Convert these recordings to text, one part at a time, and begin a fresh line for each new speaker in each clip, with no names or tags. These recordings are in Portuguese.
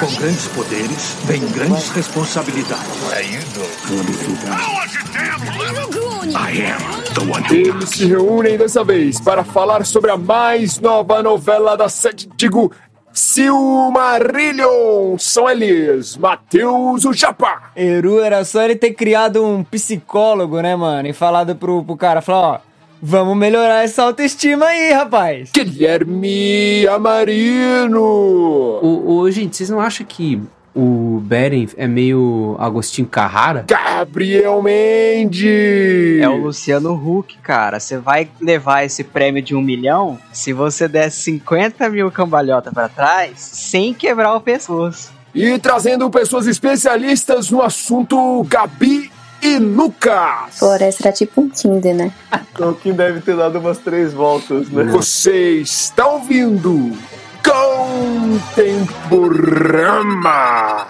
Com grandes poderes, vem grandes responsabilidades.
Eles se reúnem dessa vez para falar sobre a mais nova novela da sete, digo, Silmarillion. São eles, Matheus o Japa.
Eru era só ele ter criado um psicólogo, né, mano? E falado pro, pro cara, falar, ó, vamos melhorar essa autoestima aí, rapaz.
Guilherme Amarino.
O, o, gente, vocês não acham que o Beren é meio Agostinho Carrara?
Gabriel Mendes!
É o Luciano Huck, cara. Você vai levar esse prêmio de um milhão se você der 50 mil cambalhota para trás sem quebrar o pescoço.
E trazendo pessoas especialistas no assunto, Gabi e Lucas.
Floresta era tipo um Tinder, né?
Tolkien deve ter dado umas três voltas, né?
Você está ouvindo Contemporama.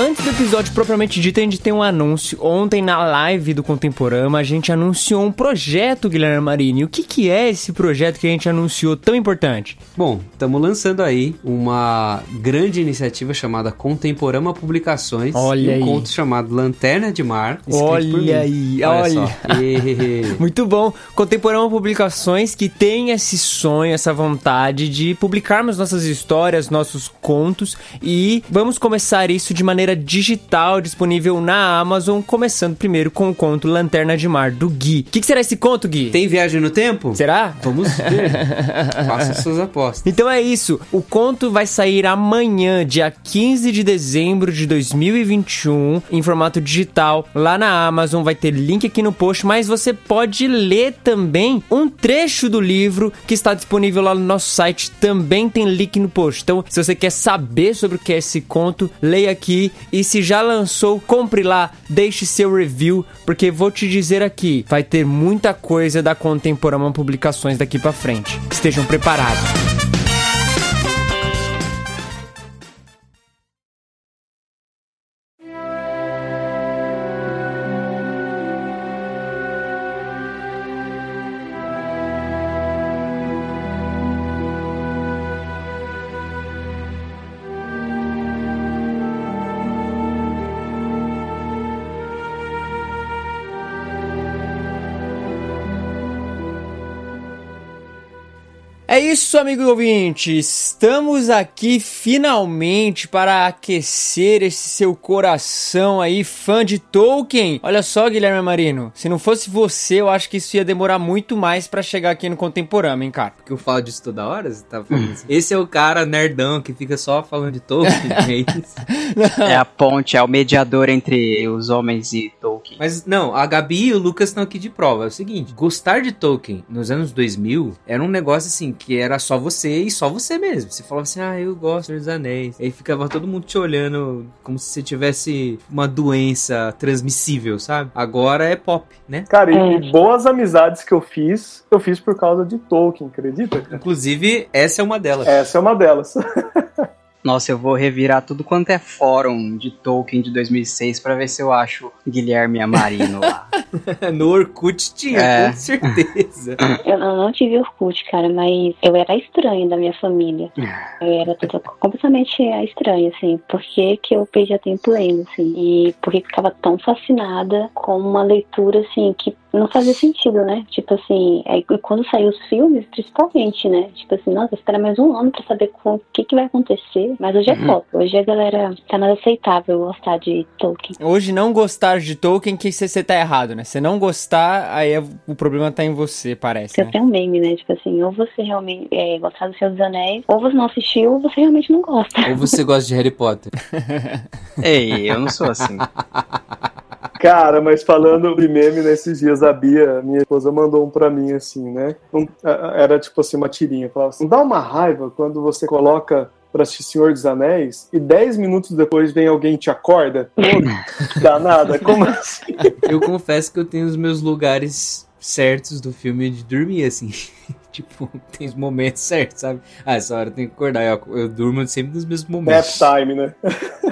Antes do episódio propriamente dito, a gente tem um anúncio. Ontem, na live do Contemporama, a gente anunciou um projeto, Guilherme Marini. O que, que é esse projeto que a gente anunciou tão importante?
Bom, estamos lançando aí uma grande iniciativa chamada Contemporama Publicações.
Olha
um
aí.
conto chamado Lanterna de Mar. escrito por mim.
Olha aí,
Olha,
olha. Muito bom. Contemporâneo Publicações que tem esse sonho, essa vontade de publicarmos nossas histórias, nossos contos e vamos começar isso de maneira digital, disponível na Amazon, começando primeiro com o conto Lanterna de Mar do Gui. O que, que será esse conto, Gui?
Tem viagem no tempo?
Será?
Vamos ver. Faça suas apostas.
Então é isso. O conto vai sair amanhã, dia 15 de dezembro de 2021, em formato digital, lá na Amazon. Vai ter link aqui no post, mas você pode ler também um trecho do livro que está disponível lá no nosso site. Também tem link no post. Então, se você quer saber sobre o que é esse conto, leia aqui. E se já lançou, compre lá, deixe seu review, porque vou te dizer aqui, vai ter muita coisa da Contemporânea Publicações daqui pra frente. Estejam preparados. Isso, amigo ouvinte. Estamos aqui finalmente para aquecer esse seu coração aí, fã de Tolkien. Olha só, Guilherme Marino. Se não fosse você, eu acho que isso ia demorar muito mais para chegar aqui no Contemporâneo, hein, cara?
Porque eu falo disso toda hora? Você tá falando isso? Esse é o cara nerdão que fica só falando de Tolkien. é isso?
É a ponte, é o mediador entre os homens e Tolkien.
Mas não, a Gabi e o Lucas estão aqui de prova. É o seguinte: gostar de Tolkien nos anos 2000 era um negócio assim que era só você e só você mesmo. Você falava assim, ah, eu gosto dos anéis. Aí ficava todo mundo te olhando como se você tivesse uma doença transmissível, sabe? Agora é pop, né?
Cara, e, e boas amizades que eu fiz, eu fiz por causa de Tolkien, acredita? cara?
Inclusive, essa é uma delas.
Essa é uma delas.
Nossa, eu vou revirar tudo quanto é fórum de Tolkien de 2006 pra ver se eu acho Guilherme Amarino lá.
no Orkut tinha,
É.
com certeza.
Eu não, tive Orkut, cara, mas eu era a estranha da minha família. Eu era toda- completamente a estranha, assim. Por que, que eu perdia tempo lendo, assim? E por que que eu ficava tão fascinada com uma leitura, assim, que não fazia sentido, né? Tipo assim, aí quando saiu os filmes, principalmente, né? Tipo assim, nossa, espera mais um ano pra saber com- o que, que vai acontecer. Mas hoje é pop. Hoje a galera tá mais aceitável gostar de Tolkien.
Hoje não gostar de Tolkien que você tá errado, né? Se não gostar, aí é- o problema tá em você, parece,
Porque
né?
tem um meme, né? Tipo assim, ou você realmente é, gostar do Senhor dos Anéis, ou você não assistiu, ou você realmente não gosta.
Ou você gosta de Harry Potter?
Ei, eu não sou assim.
Cara, mas falando de meme, nesses dias a Bia, minha esposa, mandou um pra mim assim, né? Um- era tipo assim, uma tirinha. Falava assim: dá uma raiva quando você coloca pra assistir Senhor dos Anéis e 10 minutos depois vem alguém e te acorda? Pô, danada, como assim?
Eu confesso que eu tenho os meus lugares certos do filme de dormir, assim. Tipo, tem os momentos certos, sabe? Ah, essa hora tem que acordar. Eu, eu durmo sempre nos mesmos
Nap
momentos.
time, né?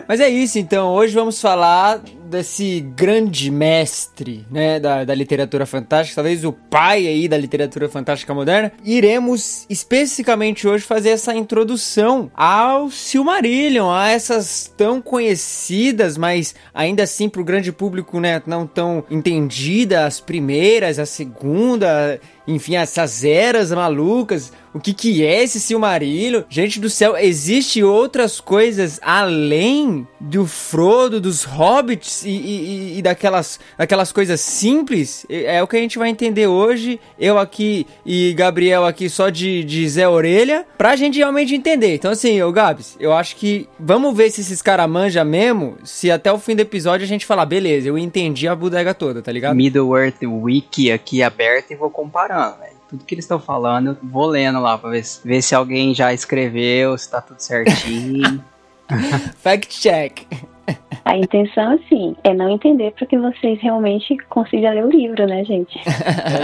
Mas é isso, então. Hoje vamos falar desse grande mestre, né, da, da literatura fantástica, talvez o pai aí da literatura fantástica moderna. Iremos especificamente hoje fazer essa introdução ao Silmarillion, a essas tão conhecidas, mas ainda assim pro grande público, né, não tão entendida, as primeiras, a segunda, enfim, essas eras malucas. O que que é esse Silmarillion? Gente do céu, existe outras coisas além do Frodo, dos Hobbits e, e- e daquelas, daquelas coisas simples? É o que a gente vai entender hoje. Eu aqui e Gabriel aqui só de, de Zé Orelha, pra gente realmente entender. Então assim, ô Gabs, eu acho que vamos ver se esses caras manjam mesmo, se até o fim do episódio a gente falar, beleza, eu entendi a bodega toda, tá ligado?
Middle-earth Wiki aqui aberto e vou comparando, velho. Tudo que eles estão falando, eu vou lendo lá pra ver se, ver se alguém já escreveu, se tá tudo certinho.
Fact check.
A intenção, assim, é não entender para que vocês realmente consigam ler o livro, né, gente?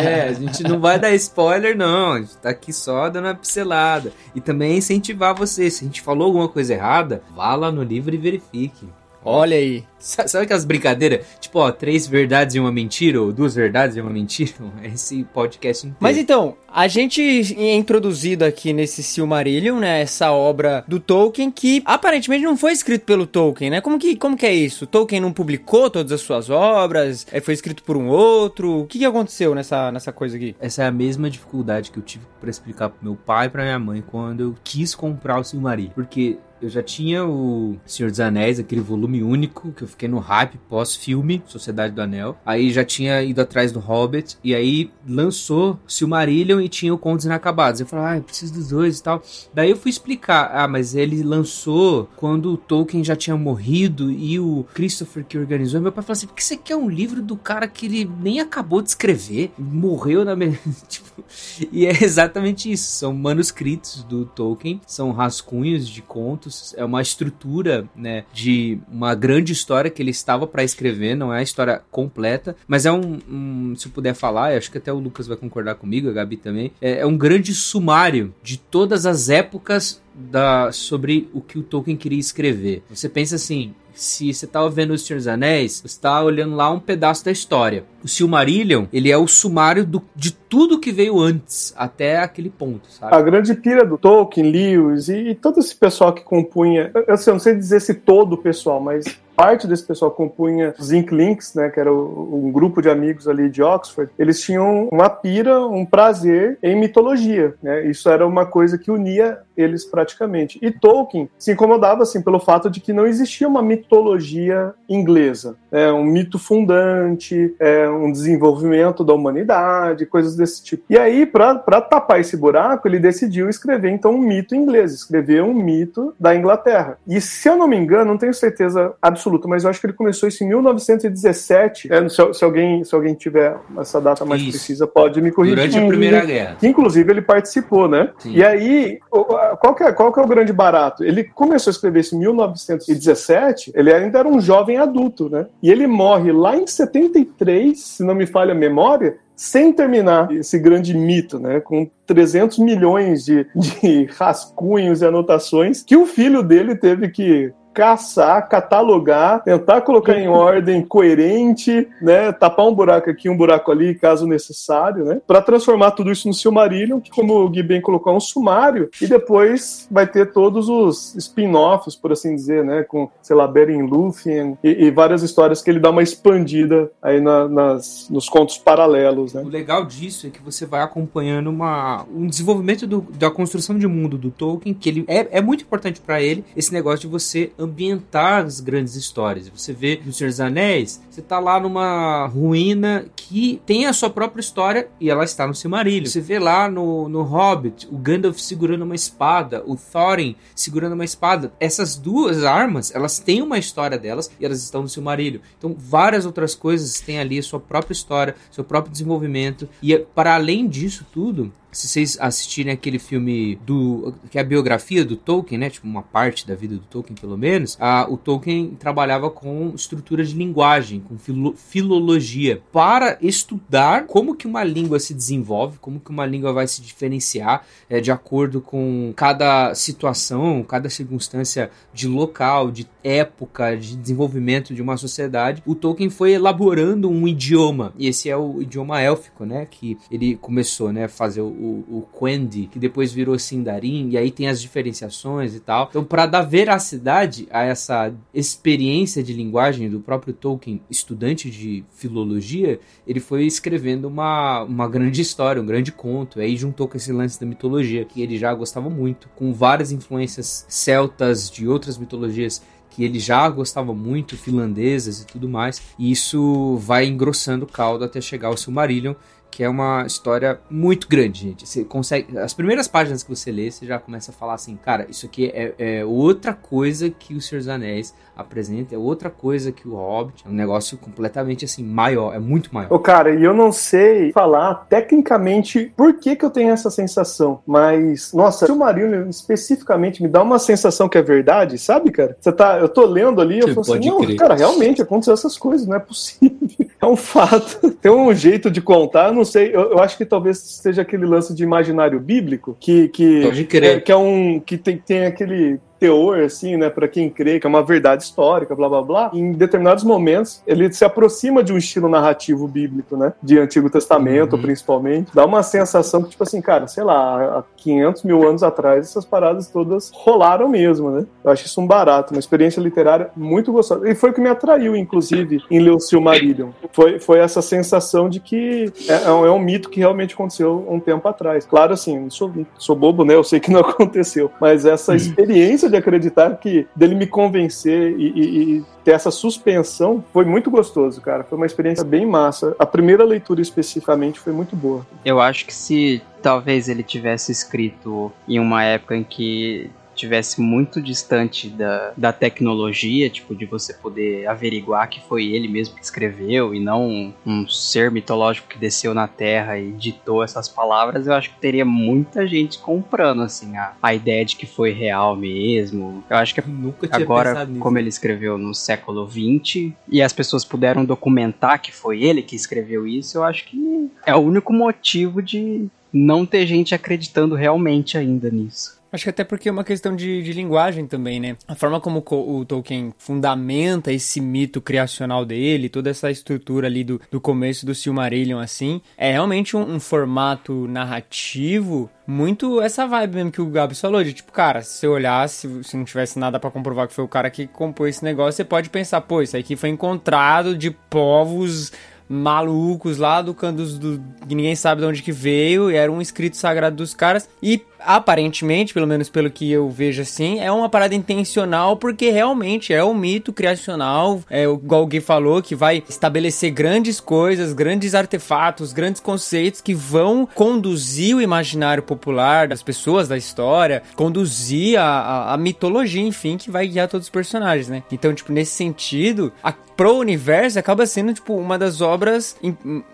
É, a gente não vai dar spoiler, não. A gente tá aqui só dando uma pincelada. E também incentivar você. Se a gente falou alguma coisa errada, vá lá no livro e verifique.
Olha aí.
Sa- Sabe aquelas brincadeiras? Tipo, ó, três verdades e uma mentira, ou duas verdades e uma mentira? Esse podcast inteiro.
Mas então, a gente é introduzido aqui nesse Silmarillion, né? Essa obra do Tolkien que aparentemente não foi escrito pelo Tolkien, né? Como que, como que é isso? Tolkien não publicou todas as suas obras? É, foi escrito por um outro? O que, que aconteceu nessa, nessa coisa aqui?
Essa é a mesma dificuldade que eu tive pra explicar pro meu pai e pra minha mãe quando eu quis comprar o Silmarillion. Porque eu já tinha o Senhor dos Anéis, aquele volume único, que eu fiquei no hype pós-filme, Sociedade do Anel. Aí já tinha ido atrás do Hobbit, e aí lançou Silmarillion e tinha o Contos Inacabados. Eu falei, ah, eu preciso dos dois e tal. Daí eu fui explicar, ah, mas ele lançou quando o Tolkien já tinha morrido e o Christopher que organizou. Meu pai falou assim, por que você quer um livro do cara que ele nem acabou de escrever? Morreu na... me-" tipo, e é exatamente isso, são manuscritos do Tolkien, são rascunhos de contos, é uma estrutura, né, de uma grande história que ele estava para escrever, não é a história completa, mas é um, um- se eu puder falar, acho que até o Lucas vai concordar comigo, a Gabi também, é, é um grande sumário de todas as épocas da, sobre o que o Tolkien queria escrever. Você pensa assim, se você tá vendo O Senhor dos Anéis, você tá olhando lá um pedaço da história. O Silmarillion, ele é o sumário do- de tudo que veio antes, até aquele ponto, sabe?
A grande pira do Tolkien, Lewis e, e todo esse pessoal que compunha. Eu, sei, eu não sei dizer se todo o pessoal, mas parte desse pessoal compunha os Inklings, né, que era um grupo de amigos ali de Oxford, eles tinham uma pira, um prazer em mitologia, né? Isso era uma coisa que unia eles praticamente. E Tolkien se incomodava assim pelo fato de que não existia uma mitologia inglesa, né? um mito fundante, é, um desenvolvimento da humanidade, coisas desse tipo. E aí, para tapar esse buraco, ele decidiu escrever então um mito inglês, escrever um mito da Inglaterra. E se eu não me engano, não tenho certeza absoluta, mas eu acho que ele começou isso em 1917. É, se, se alguém se alguém tiver essa data mais
Isso.
precisa, pode me corrigir.
Durante a Primeira Guerra.
Que inclusive ele participou, né?
Sim.
E aí, qual que, é, qual que é o grande barato? Ele começou a escrever isso em 1917, ele ainda era um jovem adulto, né? E ele morre lá em 73, se não me falha a memória, sem terminar esse grande mito, né? Com 300 milhões de, de rascunhos e anotações que o filho dele teve que caçar, catalogar, tentar colocar em ordem coerente, né, tapar um buraco aqui, um buraco ali, caso necessário, né, para transformar tudo isso no Silmarillion, que como o Gui bem colocou, é um sumário, e depois vai ter todos os spin-offs, por assim dizer, né, com, sei lá, Beren Lúthien e, e várias histórias que ele dá uma expandida aí na- nas, nos contos paralelos, né.
O legal disso é que você vai acompanhando uma, um desenvolvimento do- da construção de mundo do Tolkien, que ele é, é muito importante pra ele, esse negócio de você ambientar as grandes histórias. Você vê no Senhor dos Anéis, você tá lá numa ruína que tem a sua própria história e ela está no Silmarillion. Você vê lá no, no Hobbit, o Gandalf segurando uma espada, o Thorin segurando uma espada. Essas duas armas, elas têm uma história delas e elas estão no Silmarillion. Então, várias outras coisas têm ali a sua própria história, seu próprio desenvolvimento. E para além disso tudo, se vocês assistirem aquele filme do que é a biografia do Tolkien, né, tipo uma parte da vida do Tolkien pelo menos, a, o Tolkien trabalhava com estrutura de linguagem, com filo, filologia, para estudar como que uma língua se desenvolve, como que uma língua vai se diferenciar é, de acordo com cada situação, cada circunstância de local, de época, de desenvolvimento de uma sociedade. O Tolkien foi elaborando um idioma, e esse é o idioma élfico, né, que ele começou, né, a fazer o, o Quendi, que depois virou Sindarin, e aí tem as diferenciações e tal. Então, para dar veracidade a essa experiência de linguagem do próprio Tolkien, estudante de filologia, ele foi escrevendo uma, uma grande história, um grande conto. Aí juntou com esse lance da mitologia, que ele já gostava muito, com várias influências celtas de outras mitologias que ele já gostava muito, finlandesas e tudo mais. E isso vai engrossando o caldo até chegar ao Silmarillion, que é uma história muito grande, gente. Você consegue. As primeiras páginas que você lê, você já começa a falar assim, cara, isso aqui é, é outra coisa que o Senhor dos Anéis apresenta, é outra coisa que o Hobbit. É um negócio completamente assim, maior, é muito maior.
Ô, cara, e eu não sei falar tecnicamente por que, que eu tenho essa sensação, mas, nossa, o Marinho especificamente me dá uma sensação que é verdade, sabe, cara? Você tá, eu tô lendo ali, eu falo assim, não, crer. cara, realmente aconteceu essas coisas, não é possível. É um fato. Tem um jeito de contar, não sei, eu, eu acho que talvez seja aquele lance de imaginário bíblico, que, que,
crer.
É, que é um, que tem, tem aquele teor, assim, né, para quem crê que é uma verdade histórica, blá blá blá, em determinados momentos ele se aproxima de um estilo narrativo bíblico, né, de Antigo Testamento, uhum. principalmente. Dá uma sensação que, tipo assim, cara, sei lá, há 500 mil anos atrás essas paradas todas rolaram mesmo, né? Eu acho isso um barato, uma experiência literária muito gostosa. E foi o que me atraiu, inclusive, em ler o Silmarillion. Foi, foi essa sensação de que é, é, um, é um mito que realmente aconteceu um tempo atrás. Claro, assim, sou, sou bobo, né? Eu sei que não aconteceu, mas essa uhum. experiência de acreditar que dele me convencer e, e, e, ter essa suspensão foi muito gostoso, cara. Foi uma experiência bem massa. A primeira leitura especificamente foi muito boa.
Eu acho que se talvez ele tivesse escrito em uma época em que tivesse muito distante da, da tecnologia, tipo, de você poder averiguar que foi ele mesmo que escreveu e não um, um ser mitológico que desceu na Terra e ditou essas palavras, eu acho que teria muita gente comprando, assim, a, a ideia de que foi real mesmo. Eu acho que
Nunca
agora, como ele escreveu no século XX, e as pessoas puderam documentar que foi ele que escreveu isso, eu acho que é o único motivo de não ter gente acreditando realmente ainda nisso.
Acho que até porque é uma questão de, de linguagem também, né? A forma como o Tolkien fundamenta esse mito criacional dele, toda essa estrutura ali do, do começo do Silmarillion, assim, é realmente um, um formato narrativo muito essa vibe mesmo que o Gabs falou, de tipo, cara, se você olhar, se, não tivesse nada para comprovar que foi o cara que compôs esse negócio, você pode pensar, pô, isso aqui foi encontrado de povos malucos lá do canto do, ninguém sabe de onde que veio, era um escrito sagrado dos caras. E aparentemente, pelo menos pelo que eu vejo assim, é uma parada intencional porque realmente é um mito criacional, é igual alguém falou, que vai estabelecer grandes coisas, grandes artefatos, grandes conceitos que vão conduzir o imaginário popular das pessoas da história, conduzir a, a, a mitologia, enfim, que vai guiar todos os personagens, né? Então, tipo, nesse sentido, a pro universo acaba sendo, tipo, uma das obras.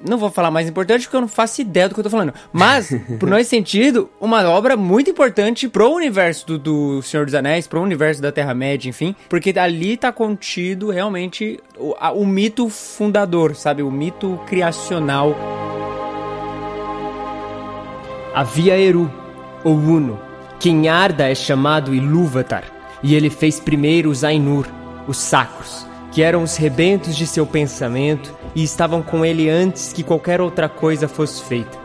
Não vou falar mais importante porque eu não faço ideia do que eu tô falando. Mas, por nesse sentido, uma obra muito importante pro universo do, do Senhor dos Anéis, pro universo da Terra-média, enfim. Porque ali tá contido realmente o, a, o mito fundador, sabe? O mito criacional. Havia Eru, ou Uno. Quem Arda é chamado Ilúvatar. E ele fez primeiro os Ainur, os sacros que eram os rebentos de seu pensamento e estavam com ele antes que qualquer outra coisa fosse feita.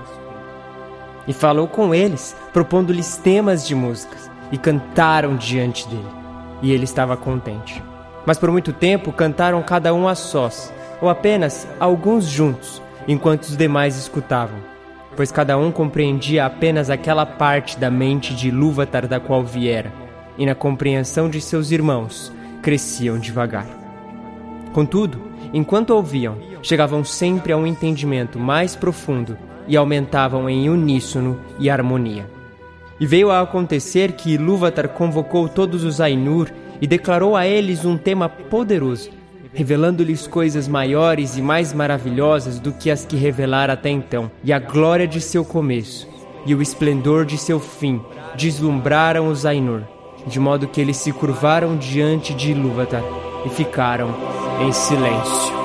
E falou com eles, propondo-lhes temas de músicas, e cantaram diante dele. E ele estava contente. Mas por muito tempo cantaram cada um a sós, ou apenas alguns juntos, enquanto os demais escutavam, pois cada um compreendia apenas aquela parte da mente de Ilúvatar da qual viera, e na compreensão de seus irmãos cresciam devagar. Contudo, enquanto ouviam, chegavam sempre a um entendimento mais profundo e aumentavam em uníssono e harmonia. E veio a acontecer que Ilúvatar convocou todos os Ainur e declarou a eles um tema poderoso, revelando-lhes coisas maiores e mais maravilhosas do que as que revelara até então, e a glória de seu começo, e o esplendor de seu fim deslumbraram os Ainur, de modo que eles se curvaram diante de Ilúvatar e ficaram em silêncio.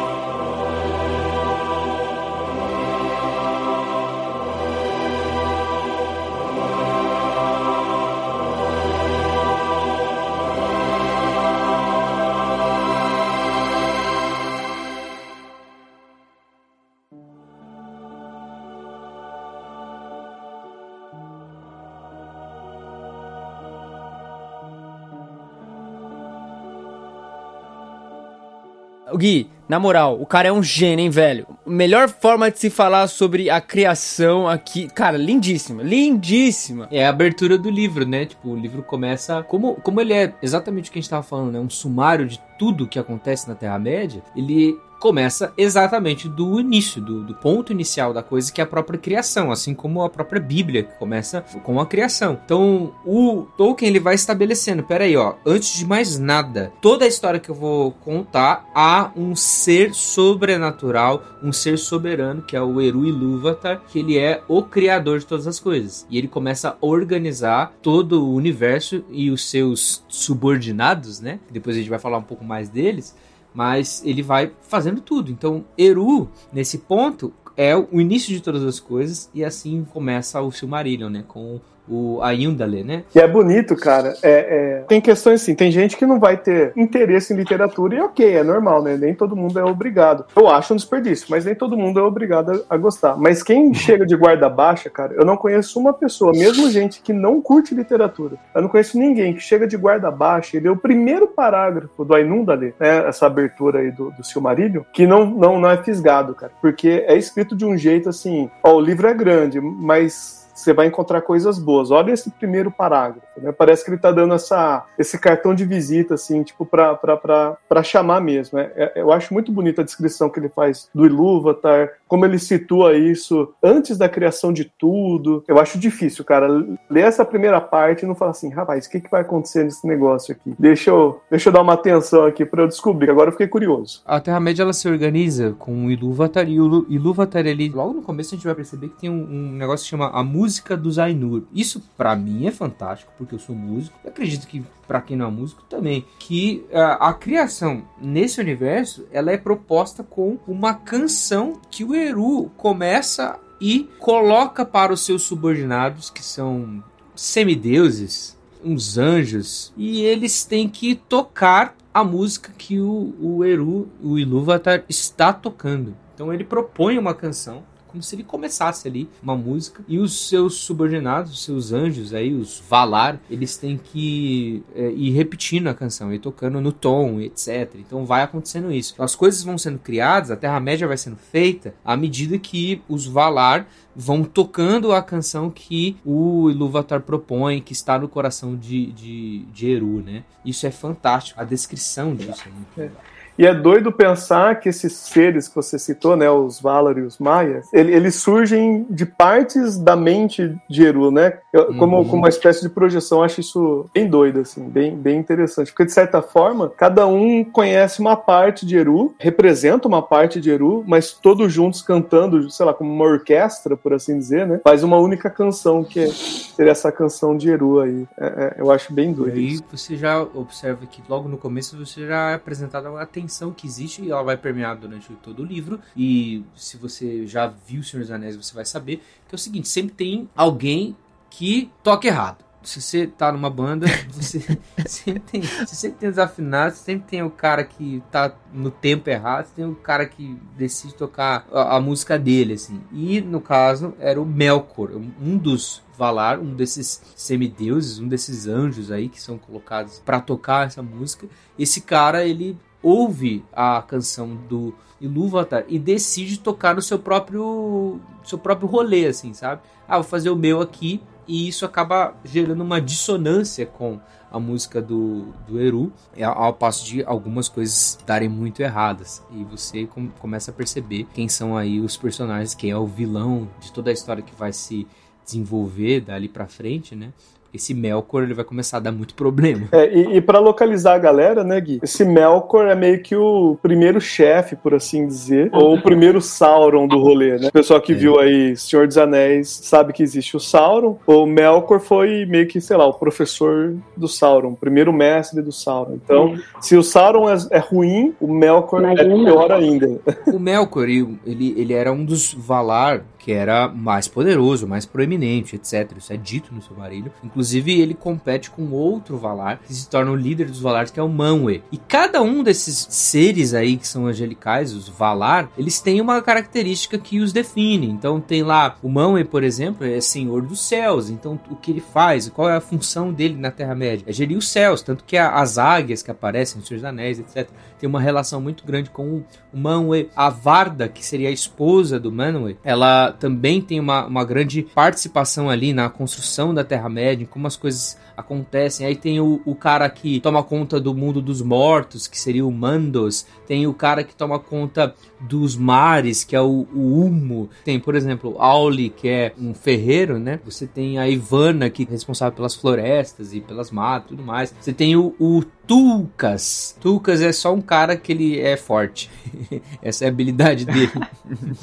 Gui, na moral, o cara é um gênio, hein, velho? Melhor forma de se falar sobre a criação aqui. Cara, lindíssima, lindíssima.
É a abertura do livro, né? Tipo, o livro começa. Como, como ele é exatamente o que a gente tava falando, né? Um sumário de tudo que acontece na Terra-média, ele começa exatamente do início, do, do, ponto inicial da coisa, que é a própria criação, assim como a própria Bíblia, que começa com a criação. Então, o Tolkien ele vai estabelecendo, peraí, ó, antes de mais nada, toda a história que eu vou contar, há um ser sobrenatural, um ser soberano, que é o Eru Ilúvatar, que ele é o criador de todas as coisas. E ele começa a organizar todo o universo e os seus subordinados, né? Depois a gente vai falar um pouco mais deles mas ele vai fazendo tudo. Então, Eru, nesse ponto, é o início de todas as coisas, e assim começa o Silmarillion, né? Com o Ayundale, né?
E é bonito, cara. É, é, Tem questões assim, tem gente que não vai ter interesse em literatura e ok, é normal, né? Nem todo mundo é obrigado. Eu acho um desperdício, mas nem todo mundo é obrigado a, a gostar. Mas quem chega de guarda baixa, cara, eu não conheço uma pessoa, mesmo gente que não curte literatura, eu não conheço ninguém que chega de guarda baixa e lê o primeiro parágrafo do Ayundale, né? Essa abertura aí do, do Silmarillion, que não, não, não é fisgado, cara. Porque é escrito de um jeito assim, ó, o livro é grande, mas você vai encontrar coisas boas. Olha esse primeiro parágrafo, né? Parece que ele está dando essa, esse cartão de visita, assim, tipo, para chamar mesmo. Né? É, eu acho muito bonita a descrição que ele faz do Ilúvatar, como ele situa isso antes da criação de tudo. Eu acho difícil, cara, ler essa primeira parte e não falar assim, rapaz, o que, que vai acontecer nesse negócio aqui? Deixa eu, deixa eu dar uma atenção aqui para eu descobrir. Agora eu fiquei curioso.
A Terra-média, ela se organiza com o Ilúvatar, e o Ilúvatar, ele, logo no começo a gente vai perceber que tem um, um negócio que chama a música dos Ainur. Isso para mim é fantástico, porque eu sou músico. Eu acredito que para quem não é músico também, que a, ah, a criação nesse universo, ela é proposta com uma canção que o Eru começa e coloca para os seus subordinados, que são semideuses, uns anjos, e eles têm que tocar a música que o, o Eru, o Ilúvatar, está tocando. Então ele propõe uma canção como se ele começasse ali uma música e os seus subordinados, os seus anjos aí, os Valar, eles têm que é, ir repetindo a canção e tocando no tom, etc. Então vai acontecendo isso. Então, as coisas vão sendo criadas, a Terra-média vai sendo feita à medida que os Valar vão tocando a canção que o Ilúvatar propõe, que está no coração de, de, de Eru, né? Isso é fantástico. A descrição disso é muito legal.
E é doido pensar que esses seres que você citou, né, os Valar e os Maias, eles surgem de partes da mente de Eru, né? Eu, como, uhum. como uma espécie de projeção, acho isso bem doido, assim, bem, bem interessante. Porque, de certa forma, cada um conhece uma parte de Eru, representa uma parte de Eru, mas todos juntos cantando, sei lá, como uma orquestra, por assim dizer, né? Faz uma única canção, que é, seria essa canção de Eru aí. É, é, eu acho bem doido.
E aí você já observa que logo no começo você já é apresentado a atenção tensão que existe e ela vai permear durante todo o livro. E se você já viu o Senhor dos Anéis, você vai saber que é o seguinte: sempre tem alguém que toca errado se você tá numa banda, você sempre tem, você sempre tem desafinado, sempre tem o cara que tá no tempo errado, tem o cara que decide tocar a, a, música dele, assim. E no caso era o Melkor, um dos Valar, um desses semideuses, um desses anjos aí que são colocados para tocar essa música. Esse cara, ele ouve a canção do Ilúvatar e decide tocar no seu próprio seu próprio rolê, assim, sabe? Ah, vou fazer o meu aqui e isso acaba gerando uma dissonância com a música do, do Eru, ao passo de algumas coisas darem muito erradas. E você com, começa a perceber quem são aí os personagens, quem é o vilão de toda a história que vai se desenvolver dali para frente, né? Esse Melkor ele vai começar a dar muito problema.
É, e, e para localizar a galera, né, Gui? Esse Melkor é meio que o primeiro chefe, por assim dizer, ou o primeiro Sauron do rolê, né? O pessoal que
É.
viu aí Senhor dos Anéis sabe que existe o Sauron. O Melkor foi meio que, sei lá, o professor do Sauron, o primeiro mestre do Sauron. Então, se o Sauron é, é ruim, o Melkor
Imagina
é pior ainda.
O Melkor, ele, ele era um dos Valar que era mais poderoso, mais proeminente, etc. Isso é dito no Silmarillion. Inclusive, ele compete com outro Valar, que se torna o líder dos Valares, que é o Manwë. E cada um desses seres aí, que são angelicais, os Valar, eles têm uma característica que os define. Então, tem lá, o Manwë, por exemplo, é senhor dos céus. Então, o que ele faz, qual é a função dele na Terra-média? É gerir os céus. Tanto que as águias que aparecem nos Senhor dos Anéis, etc., tem uma relação muito grande com o Manwë. A Varda, que seria a esposa do Manwë, ela também tem uma, uma grande participação ali na construção da Terra-média, como as coisas acontecem. Aí tem o, o cara que toma conta do mundo dos mortos, que seria o Mandos. Tem o cara que toma conta dos mares, que é o, o Ulmo. Tem, por exemplo, Auli, que é um ferreiro, né? Você tem a Ivana, que é responsável pelas florestas e pelas matas e tudo mais. Você tem o, o Tulkas. Tulkas é só um cara que ele é forte. Essa é a habilidade dele.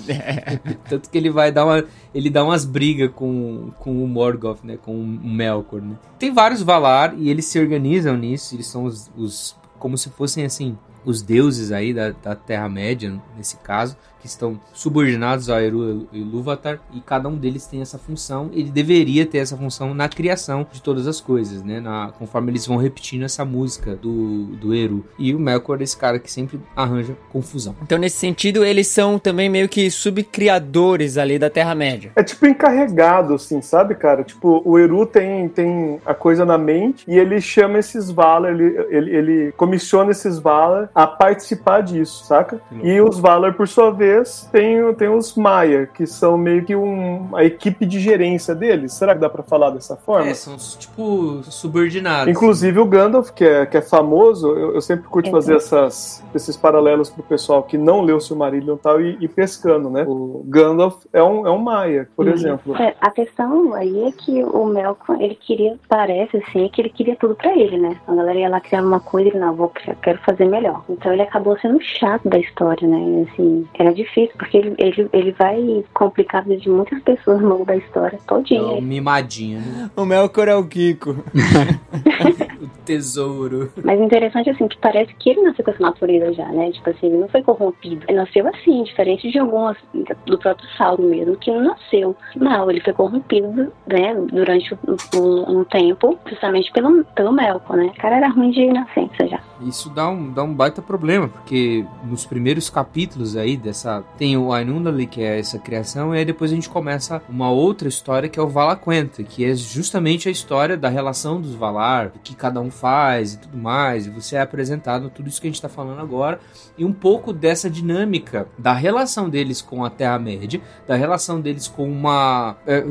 Tanto que ele vai dar uma. Ele dá umas brigas com, com o Morgoth, né? Com o Melkor, né? Tem vários Valar e eles se organizam nisso. Eles são os. os como se fossem assim. Os deuses aí da, da Terra-média, nesse caso, que estão subordinados a Eru e Ilúvatar, e cada um deles tem essa função. Ele deveria ter essa função na criação de todas as coisas, né? Na, conforme eles vão repetindo essa música do, do Eru. E o Melkor é esse cara que sempre arranja confusão.
Então, nesse sentido, eles são também meio que subcriadores ali da Terra-média.
É tipo encarregado, assim, sabe, cara? Tipo, o Eru tem, tem a coisa na mente e ele chama esses Valar, ele, ele, ele comissiona esses Valar a participar disso, saca? E os Valar, por sua vez, tem, tem os Maia, que são meio que um, a equipe de gerência deles. Será que dá pra falar dessa forma?
É, são tipo subordinados.
Inclusive o Gandalf, que é, que é famoso, eu, eu sempre curto
Uhum.
fazer essas, esses paralelos pro pessoal que não leu o Silmarillion e tal, e, e pescando, né? O Gandalf é um, é um Maia, por
Uhum.
exemplo.
É, a questão aí é que o Melkor, ele queria, parece assim, que ele queria tudo pra ele, né? A galera ia lá criar uma coisa e ele, não, vou, quero fazer melhor. Então ele acabou sendo chato da história, né? E, Assim, era difícil, porque ele, ele, ele vai complicar a vida de muitas pessoas no longo da história, todinha.
É o mimadinho, né?
O Melkor é o Kiko.
O tesouro.
Mas interessante, assim, que parece que ele nasceu com essa natureza já, né? Tipo assim, ele não foi corrompido. Ele nasceu assim, diferente de algumas, do próprio Saulo mesmo, que não nasceu. Não, ele foi corrompido, né? Durante um, um- um tempo, justamente pelo, pelo Melkor, né? O cara era ruim de nascença já.
Isso dá um, dá um baita problema, porque nos primeiros capítulos aí dessa. Tem o Ainundali, que é essa criação, e aí depois a gente começa uma outra história que é o Valaquenta, que é justamente a história da relação dos Valar, do que cada um faz e tudo mais. E você é apresentado tudo isso que a gente tá falando agora, e um pouco dessa dinâmica da relação deles com a Terra-média, da relação deles com uma. é,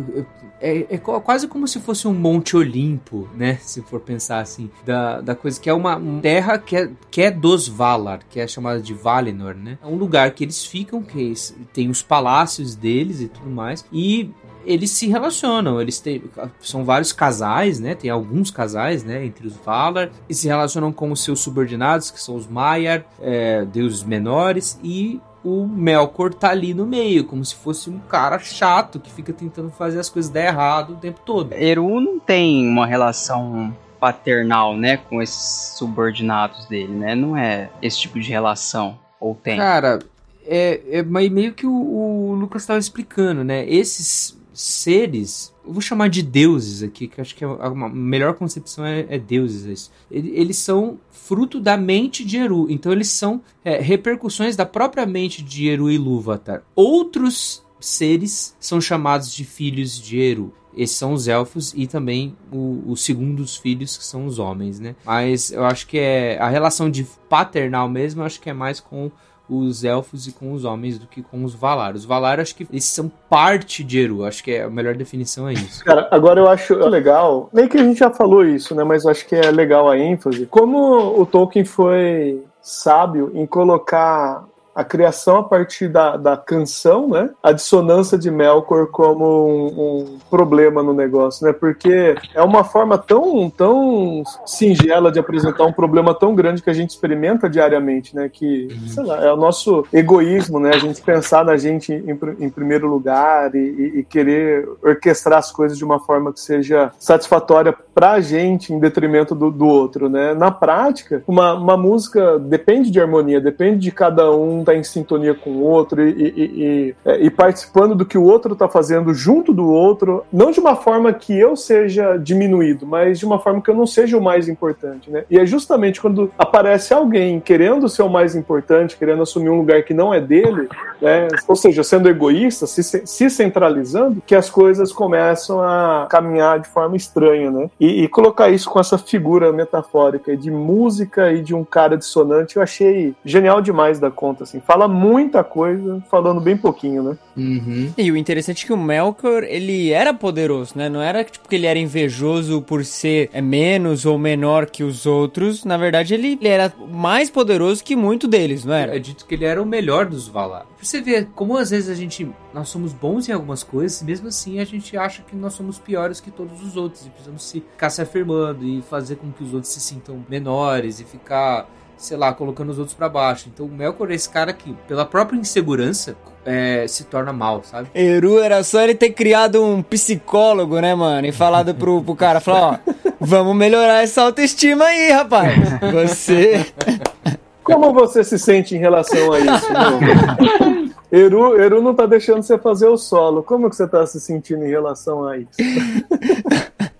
é, é qu- quase como se fosse um Monte Olimpo, né? Se for pensar assim, da, da coisa que é uma terra que é, que é dos Valar, que é chamada de Valinor, né? É um lugar que eles ficam, que tem os palácios deles e tudo mais, e eles se relacionam, eles têm, são vários casais, né? Tem alguns casais, né? Entre os Valar, e se relacionam com os seus subordinados, que são os Maiar, é, deuses menores, e o Melkor tá ali no meio, como se fosse um cara chato que fica tentando fazer as coisas dar errado o tempo todo.
Eru não tem uma relação paternal, né, com esses subordinados dele, né? Não é esse tipo de relação. Ou tem?
Cara, é, é meio que o, o Lucas estava explicando, né? Esses seres, eu vou chamar de deuses aqui, que acho que é a melhor concepção é, é deuses. isso. Ele- Eles são fruto da mente de Eru, então eles são é, repercussões da própria mente de Eru e Lúvatar. Outros seres são chamados de filhos de Eru. Esses são os elfos e também o- os segundos filhos, que são os homens, né? Mas eu acho que é a relação de paternal mesmo, eu acho que é mais com os elfos e com os homens do que com os Valar. Os Valar, acho que eles são parte de Eru. Acho que é a melhor definição é isso.
Cara, agora eu acho legal, meio que a gente já falou isso, né? Mas eu acho que é legal a ênfase. Como o Tolkien foi sábio em colocar a criação a partir da, da canção, né? A dissonância de Melkor como um, um, problema no negócio, né? Porque é uma forma tão, tão singela de apresentar um problema tão grande que a gente experimenta diariamente, né? Que, sei lá, é o nosso egoísmo, né? A gente pensar na gente em, em primeiro lugar e, e, querer orquestrar as coisas de uma forma que seja satisfatória pra gente em detrimento do, do outro, né? Na prática, uma, uma música depende de harmonia, depende de cada um estar tá em sintonia com o outro e, e, e, é, e participando do que o outro está fazendo junto do outro, não de uma forma que eu seja diminuído, mas de uma forma que eu não seja o mais importante, né? E é justamente quando aparece alguém querendo ser o mais importante, querendo assumir um lugar que não é dele, né? Ou seja, sendo egoísta, se, se centralizando, que as coisas começam a caminhar de forma estranha, né? E, e, colocar isso com essa figura metafórica de música e de um cara dissonante, eu achei genial demais da conta, assim. Fala muita coisa, falando bem pouquinho, né?
Uhum. E o interessante é que o Melkor, ele era poderoso, né? Não era tipo que ele era invejoso por ser é, menos ou menor que os outros. Na verdade, ele, ele era mais poderoso que muito deles, não era?
É dito que ele era o melhor dos Valar. Você vê como às vezes a gente nós somos bons em algumas coisas, mesmo assim a gente acha que nós somos piores que todos os outros e precisamos se, ficar se afirmando e fazer com que os outros se sintam menores e ficar, sei lá, colocando os outros para baixo. Então o Melkor é esse cara que, pela própria insegurança, é, se torna mal, sabe?
Eru era só ele ter criado um psicólogo, né, mano? E falado pro, pro cara, falar, ó, vamos melhorar essa autoestima aí, rapaz. Você...
Como você se sente em relação a isso, meu? Eru, Eru não tá deixando você fazer o solo. Como que você tá se sentindo em relação a isso?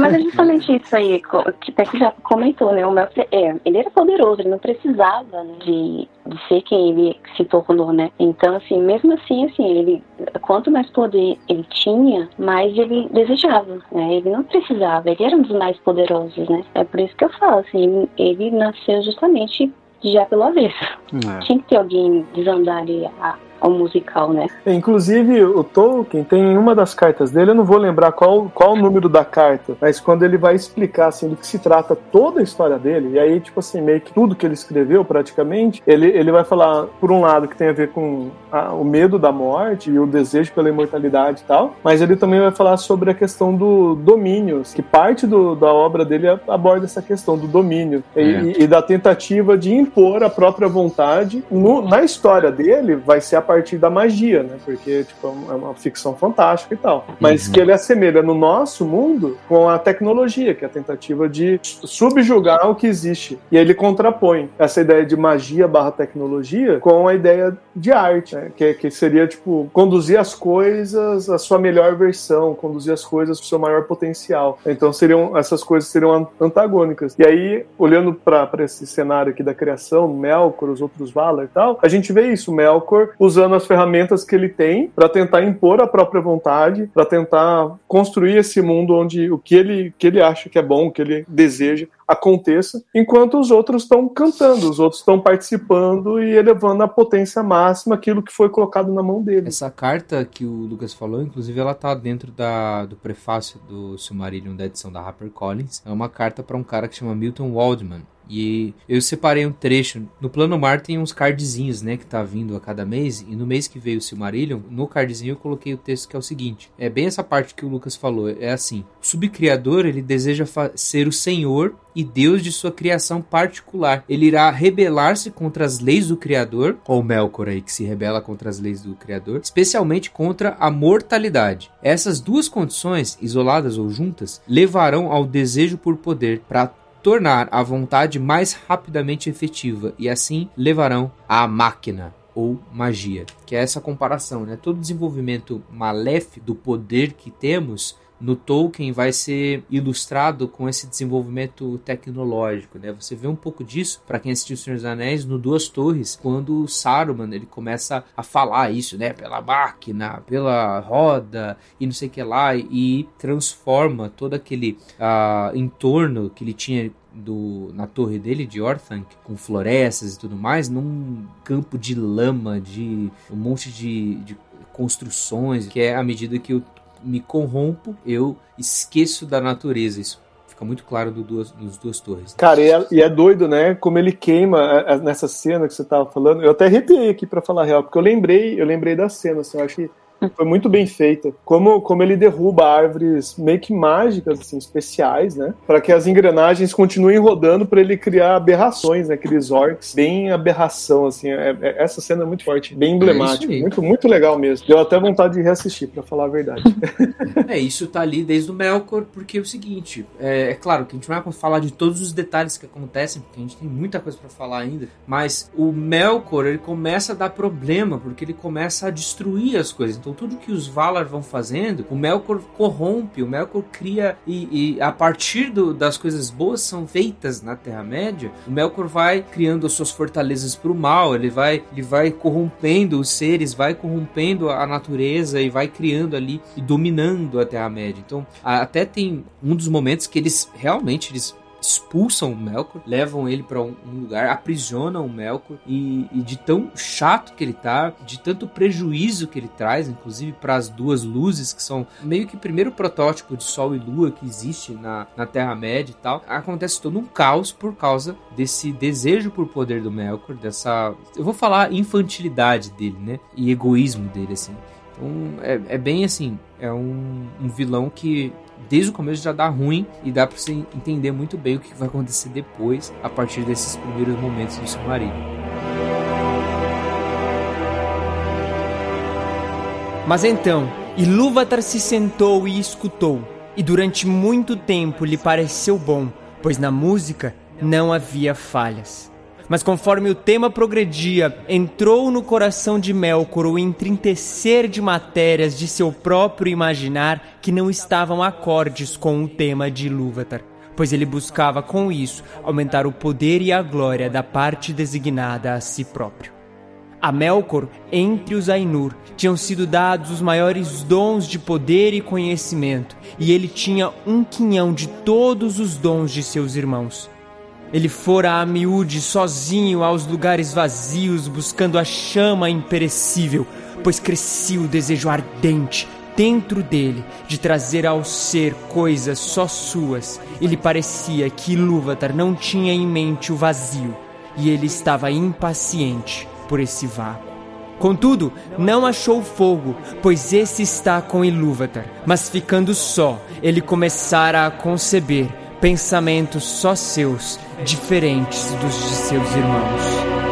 Mas é justamente isso aí, que até que já comentou, né? O Mel, é, ele era poderoso, ele não precisava de, de ser quem ele se tornou, né? Então, assim, mesmo assim, assim, ele, quanto mais poder ele tinha, mais ele desejava, né? Ele não precisava, ele era um dos mais poderosos, né? É por isso que eu falo, assim, ele nasceu justamente já pelo avesso. É. Tinha que ter alguém desandar ali a, ao musical, né?
Inclusive, o Tolkien tem uma das cartas dele, eu não vou lembrar qual, qual o número da carta, mas quando ele vai explicar assim, do que se trata toda a história dele, e aí, tipo assim, meio que tudo que ele escreveu praticamente, ele, ele vai falar, por um lado, que tem a ver com a, o medo da morte e o desejo pela imortalidade e tal, mas ele também vai falar sobre a questão do domínio, que parte do, da obra dele aborda essa questão do domínio é. e, e, da tentativa de impor a própria vontade. No, na história dele, vai ser a partir da magia, né? Porque tipo, é uma ficção fantástica e tal. Mas uhum. que ele assemelha no nosso mundo com a tecnologia, que é a tentativa de subjugar o que existe. E ele contrapõe essa ideia de magia barra tecnologia com a ideia de arte, né? que, que seria tipo conduzir as coisas à sua melhor versão, conduzir as coisas para o seu maior potencial. Então seriam essas coisas seriam antagônicas. E aí, olhando para esse cenário aqui da criação, Melkor, os outros Valar e tal, a gente vê isso, Melkor usando usando as ferramentas que ele tem para tentar impor a própria vontade, para tentar construir esse mundo onde o que ele, que ele acha que é bom, o que ele deseja, aconteça, enquanto os outros estão cantando, os outros estão participando e elevando a potência máxima aquilo que foi colocado na mão dele.
Essa carta que o Lucas falou, inclusive, ela tá dentro da, do prefácio do Silmarillion da edição da HarperCollins. É uma carta para um cara que chama Milton Waldman. E eu separei um trecho. No plano mar tem uns cardzinhos, né, que tá vindo a cada mês. E no mês que veio o Silmarillion, no cardzinho eu coloquei o texto que é o seguinte. É bem essa parte que o Lucas falou. É assim. O subcriador, ele deseja ser o senhor e Deus de sua criação particular. Ele irá rebelar-se contra as leis do Criador, ou Melkor aí, que se rebela contra as leis do Criador, especialmente contra a mortalidade. Essas duas condições, isoladas ou juntas, levarão ao desejo por poder para tornar a vontade mais rapidamente efetiva e assim levarão à máquina ou magia, que é essa comparação, né? Todo desenvolvimento maléfico do poder que temos no Tolkien vai ser ilustrado com esse desenvolvimento tecnológico, né? Você vê um pouco disso para quem assistiu O Senhor dos Anéis no Duas Torres, quando Saruman ele começa a falar isso, né? Pela máquina, pela roda e não sei o que lá e transforma todo aquele uh, entorno que ele tinha do, na torre dele de Orthanc, com florestas e tudo mais, num campo de lama, de um monte de, de construções, que é à medida que eu me corrompo, eu esqueço da natureza. Isso fica muito claro do duas, duas torres.
Cara, e é, e é doido, né? Como ele queima é, é, nessa cena que você tava falando. Eu até arrepiei aqui pra falar real, porque eu lembrei, eu lembrei da cena, assim, eu acho que foi muito bem feita. Como, como ele derruba árvores meio que mágicas, assim, especiais, né? Para que as engrenagens continuem rodando para ele criar aberrações, né? Aqueles orcs, bem aberração, assim. É, é, essa cena é muito forte, bem emblemática.
É
muito, muito legal mesmo. Deu até vontade de reassistir, para falar a verdade.
é, isso tá ali desde o Melkor, porque é o seguinte, é, é, claro que a gente não vai falar de todos os detalhes que acontecem, porque a gente tem muita coisa para falar ainda, mas o Melkor, ele começa a dar problema, porque ele começa a destruir as coisas. Então, então tudo que os Valar vão fazendo, o Melkor corrompe, o Melkor cria e, e a partir do, das coisas boas são feitas na Terra-média, o Melkor vai criando as suas fortalezas para o mal, ele vai, ele vai corrompendo os seres, vai corrompendo a natureza e vai criando ali e dominando a Terra-média. Então, até tem um dos momentos que eles realmente eles expulsam o Melkor, levam ele para um, lugar, aprisionam o Melkor e, e, de tão chato que ele tá, de tanto prejuízo que ele traz, inclusive para as duas luzes que são meio que o primeiro protótipo de Sol e Lua que existe na, na Terra-média e tal, acontece todo um caos por causa desse desejo por poder do Melkor, dessa, eu vou falar infantilidade dele, né, e egoísmo dele assim. Então é, é bem assim, é um, um vilão que desde o começo já dá ruim e dá para você entender muito bem o que vai acontecer depois a partir desses primeiros momentos do submarino.
Mas então, Ilúvatar se sentou e escutou, e durante muito tempo lhe pareceu bom, pois na música não havia falhas. Mas conforme o tema progredia, entrou no coração de Melkor o entrintecer de matérias de seu próprio imaginar que não estavam acordes com o tema de Ilúvatar, pois ele buscava com isso aumentar o poder e a glória da parte designada a si próprio. A Melkor, entre os Ainur, tinham sido dados os maiores dons de poder e conhecimento, e ele tinha um quinhão de todos os dons de seus irmãos. Ele fora a miúde sozinho aos lugares vazios, buscando a chama imperecível, pois crescia o desejo ardente dentro dele de trazer ao ser coisas só suas. E lhe parecia que Ilúvatar não tinha em mente o vazio, e ele estava impaciente por esse vácuo. Contudo, não achou fogo, pois esse está com Ilúvatar. Mas ficando só, ele começara a conceber pensamentos só seus, diferentes dos de seus irmãos.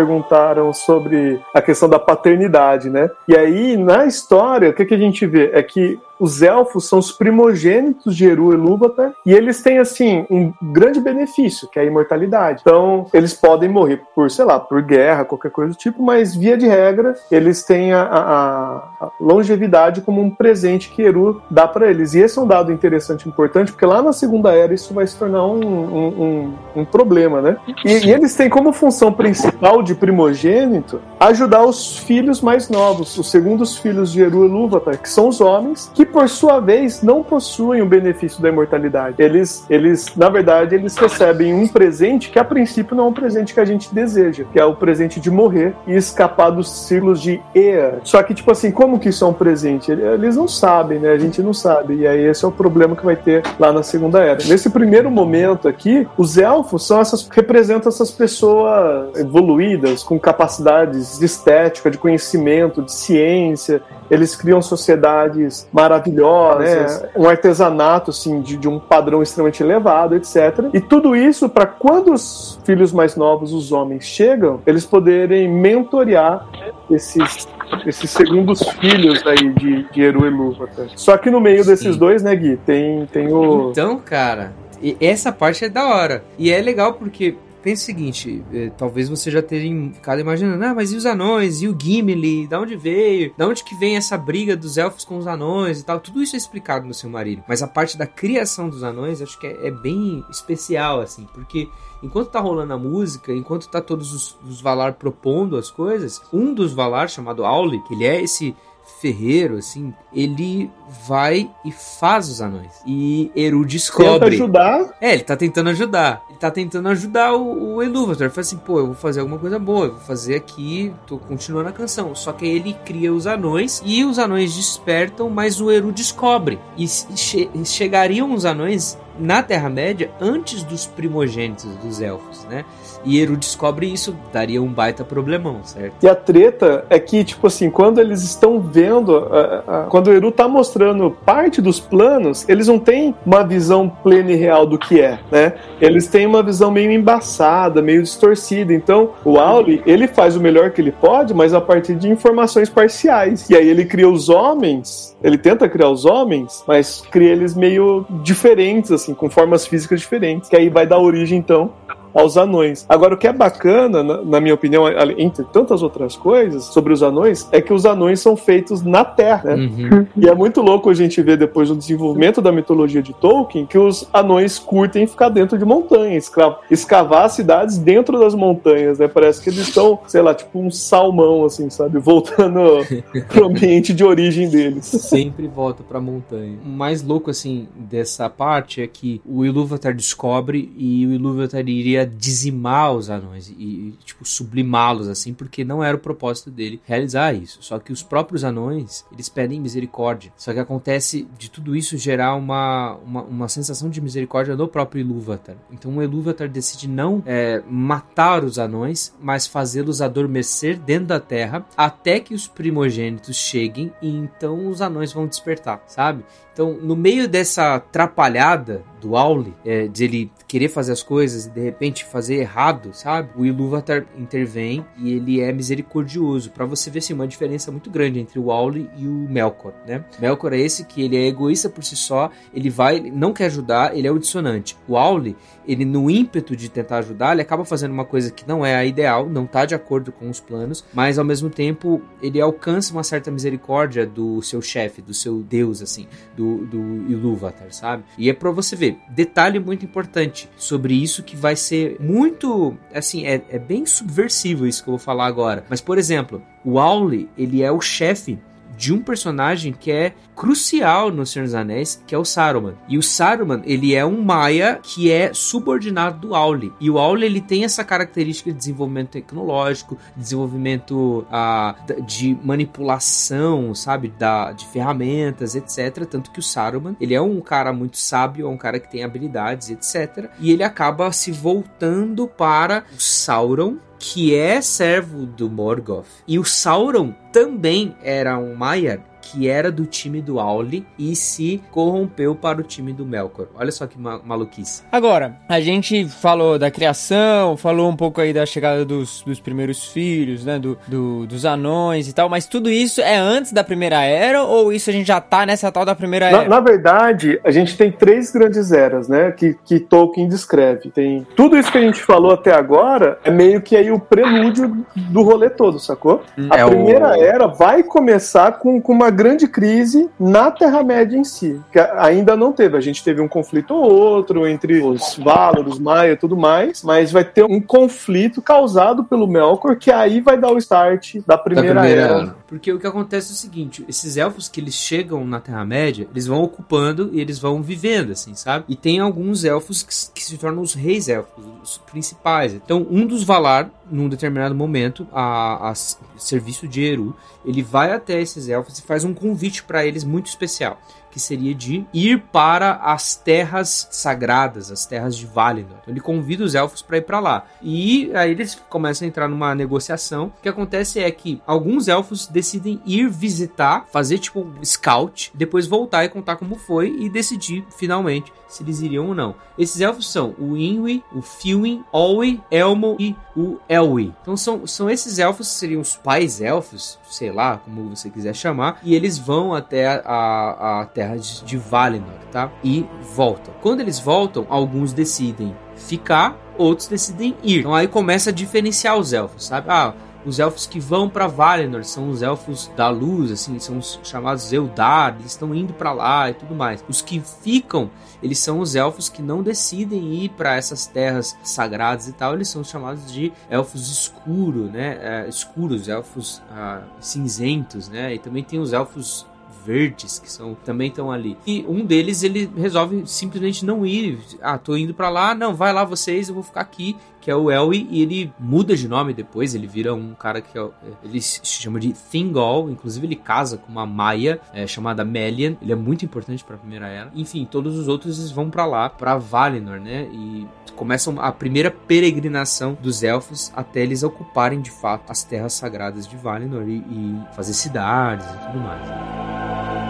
Perguntaram sobre a questão da paternidade, né? E aí, na história, o que, que a gente vê? É que os elfos são os primogênitos de Eru e Ilúvatar e eles têm assim um grande benefício, que é a imortalidade. Então, eles podem morrer por, sei lá, por guerra, qualquer coisa do tipo, mas via de regra, eles têm a, a, a longevidade como um presente que Eru dá para eles. E esse é um dado interessante importante, porque lá na Segunda Era isso vai se tornar um, um, um, um problema, né? E, e eles têm como função principal de primogênito ajudar os filhos mais novos, os segundos filhos de Eru e Ilúvatar, que são os homens que por sua vez, não possuem o benefício da imortalidade. Eles, eles, na verdade, eles recebem um presente que a princípio não é um presente que a gente deseja, que é o presente de morrer e escapar dos ciclos de Ea. Só que, tipo assim, como que isso é um presente? Eles não sabem, né? A gente não sabe. E aí esse é o problema que vai ter lá na Segunda Era. Nesse primeiro momento aqui, os elfos são essas, representam essas pessoas evoluídas, com capacidades de estética, de conhecimento, de ciência. Eles criam sociedades maravilhosas maravilhosas, né? um artesanato assim, de, de, um padrão extremamente elevado, etc. E tudo isso para quando os filhos mais novos, os homens, chegam, eles poderem mentorear esses esses segundos filhos aí de, de Eru e Lúvatar. Só que no meio desses Sim. dois, né, Gui, tem, tem o.
Então, cara, essa parte é da hora. E é legal porque pensa o seguinte, eh, talvez você já tenha ficado imaginando, ah, mas e os anões? E o Gimli? Da onde veio? Da onde que vem essa briga dos elfos com os anões e tal? Tudo isso é explicado no Silmarillion. Mas a parte da criação dos anões, acho que é, é bem especial, assim, porque enquanto tá rolando a música, enquanto tá todos os, os Valar propondo as coisas, um dos Valar, chamado Auli, que ele é esse ferreiro, assim, ele vai e faz os anões. E Eru descobre.
Tenta ajudar.
É, ele tá tentando ajudar. Tá tentando ajudar o, o Elúvator. Ele fala assim, pô, eu vou fazer alguma coisa boa, eu vou fazer aqui, tô continuando a canção. Só que ele cria os anões e os anões despertam, mas o Eru descobre. E che chegariam os anões na Terra-média antes dos primogênitos dos elfos, né? E Eru descobre isso, daria um baita problemão, certo?
E a treta é que, tipo assim, quando eles estão vendo, uh, uh, quando o Eru tá mostrando parte dos planos, eles não têm uma visão plena e real do que é, né? Eles têm uma visão meio embaçada, meio distorcida. Então, o Auli, ele faz o melhor que ele pode, mas a partir de informações parciais. E aí ele cria os homens, ele tenta criar os homens, mas cria eles meio diferentes, assim, com formas físicas diferentes. Que aí vai dar origem, então, aos anões. Agora, o que é bacana, na, na, minha opinião, entre tantas outras coisas, sobre os anões, é que os anões são feitos na Terra. Né? Uhum. E é muito louco a gente ver depois do desenvolvimento da mitologia de Tolkien que os anões curtem ficar dentro de montanhas, escavar cidades dentro das montanhas, né? Parece que eles estão, sei lá, tipo um salmão, assim, sabe? Voltando pro ambiente de origem deles.
Sempre volta pra montanha. O mais louco, assim, dessa parte é que o Ilúvatar descobre e o Ilúvatar iria queria dizimar os anões e, tipo, sublimá-los, assim, porque não era o propósito dele realizar isso. Só que os próprios anões, eles pedem misericórdia. Só que acontece de tudo isso gerar uma, uma, uma sensação de misericórdia no próprio Ilúvatar. Então o Ilúvatar decide não é, matar os anões, mas fazê-los adormecer dentro da terra até que os primogênitos cheguem e então os anões vão despertar, sabe? Então, no meio dessa atrapalhada do Auli, é, de ele querer fazer as coisas e de repente fazer errado, sabe? O Ilúvatar intervém e ele é misericordioso. para você ver assim, uma diferença muito grande entre o Auli e o Melkor, né? Melkor é esse que ele é egoísta por si só, ele vai, não quer ajudar, ele é o dissonante. O Auli, ele no ímpeto de tentar ajudar, ele acaba fazendo uma coisa que não é a ideal, não tá de acordo com os planos, mas ao mesmo tempo ele alcança uma certa misericórdia do seu chefe, do seu deus, assim, do, do Ilúvatar, sabe? E é pra você ver, detalhe muito importante sobre isso que vai ser muito, assim, é, é bem subversivo isso que eu vou falar agora. Mas, por exemplo, o Auli, ele é o chefe de um personagem que é crucial no Senhor dos Anéis, que é o Saruman. E o Saruman, ele é um Maia que é subordinado do Auli. E o Auli, ele tem essa característica de desenvolvimento tecnológico, desenvolvimento ah, de manipulação, sabe, da, de ferramentas, etc. Tanto que o Saruman, ele é um cara muito sábio, é um cara que tem habilidades, etc. E ele acaba se voltando para o Sauron, que é servo do Morgoth. E o Sauron também era um Maiar que era do time do Auli e se corrompeu para o time do Melkor. Olha só que ma maluquice.
Agora, a gente falou da criação, falou um pouco aí da chegada dos, dos primeiros filhos, né? Do, do, dos anões e tal, mas tudo isso é antes da primeira era ou isso a gente já tá nessa tal da primeira era?
Na, na verdade, a gente tem três grandes eras, né? Que, que Tolkien descreve. Tem tudo isso que a gente falou até agora é meio que aí o prelúdio do rolê todo, sacou? Hum. A é primeira o... era vai começar com, com uma grande crise na Terra-média em si, que ainda não teve. A gente teve um conflito ou outro entre os Valar, os Maia e tudo mais, mas vai ter um conflito causado pelo Melkor que aí vai dar o start da primeira, da primeira era.
Porque o que acontece é o seguinte, esses elfos que eles chegam na Terra-média, eles vão ocupando e eles vão vivendo, assim, sabe? E tem alguns elfos que, que se tornam os reis elfos, os principais. Então, um dos Valar, num determinado momento, a, a serviço de Eru, ele vai até esses elfos e faz um convite para eles muito especial que seria de ir para as terras sagradas, as terras de Valinor. Então ele convida os elfos para ir para lá. E aí eles começam a entrar numa negociação. O que acontece é que alguns elfos decidem ir visitar, fazer tipo um scout, depois voltar e contar como foi e decidir finalmente se eles iriam ou não. Esses elfos são o Inwi, o Fiwin, Olwe, Elmo e o Elwi. Então são, são esses elfos seriam os pais elfos, sei lá, como você quiser chamar, e eles vão até a, a, a terra de, Valinor, tá? E voltam. Quando eles voltam, alguns decidem ficar, outros decidem ir. Então aí começa a diferenciar os elfos, sabe? Ah, os elfos que vão para Valinor são os elfos da luz, assim, são os chamados Eldar, eles estão indo para lá e tudo mais. Os que ficam, eles são os elfos que não decidem ir para essas terras sagradas e tal, eles são chamados de elfos escuros, né? É, escuros, elfos ah, cinzentos, né? E também tem os elfos verdes que são também estão ali. E um deles ele resolve simplesmente não ir. Ah, tô indo para lá, não, vai lá vocês, eu vou ficar aqui, que é o Elwi e ele muda de nome depois, ele vira um cara que é, ele se chama de Thingol, inclusive ele casa com uma maia é, chamada Melian, ele é muito importante para a primeira era. Enfim, todos os outros vão para lá, para Valinor, né? E começam a primeira peregrinação dos elfos até eles ocuparem de fato as terras sagradas de Valinor e, e fazer cidades e tudo mais.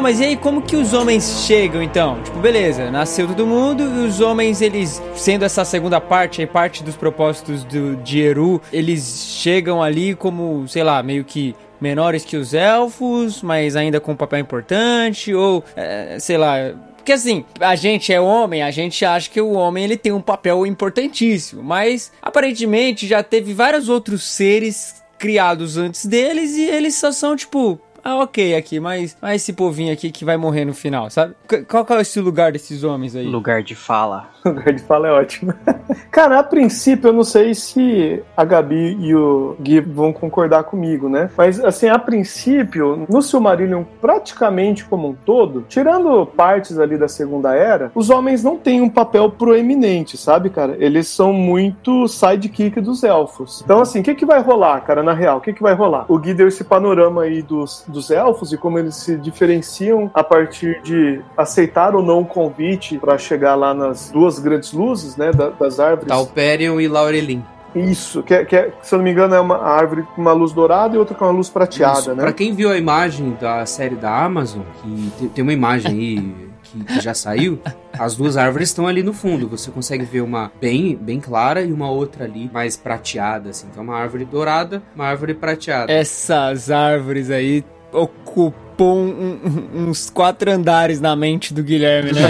Oh, mas e aí como que os homens chegam então? Tipo, beleza, nasceu todo mundo e os homens, eles, sendo essa segunda parte, aí parte dos propósitos do, de Eru, eles chegam ali como, sei lá, meio que menores que os elfos, mas ainda com um papel importante, ou, é, sei lá, porque assim, a gente é homem, a gente acha que o homem ele tem um papel importantíssimo, mas aparentemente já teve vários outros seres criados antes deles e eles só são tipo ah, ok aqui, mas, mas esse povinho aqui que vai morrer no final, sabe? Qual, qual é esse lugar desses homens aí?
Lugar de fala.
Lugar de fala é ótimo. Cara, a princípio eu não sei se a Gabi e o Gui vão concordar comigo, né? Mas assim, a princípio, no Silmarillion praticamente como um todo, tirando partes ali da Segunda Era, os homens não têm um papel proeminente, sabe, cara? Eles são muito sidekick dos elfos. Então assim, o que que vai rolar, cara, na real? O que que vai rolar? O Gui deu esse panorama aí dos, dos elfos e como eles se diferenciam a partir de aceitar ou não o convite para chegar lá nas duas grandes luzes, né, das árvores.
Talperion e Laurelin.
Isso, que, é, que é, se eu não me engano é uma árvore com uma luz dourada e outra com uma luz prateada, Isso. né?
Pra quem viu a imagem da série da Amazon, que tem uma imagem aí que, que, já saiu, as duas árvores estão ali no fundo. Você consegue ver uma bem, bem clara e uma outra ali mais prateada, assim. Então, uma árvore dourada, uma árvore prateada.
Essas árvores aí ocupa ocupam um, um, uns quatro andares na mente do Guilherme, né?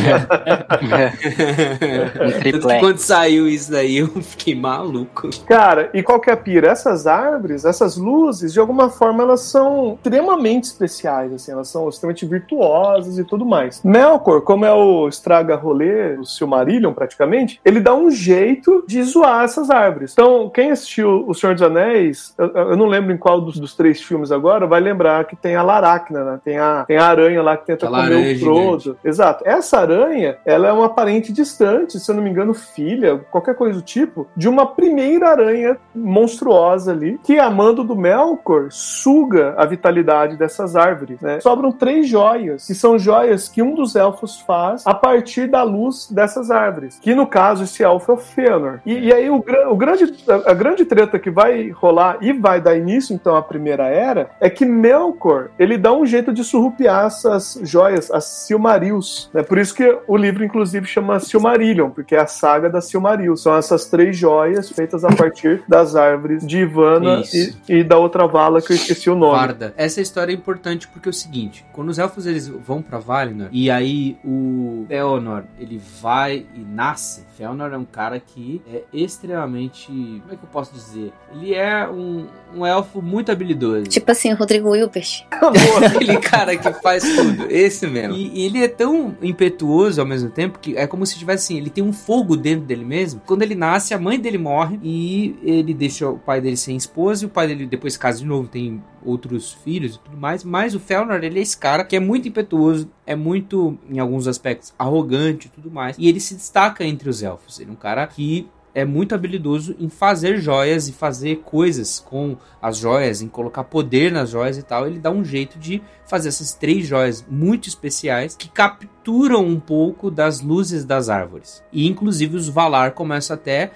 um Quando saiu isso daí, eu fiquei maluco.
Cara, e qual que é a pira? Essas árvores, essas luzes, de alguma forma, elas são extremamente especiais, assim, elas são extremamente virtuosas e tudo mais. Melkor, como é o estraga-rolê, o Silmarillion, praticamente, ele dá um jeito de zoar essas árvores. Então, quem assistiu O Senhor dos Anéis, eu, eu não lembro em qual dos, dos, três filmes agora, vai lembrar que tem a Laracna, né? Tem a, tem a aranha lá que tenta Aquela comer o Frodo. Exato. Essa aranha, ela é uma parente distante, se eu não me engano, filha, qualquer coisa do tipo, de uma primeira aranha monstruosa ali, que a mando do Melkor suga a vitalidade dessas árvores. Né? Sobram três joias, que são joias que um dos elfos faz a partir da luz dessas árvores. Que no caso, esse elfo é o Fëanor. E, e aí o, o grande, a, a grande treta que vai rolar e vai dar início então à primeira era é que Melkor ele dá um jeito de surrupiar essas joias, as Silmarils. Né? Por isso que o livro, inclusive, chama Silmarillion, porque é a saga da Silmaril. São essas três joias feitas a partir das árvores de Ivana e, e, da outra vala que eu esqueci o nome.
Varda. Essa história é importante porque é o seguinte: quando os elfos eles vão para Valinor e aí o Feanor ele vai e nasce. Feanor é um cara que é extremamente. Como é que eu posso dizer? Ele é um, um elfo muito habilidoso.
Tipo assim, Rodrigo Wilbert.
Aquele cara que faz tudo. Esse mesmo. E, e, ele é tão impetuoso ao mesmo tempo que é como se tivesse assim, ele tem um fogo dentro dele mesmo. Quando ele nasce, a mãe dele morre e ele deixa o pai dele sem esposa e o pai dele depois casa de novo, tem outros filhos e tudo mais, mas o Felnor, ele é esse cara que é muito impetuoso, é muito, em alguns aspectos, arrogante e tudo mais, e ele se destaca entre os elfos. Ele é um cara que é muito habilidoso em fazer joias e fazer coisas com as joias, em colocar poder nas joias e tal. Ele dá um jeito de fazer essas três joias muito especiais que capturam um pouco das luzes das árvores. E inclusive os Valar começam até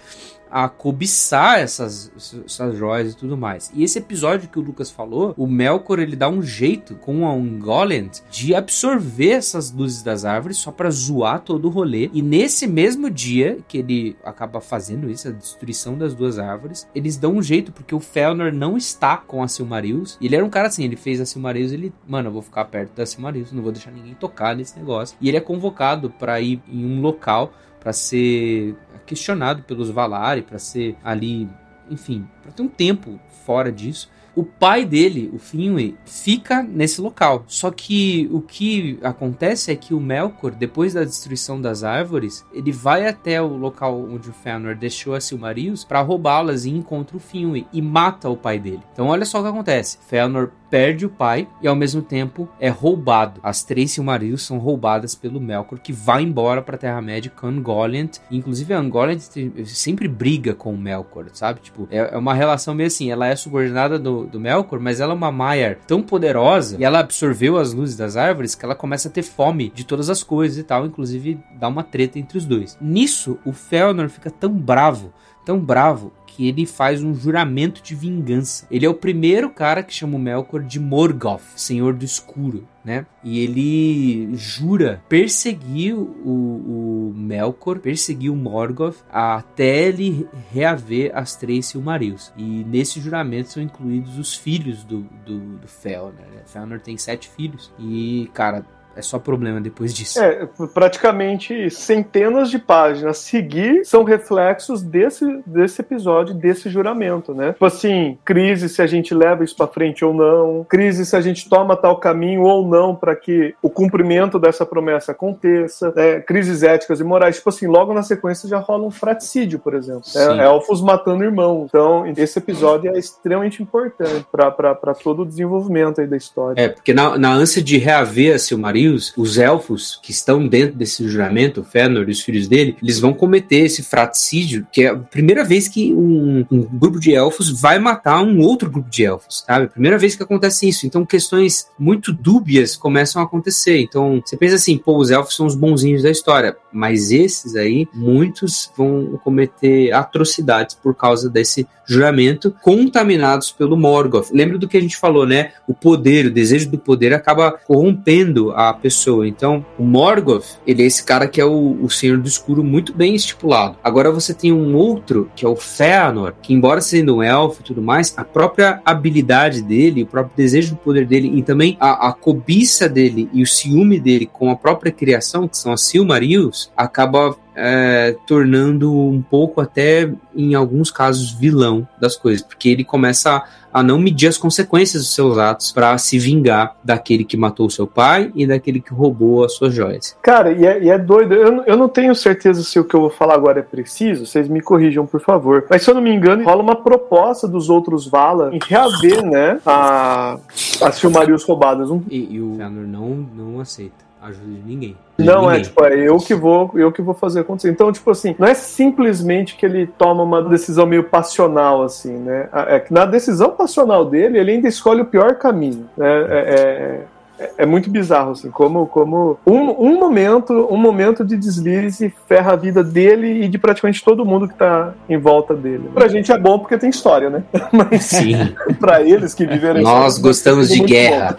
a cobiçar essas, essas joias e tudo mais. E esse episódio que o Lucas falou, o Melkor ele dá um jeito com a Ungoliant de absorver essas luzes das árvores só para zoar todo o rolê. E nesse mesmo dia que ele acaba fazendo isso, a destruição das duas árvores, eles dão um jeito porque o Felnor não está com a Silmarils. E ele era um cara assim, ele fez a Silmarils, ele, mano, eu vou ficar perto da Silmarils, não vou deixar ninguém tocar nesse negócio. E ele é convocado para ir em um local para ser questionado pelos Valari, para ser ali, enfim, para ter um tempo fora disso. O pai dele, o Finwë, fica nesse local. Só que o que acontece é que o Melkor, depois da destruição das árvores, ele vai até o local onde o Fëanor deixou as Silmarils para roubá-las e encontra o Finwë e mata o pai dele. Então olha só o que acontece. Fëanor perde o pai e ao mesmo tempo é roubado. As três Silmarils são roubadas pelo Melkor, que vai embora para Terra-média com Ungoliant. Inclusive a Ungoliant sempre briga com o Melkor, sabe? Tipo, é, é uma relação meio assim, ela é subordinada do, do Melkor, mas ela é uma Maiar tão poderosa e ela absorveu as luzes das árvores que ela começa a ter fome de todas as coisas e tal, inclusive dá uma treta entre os dois. Nisso, o Felnor fica tão bravo, tão bravo, que ele faz um juramento de vingança. Ele é o primeiro cara que chama o Melkor de Morgoth, Senhor do Escuro. Né? E ele jura perseguir o, o Melkor, perseguir o Morgoth, até ele reaver as três Silmarils. E nesse juramento são incluídos os filhos do, do, do Felnor. Né? Tem sete filhos. E, cara, é só problema depois disso.
É, praticamente centenas de páginas seguir são reflexos desse, desse episódio, desse juramento, né? Tipo assim, crise se a gente leva isso para frente ou não, crise se a gente toma tal caminho ou não para que o cumprimento dessa promessa aconteça, né? crises éticas e morais. Tipo assim, logo na sequência já rola um fraticídio, por exemplo. É, elfos matando irmãos. Então, esse episódio é extremamente importante para todo o desenvolvimento aí da história.
É, porque na, na ânsia de reaver a Silmarillion, os elfos que estão dentro desse juramento, o Fëanor e os filhos dele, eles vão cometer esse fratricídio, que é a primeira vez que um, um, grupo de elfos vai matar um outro grupo de elfos, sabe? Primeira vez que acontece isso. Então questões muito dúbias começam a acontecer. Então você pensa assim, pô, os elfos são os bonzinhos da história, mas esses aí, muitos vão cometer atrocidades por causa desse juramento, contaminados pelo Morgoth. Lembra do que a gente falou, né? O poder, o desejo do poder acaba corrompendo a pessoa. Então, o Morgoth, ele é esse cara que é o, o Senhor do Escuro muito bem estipulado. Agora você tem um outro, que é o Fëanor, que embora sendo um elfo e tudo mais, a própria habilidade dele, o próprio desejo do poder dele e também a, a cobiça dele e o ciúme dele com a própria criação, que são as Silmarils, acaba é, tornando um pouco até em alguns casos vilão das coisas, porque ele começa a, a não medir as consequências dos seus atos para se vingar daquele que matou seu pai e daquele que roubou as suas joias.
Cara, e é, e é doido, eu, eu não tenho certeza se o que eu vou falar agora é preciso, vocês me corrijam por favor, mas se eu não me engano, rola uma proposta dos outros Vala em reaver, né, a, as Silmarils roubadas. Um...
E, e o Fëanor não, não aceita ajuda de ninguém.
Não,
ninguém.
é tipo, é eu que vou, eu que vou fazer acontecer. Então, tipo assim, não é simplesmente que ele toma uma decisão meio passional, assim, né? É que na decisão passional dele, ele ainda escolhe o pior caminho. Né? É, é, é muito bizarro, assim, como, como um, um momento, um momento de deslize ferra a vida dele e de praticamente todo mundo que tá em volta dele. Pra gente é bom porque tem história, né? Mas
Sim.
pra eles que viveram
Nós gostamos de guerra.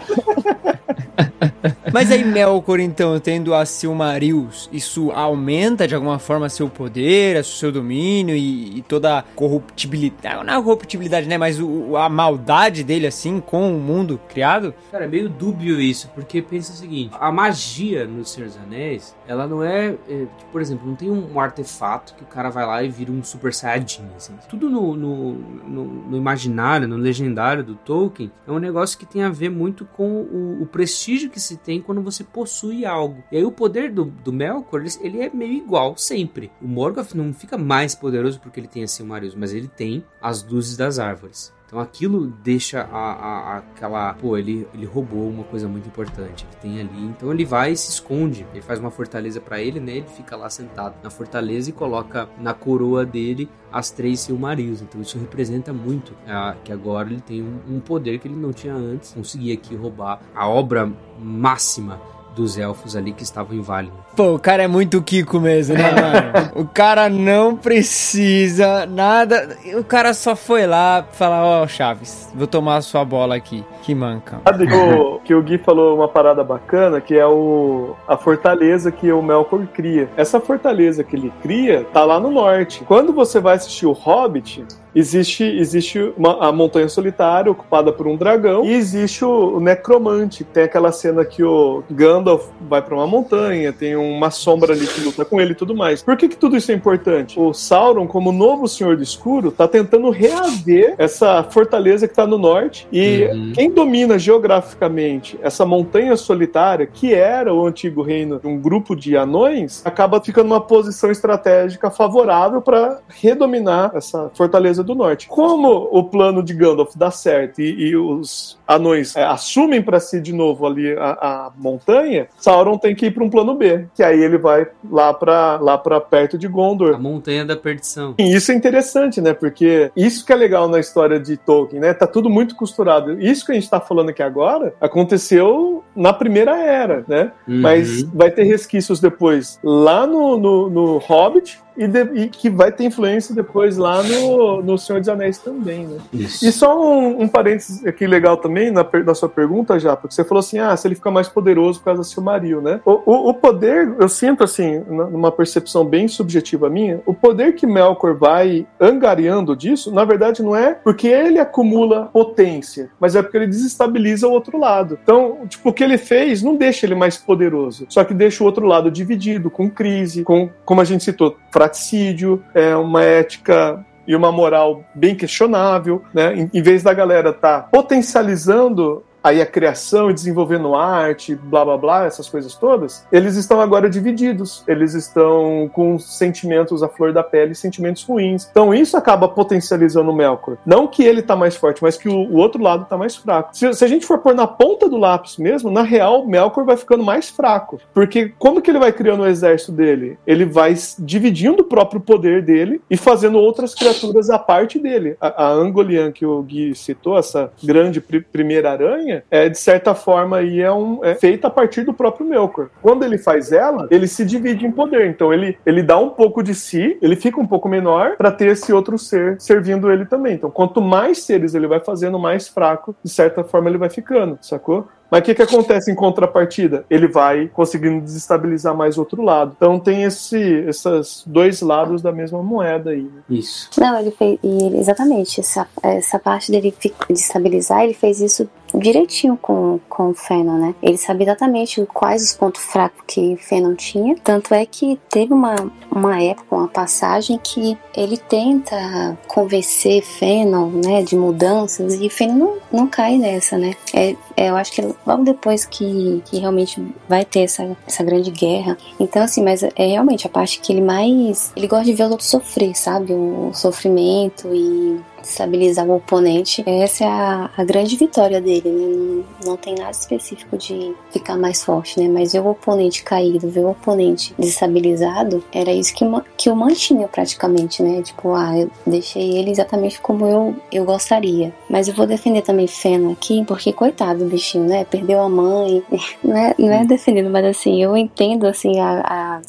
Mas aí, Melkor, então, tendo a Silmarils, isso aumenta de alguma forma seu poder, seu domínio e, e toda a corruptibilidade. Não é a corruptibilidade, né? Mas o, a maldade dele, assim, com o mundo criado?
Cara, é meio dúbio isso, porque pensa o seguinte: a magia no Senhor dos Anéis, ela não é. é tipo, por exemplo, não tem um, artefato que o cara vai lá e vira um super saiyajin, assim. Tudo no, no, no, no, imaginário, no legendário do Tolkien, é um negócio que tem a ver muito com o, o prestígio que se tem quando você possui algo. E aí o poder do, do Melkor, ele, é meio igual sempre. O Morgoth não fica mais poderoso porque ele tem a Silmarils, mas ele tem as luzes das árvores. Então aquilo deixa a, a- aquela. Pô, ele, ele roubou uma coisa muito importante. Ele tem ali. Então ele vai e se esconde. Ele faz uma fortaleza pra ele, né? Ele fica lá sentado na fortaleza e coloca na coroa dele as três Silmarils. Então isso representa muito ah, que agora ele tem um, um poder que ele não tinha antes. Conseguir aqui roubar a obra máxima dos elfos ali que estavam em Valinor.
Pô, o cara é muito Kiko mesmo, né, mano? o cara não precisa nada. O cara só foi lá falar, ó, Chaves, vou tomar a sua bola aqui. Que manca.
Sabe que o, que o Gui falou uma parada bacana, que é o, a fortaleza que o Melkor cria. Essa fortaleza que ele cria tá lá no norte. Quando você vai assistir o Hobbit, existe, existe uma, a montanha solitária ocupada por um dragão e existe o, o necromante. Tem aquela cena que o Gandalf vai pra uma montanha, tem uma sombra ali que luta com ele e tudo mais. Por que, que tudo isso é importante? O Sauron, como novo Senhor do Escuro, tá tentando reaver essa fortaleza que tá no norte e
Uhum.
quem domina geograficamente essa montanha solitária, que era o antigo reino de um grupo de anões, acaba ficando numa posição estratégica favorável para redominar essa fortaleza do norte. Como o plano de Gandalf dá certo e, e os anões é, assumem para si de novo ali a, a montanha, Sauron tem que ir para um plano B, que aí ele vai lá para lá para perto de Gondor.
A montanha da perdição.
E isso é interessante, né? Porque isso que é legal na história de Tolkien, né? Tá tudo muito costurado. Isso que a gente tá falando aqui agora aconteceu na primeira era, né?
Uhum.
Mas vai ter resquícios depois lá no, no, no Hobbit e, de- e que vai ter influência depois lá no, no Senhor dos Anéis também, né?
Isso.
E só um, um parênteses aqui legal também na, na sua pergunta, já, porque você falou assim: ah, se ele fica mais poderoso por causa do Silmaril, né? O, o, o poder, eu sinto assim, numa percepção bem subjetiva minha, o poder que Melkor vai angariando disso, na verdade, não é porque ele acumula potência, mas é porque ele desestabiliza o outro lado. Então, tipo, o que ele fez não deixa ele mais poderoso, só que deixa o outro lado dividido, com crise, com, como a gente citou, fraticídio, é uma ética e uma moral bem questionável, né? Em, em vez da galera tá potencializando aí a criação e desenvolvendo arte, blá blá blá, essas coisas todas, eles estão agora divididos. Eles estão com sentimentos à flor da pele, sentimentos ruins. Então isso acaba potencializando o Melkor. Não que ele tá mais forte, mas que o, o outro lado tá mais fraco. Se, se a gente for pôr na ponta do lápis mesmo, na real, Melkor vai ficando mais fraco. Porque como que ele vai criando o exército dele? Ele vai dividindo o próprio poder dele e fazendo outras criaturas à parte dele. A, a Angolian que o Gui citou, essa grande pri- primeira aranha, é de certa forma aí é, um, é feita a partir do próprio Melkor. Quando ele faz ela, ele se divide em poder. Então ele, ele dá um pouco de si, ele fica um pouco menor para ter esse outro ser servindo ele também. Então quanto mais seres ele vai fazendo, mais fraco, de certa forma ele vai ficando, sacou? Mas o que, que acontece em contrapartida? Ele vai conseguindo desestabilizar mais outro lado. Então tem esse, esses dois lados da mesma moeda aí. né?
Isso.
Não, ele fez. E ele- exatamente, essa, essa parte dele fi- de estabilizar, ele fez isso direitinho com, com o Fëanor, né? Ele sabia exatamente quais os pontos fracos que Fëanor tinha. Tanto é que teve uma, uma época, uma passagem que ele tenta convencer Fëanor, né, de mudanças, e Fëanor não, não cai nessa, né? É, é, eu acho que logo depois que, que realmente vai ter essa, essa grande guerra. Então, assim, mas é realmente a parte que ele mais. Ele gosta de ver os outros sofrer, sabe? O sofrimento e estabilizar o oponente. Essa é a, a grande vitória dele, né? Não, não tem nada específico de ficar mais forte, né? Mas ver o oponente caído, ver o oponente desestabilizado, era isso que, que eu mantinha praticamente, né? Tipo, ah, eu deixei ele exatamente como eu, eu gostaria. Mas eu vou defender também Feno aqui, porque coitado do bichinho, né? Perdeu a mãe. Não é, não é defendendo, mas assim, eu entendo assim a,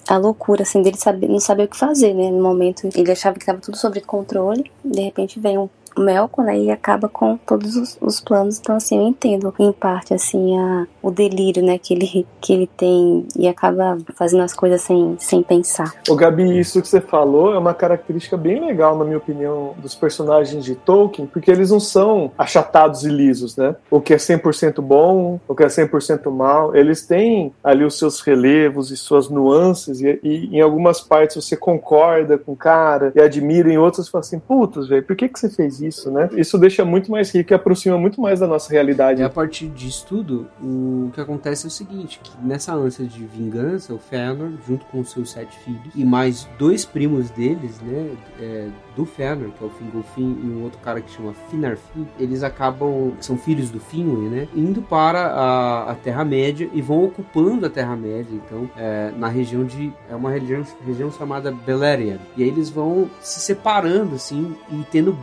a, a loucura assim, dele saber, não saber o que fazer, né? No momento ele achava que estava tudo sob controle, de repente vem um Melkor, né, e acaba com todos os, os planos. Então, assim, eu entendo em parte, assim, a, o delírio, né, que ele, que ele tem e acaba fazendo as coisas sem, sem pensar.
Ô Gabi, isso que você falou é uma característica bem legal, na minha opinião, dos personagens de Tolkien, porque eles não são achatados e lisos, né? O que é 100% bom, o que é 100% mal. Eles têm ali os seus relevos e suas nuances, e, e em algumas partes você concorda com o cara e admira, em outras você fala assim, putas, velho, por que, que você fez isso? Isso, né? Isso deixa muito mais rico e aproxima muito mais da nossa realidade.
E a partir disso tudo, o que acontece é o seguinte, que nessa ânsia de vingança, o Fëanor, junto com seus sete filhos, e mais dois primos deles, né, é, do Fëanor, que é o Fingolfin, e um outro cara que chama Finarfin, eles acabam, são filhos do Finwë, né, indo para a, a Terra-média e vão ocupando a Terra-média, então, é, na região de, é uma região, região chamada Beleriand, e aí eles vão se separando, assim, e tendo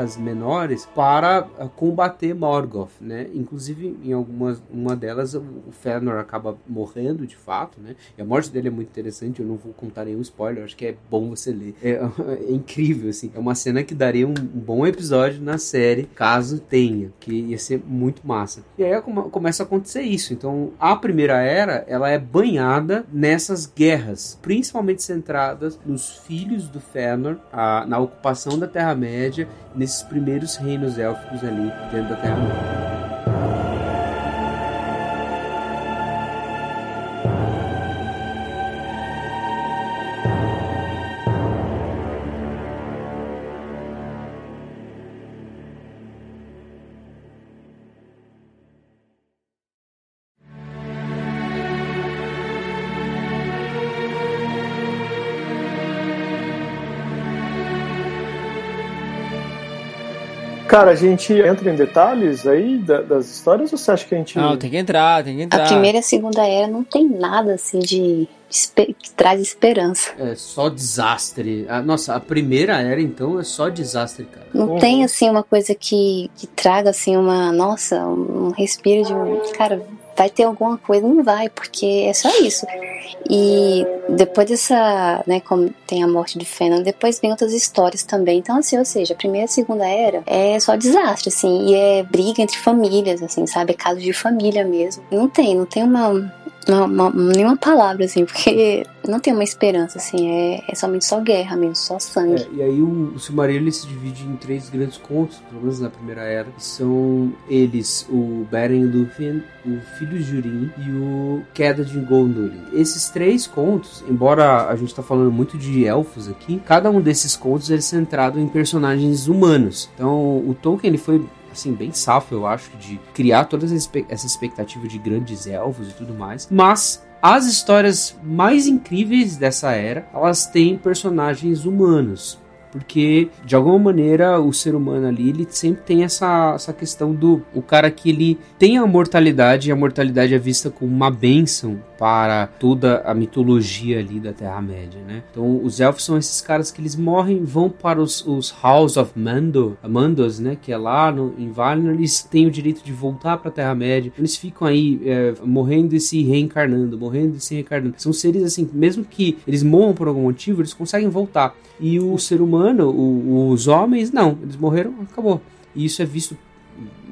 guerras menores para uh, combater Morgoth, né, inclusive em algumas, uma delas o Fëanor acaba morrendo, de fato, né, e a morte dele é muito interessante, eu não vou contar nenhum spoiler, acho que é bom você ler, é, é incrível, assim, é uma cena que daria um, um bom episódio na série, caso tenha, que ia ser muito massa. E aí come, começa a acontecer isso. Então, a primeira era, ela é banhada nessas guerras, principalmente centradas nos filhos do Fëanor, a, na ocupação da Terra-média, nesses primeiros reinos élficos ali dentro da Terra-média.
Cara, a gente entra em detalhes aí da- das histórias ou você acha que a gente.
Não, tem que entrar, tem que entrar.
A primeira e a segunda era não tem nada assim de que traz esperança.
É só desastre. Ah, nossa, a primeira era então é só desastre, cara.
Não
Uhum.
tem assim uma coisa que, que traga assim uma, nossa, um respiro de, cara, vai ter alguma coisa, não vai, porque é só isso. E depois dessa, né, como tem a morte de Fëanor, depois vem outras histórias também. Então assim, ou seja, a primeira e a segunda era é só desastre assim, e é briga entre famílias assim, sabe? É caso de família mesmo. Não tem, não tem uma uma, uma- nenhuma palavra, assim, porque não tem uma esperança, assim, é, é somente só guerra mesmo, só sangue.
É, e aí o, o Silmarillion ele se divide em três grandes contos, pelo menos na primeira era, que são eles, o Beren Lúthien, o Filho de Urim e o Queda de Gondolin. Esses três contos, embora a gente tá falando muito de elfos aqui, cada um desses contos é centrado em personagens humanos. Então o Tolkien ele foi assim, bem safo, eu acho, de criar toda essa expectativa de grandes elfos e tudo mais. Mas as histórias mais incríveis dessa era, elas têm personagens humanos. Porque, de alguma maneira, o ser humano ali, ele sempre tem essa, essa questão do... O cara que ele tem a mortalidade, e a mortalidade é vista como uma bênção para toda a mitologia ali da Terra-média, né? Então, os elfos são esses caras que eles morrem, vão para os, os House of Mando, Mandos, né? Que é lá no, em Valinor, eles têm o direito de voltar para a Terra-média. Eles ficam aí é, morrendo e se reencarnando, morrendo e se reencarnando. São seres assim, mesmo que eles morram por algum motivo, eles conseguem voltar. E o ser humano, o- os homens, não. Eles morreram, acabou. E isso é visto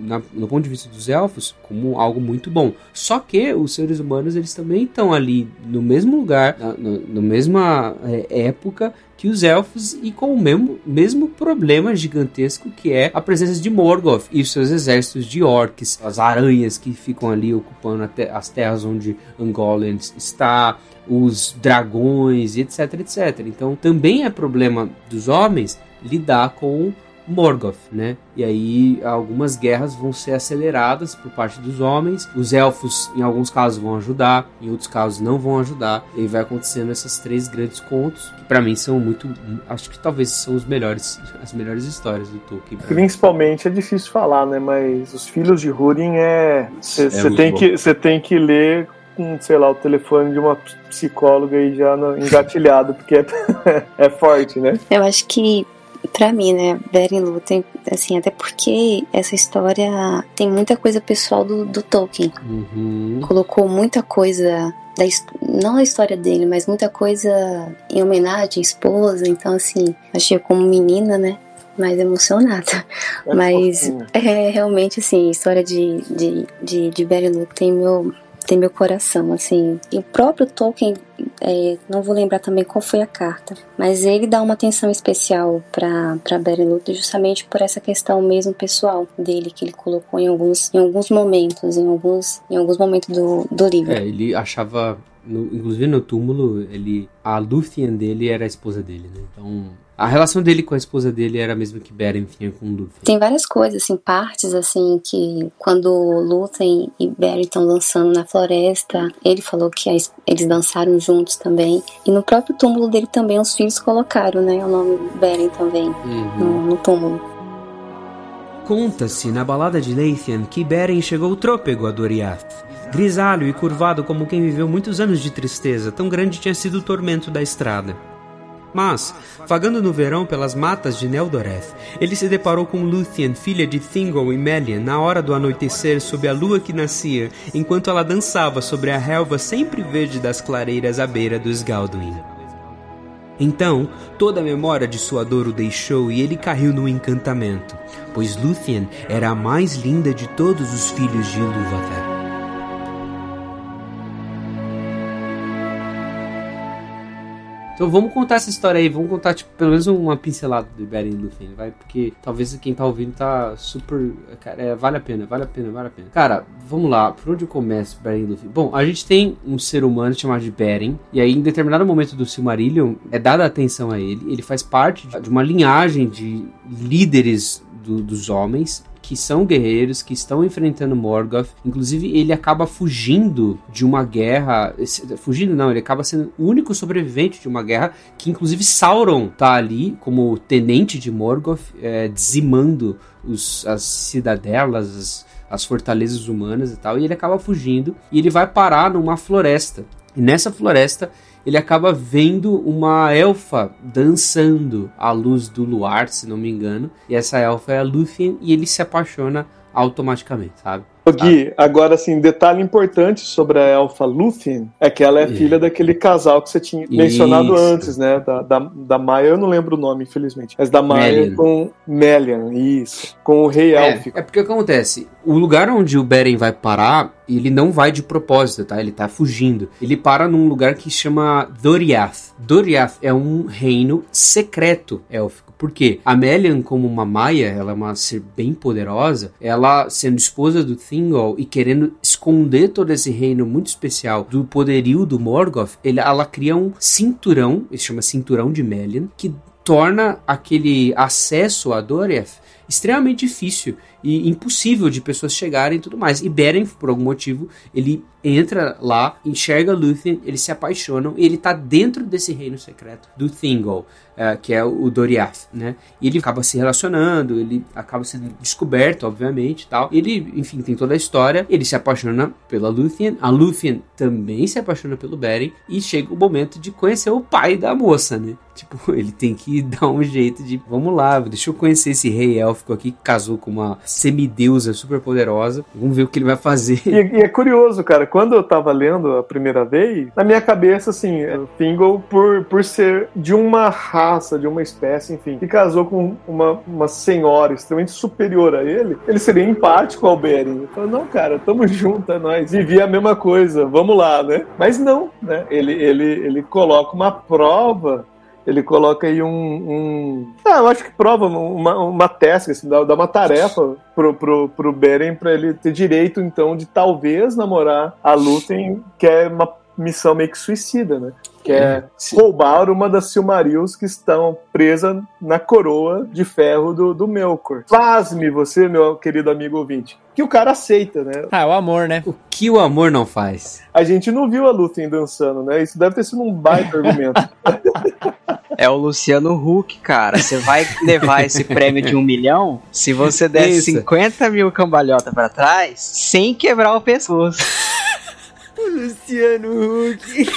na- no ponto de vista dos elfos como algo muito bom. Só que os seres humanos eles também estão ali no mesmo lugar, na, no mesma é, época que os elfos e com o mesmo, mesmo problema gigantesco que é a presença de Morgoth e seus exércitos de orcs, as aranhas que ficam ali ocupando te- as terras onde Angolan está, os dragões etc, etc. Então também é problema dos homens lidar com Morgoth, né? E aí algumas guerras vão ser aceleradas por parte dos homens. Os elfos, em alguns casos, vão ajudar, em outros casos não vão ajudar. E aí vai acontecendo esses três grandes contos, que pra mim são muito, acho que talvez são os melhores, as melhores histórias do Tolkien.
Principalmente é difícil falar, né? Mas os filhos de Húrin é. Você
muito
tem, que- tem que ler com, sei lá, o telefone de uma psicóloga aí já engatilhado, porque é, é forte, né?
Eu acho que, pra mim, né, Beren Lúthien, assim, até porque essa história tem muita coisa pessoal do, do Tolkien.
Uhum.
Colocou muita coisa, da, não da história dele, mas muita coisa em homenagem à esposa. Então, assim, achei como menina, né, mais emocionada.
É
Mas é realmente assim, a história de, de, de, de Beren Lúthien tem meu, tem meu coração, assim. E o próprio Tolkien, é, não vou lembrar também qual foi a carta, mas ele dá uma atenção especial para Lúthien justamente por essa questão mesmo pessoal dele que ele colocou em alguns, em alguns momentos, em alguns, em alguns momentos do, do livro.
É, ele achava no- inclusive no túmulo, ele. A Luthien dele era a esposa dele, né? Então. A relação dele com a esposa dele era a mesma que Beren tinha com Luthien.
Tem várias coisas, assim, partes, assim, que quando Lúthien e Barry estão dançando na floresta, ele falou que a es- eles dançaram juntos também. E no próprio túmulo dele também os filhos colocaram, né, o nome Beren também no, no túmulo.
Conta-se na balada de Leithian que Beren chegou trôpego a Doriath. Grisalho e curvado como quem viveu muitos anos de tristeza, tão grande tinha sido o tormento da estrada. Mas, vagando no verão pelas matas de Neldoreth, ele se deparou com Luthien, filha de Thingol e Melian, na hora do anoitecer sob a lua que nascia, enquanto ela dançava sobre a relva sempre verde das clareiras à beira do Sgalduin. Então, toda a memória de sua dor o deixou e ele caiu no encantamento, pois Luthien era a mais linda de todos os filhos de Ilúvatar. Então vamos contar essa história aí, vamos contar tipo, pelo menos uma pincelada do Beren e Luthien, vai? Porque talvez quem tá ouvindo tá super. Cara, é, vale a pena, vale a pena, vale a pena. Cara, vamos lá, por onde eu começo Beren Luthien? Bom, a gente tem um ser humano chamado de Beren, e aí em determinado momento do Silmarillion é dada atenção a ele, ele faz parte de uma linhagem de líderes do- dos homens que são guerreiros, que estão enfrentando Morgoth. Inclusive, ele acaba fugindo de uma guerra. Fugindo não, ele acaba sendo o único sobrevivente de uma guerra que, inclusive, Sauron tá ali como tenente de Morgoth, é, dizimando os, as cidadelas, as, as fortalezas humanas e tal. E ele acaba fugindo e ele vai parar numa floresta. E nessa floresta ele acaba vendo uma elfa dançando à luz do luar, se não me engano. E essa elfa é a Lúthien e ele se apaixona automaticamente, sabe?
Ô, Gui, agora assim, detalhe importante sobre a elfa Lúthien é que ela é
Isso.
filha daquele casal que você tinha mencionado
Isso.
antes, né? Da, da, da Maia, eu não lembro o nome, infelizmente. Mas da Maia
Melian.
com Melian, isso. Com o rei élfico.
É, é porque acontece, o lugar onde o Beren vai parar, ele não vai de propósito, tá? Ele tá fugindo. Ele para num lugar que chama Doriath. Doriath é um reino secreto élfico. Por quê? A Melian, como uma Maia, ela é uma ser bem poderosa, ela sendo esposa do Thingol e querendo esconder todo esse reino muito especial do poderio do Morgoth, ele- ela cria um cinturão, ele chama cinturão de Melian, que torna aquele acesso a Doriath extremamente difícil e impossível de pessoas chegarem e tudo mais. E Beren, por algum motivo, ele entra lá, enxerga Lúthien, eles se apaixonam e ele tá dentro desse reino secreto do Thingol, eh, que é o Doriath, né? E ele acaba se relacionando, ele acaba sendo descoberto, obviamente, tal. Ele, enfim, tem toda a história, ele se apaixona pela Lúthien, a Lúthien também se apaixona pelo Beren e chega o momento de conhecer o pai da moça, né? Tipo, ele tem que dar um jeito de, vamos lá, deixa eu conhecer esse rei élfico aqui que casou com uma semideusa super poderosa. Vamos ver o que ele vai fazer.
E, e é curioso, cara, quando eu tava lendo a primeira vez, na minha cabeça, assim, o Thingol, por, por ser de uma raça, de uma espécie, enfim, que casou com uma, uma senhora extremamente superior a ele, ele seria empático ao Beren. Eu falei, não, cara, tamo junto, é nóis. Vivia a mesma coisa, vamos lá, né? Mas não, né? Ele, ele, ele coloca uma prova ele coloca aí um. um- Ah, eu acho que prova uma, uma task, assim, dá, dá uma tarefa pro, pro, pro Beren pra ele ter direito, então, de talvez namorar a Lúthien, que é uma missão meio que suicida, né? Que é roubar uma das Silmarils que estão presas na coroa de ferro do, do Melkor. Pasme você, meu querido amigo ouvinte, que o cara aceita, né?
Ah, o amor, né?
O que o amor não faz?
A gente não viu a Lúthien dançando, né? Isso deve ter sido um baita argumento.
É o Luciano Huck, cara. Você vai levar esse prêmio de um milhão se você der
Isso.
50 mil cambalhota pra trás sem quebrar o pescoço.
Luciano Huck.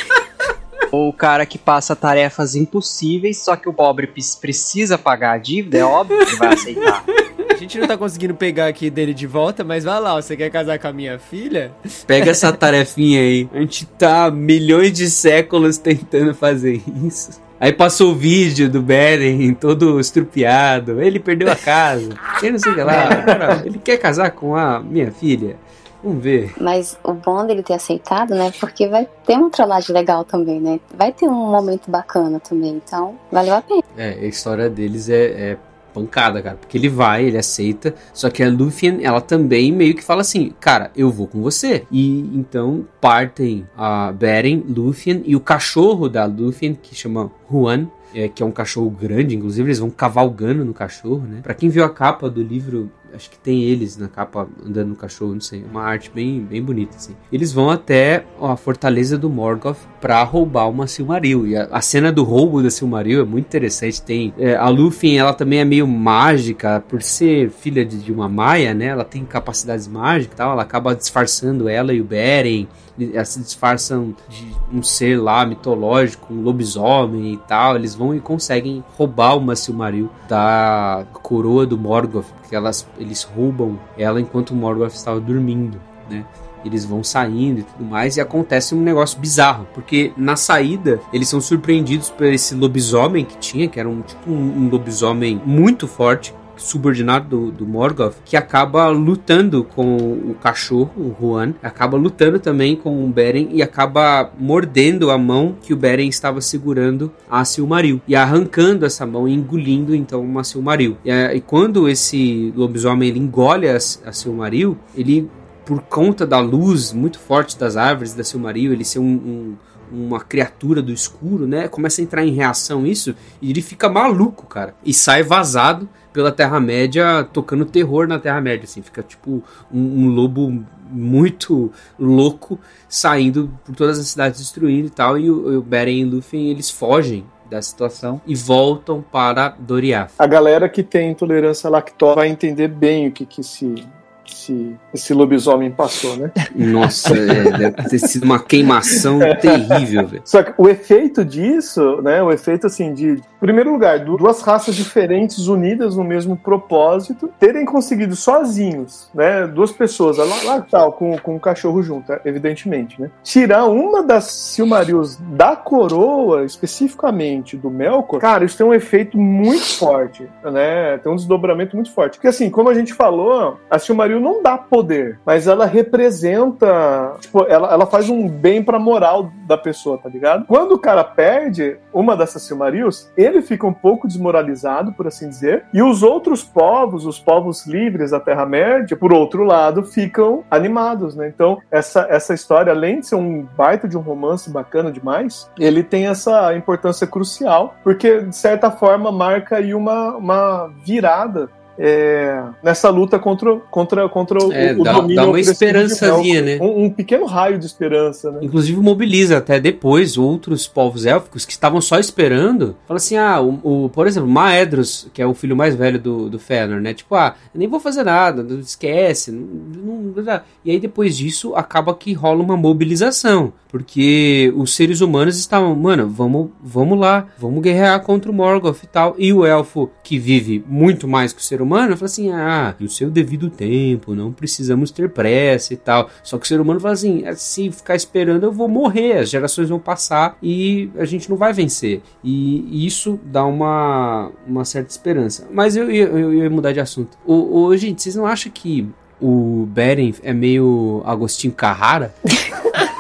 Ou o cara que passa tarefas impossíveis, só que o pobre precisa pagar a dívida, é óbvio que vai aceitar.
A gente não tá conseguindo pegar aqui dele de volta, mas vai lá, você quer casar com a minha filha?
Pega essa tarefinha aí. A gente tá milhões de séculos tentando fazer isso. Aí passou o vídeo do Beren todo estrupiado. Ele perdeu a casa. Ele não sei o que lá. Cara, ele quer casar com a minha filha. Vamos ver.
Mas o bom dele ter aceitado, né? Porque vai ter uma trollagem legal também, né? Vai ter um momento bacana também. Então, valeu a pena.
É, a história deles é, é pancada, cara. Porque ele vai, ele aceita. Só que a Lúthien, ela também meio que fala assim: Cara, eu vou com você. E então partem a Beren, Lúthien e o cachorro da Lúthien, que chama Juan. É, que é um cachorro grande, inclusive eles vão cavalgando no cachorro, né? Pra quem viu a capa do livro acho que tem eles na capa andando no cachorro, não sei, uma arte bem, bem bonita assim. Eles vão até a fortaleza do Morgoth para roubar uma Silmaril e a, a, cena do roubo da Silmaril é muito interessante. Tem é, a Lúthien, ela também é meio mágica por ser filha de, de uma Maia, né? Ela tem capacidades mágicas, tal. Ela acaba disfarçando ela e o Beren elas se disfarçam de um ser lá mitológico, um lobisomem e tal. Eles vão e conseguem roubar uma Silmaril da coroa do Morgoth, porque elas, eles roubam ela enquanto o Morgoth estava dormindo, né? Eles vão saindo e tudo mais, e acontece um negócio bizarro, porque na saída eles são surpreendidos por esse lobisomem que tinha, que era um tipo um, um lobisomem muito forte, subordinado do, do Morgoth, que acaba lutando com o cachorro, o Juan, acaba lutando também com o Beren e acaba mordendo a mão que o Beren estava segurando a Silmaril e arrancando essa mão e engolindo então uma Silmaril. E, e quando esse lobisomem ele engole a, a Silmaril, ele por conta da luz muito forte das árvores da Silmaril, ele ser um, um uma criatura do escuro, né? Começa a entrar em reação isso e ele fica maluco, cara. E sai vazado pela Terra-média, tocando terror na Terra-média, assim. Fica tipo um, um, lobo muito louco saindo por todas as cidades destruindo e tal. E o, o Beren e Luffy, eles fogem da situação e voltam para Doriath.
A galera que tem intolerância à lactose vai entender bem o que, que se esse, esse lobisomem passou, né?
Nossa, é, deve ter sido uma queimação terrível, velho.
Só que o efeito disso, né? O efeito assim de, em primeiro lugar, duas raças diferentes unidas no mesmo propósito, terem conseguido sozinhos, né? Duas pessoas, lá, lá tal, com, com o cachorro junto, evidentemente, né? Tirar uma das Silmarils da coroa, especificamente do Melkor, cara, isso tem um efeito muito forte, né? Tem um desdobramento muito forte. Porque assim, como a gente falou, a Silmaril não dá poder, mas ela representa, tipo, ela, ela faz um bem pra moral da pessoa, tá ligado? Quando o cara perde uma dessas Silmarils, ele fica um pouco desmoralizado, por assim dizer, e os outros povos, os povos livres da Terra-média, por outro lado, ficam animados, né? Então, essa, essa história, além de ser um baita de um romance bacana demais, ele tem essa importância crucial, porque, de certa forma, marca aí uma, uma virada é, nessa luta contra, contra, contra
é,
o,
dá,
domínio
dá uma esperançazinha, né?
Um, um, pequeno raio de esperança, né?
Inclusive mobiliza até depois outros povos élficos que estavam só esperando. Fala assim, ah, o, o, por exemplo, Maedros, que é o filho mais velho do, do Fëanor, né? Tipo, ah, nem vou fazer nada, esquece. Não, não, não, e aí depois disso acaba que rola uma mobilização. Porque os seres humanos estavam, mano, vamos, vamos lá, vamos guerrear contra o Morgoth e tal. E o elfo, que vive muito mais que o ser humano, fala assim: ah, no seu devido tempo, não precisamos ter pressa e tal. Só que o ser humano fala assim: é, se ficar esperando, eu vou morrer, as gerações vão passar e a gente não vai vencer. E isso dá uma, uma certa esperança. Mas eu, eu, eu ia mudar de assunto. O, o, gente, vocês não acham que o Beren é meio Agostinho Carrara?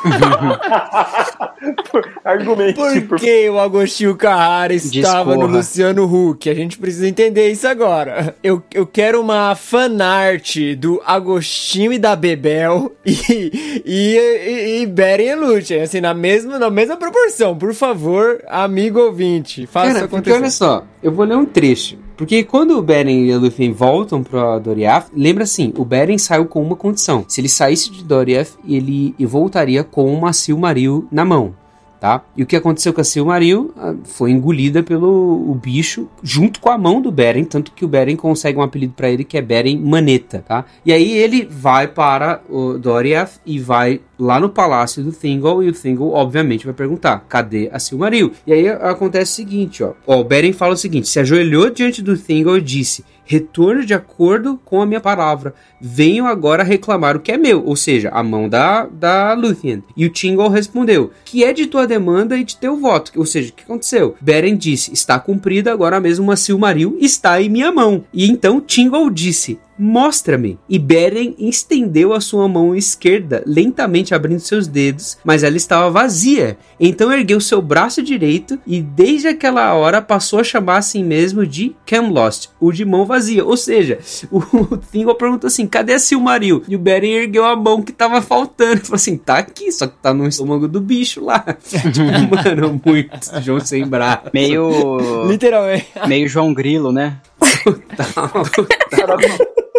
Argumente.
Por, por que o Agostinho Carrara estava Discorra. no Luciano Huck? A gente precisa entender isso agora. Eu, eu quero uma fanart do Agostinho e da Bebel e, e, e, e Beren e Lúcia, assim, na mesma, na mesma proporção. Por favor, amigo ouvinte, faça Cara, acontecer.
Porque olha só, eu vou ler um trecho. Porque quando o Beren e a Lúthien voltam pra Doriath, lembra assim, o Beren saiu com uma condição. Se ele saísse de Doriath, ele voltaria com uma Silmaril na mão tá? E o que aconteceu com a Silmaril ah, foi engolida pelo o bicho junto com a mão do Beren, tanto que o Beren consegue um apelido para ele que é Beren Maneta, tá? E aí ele vai para o Doriath e vai lá no palácio do Thingol e o Thingol obviamente vai perguntar: "Cadê a Silmaril?". E aí acontece o seguinte, ó. ó o Beren fala o seguinte: se ajoelhou diante do Thingol e disse: retorno de acordo com a minha palavra. Venho agora reclamar o que é meu, ou seja, a mão da, da Luthien. E o Tingle respondeu, que é de tua demanda e de teu voto. Ou seja, o que aconteceu? Beren disse, está cumprida, agora mesmo uma Silmaril está em minha mão. E então Tingle disse, Mostra-me. E Beren estendeu a sua mão esquerda, lentamente abrindo seus dedos, mas ela estava vazia. Então ergueu seu braço direito e desde aquela hora passou a chamar a si mesmo de Camlost, o de mão vazia. Ou seja, o Thingol perguntou assim: cadê a Silmaril? E o Beren ergueu a mão que tava faltando. Falou assim: tá aqui, só que tá no estômago do bicho lá. tipo, mano, muito João sem braço.
Meio.
Literalmente.
meio João Grilo, né?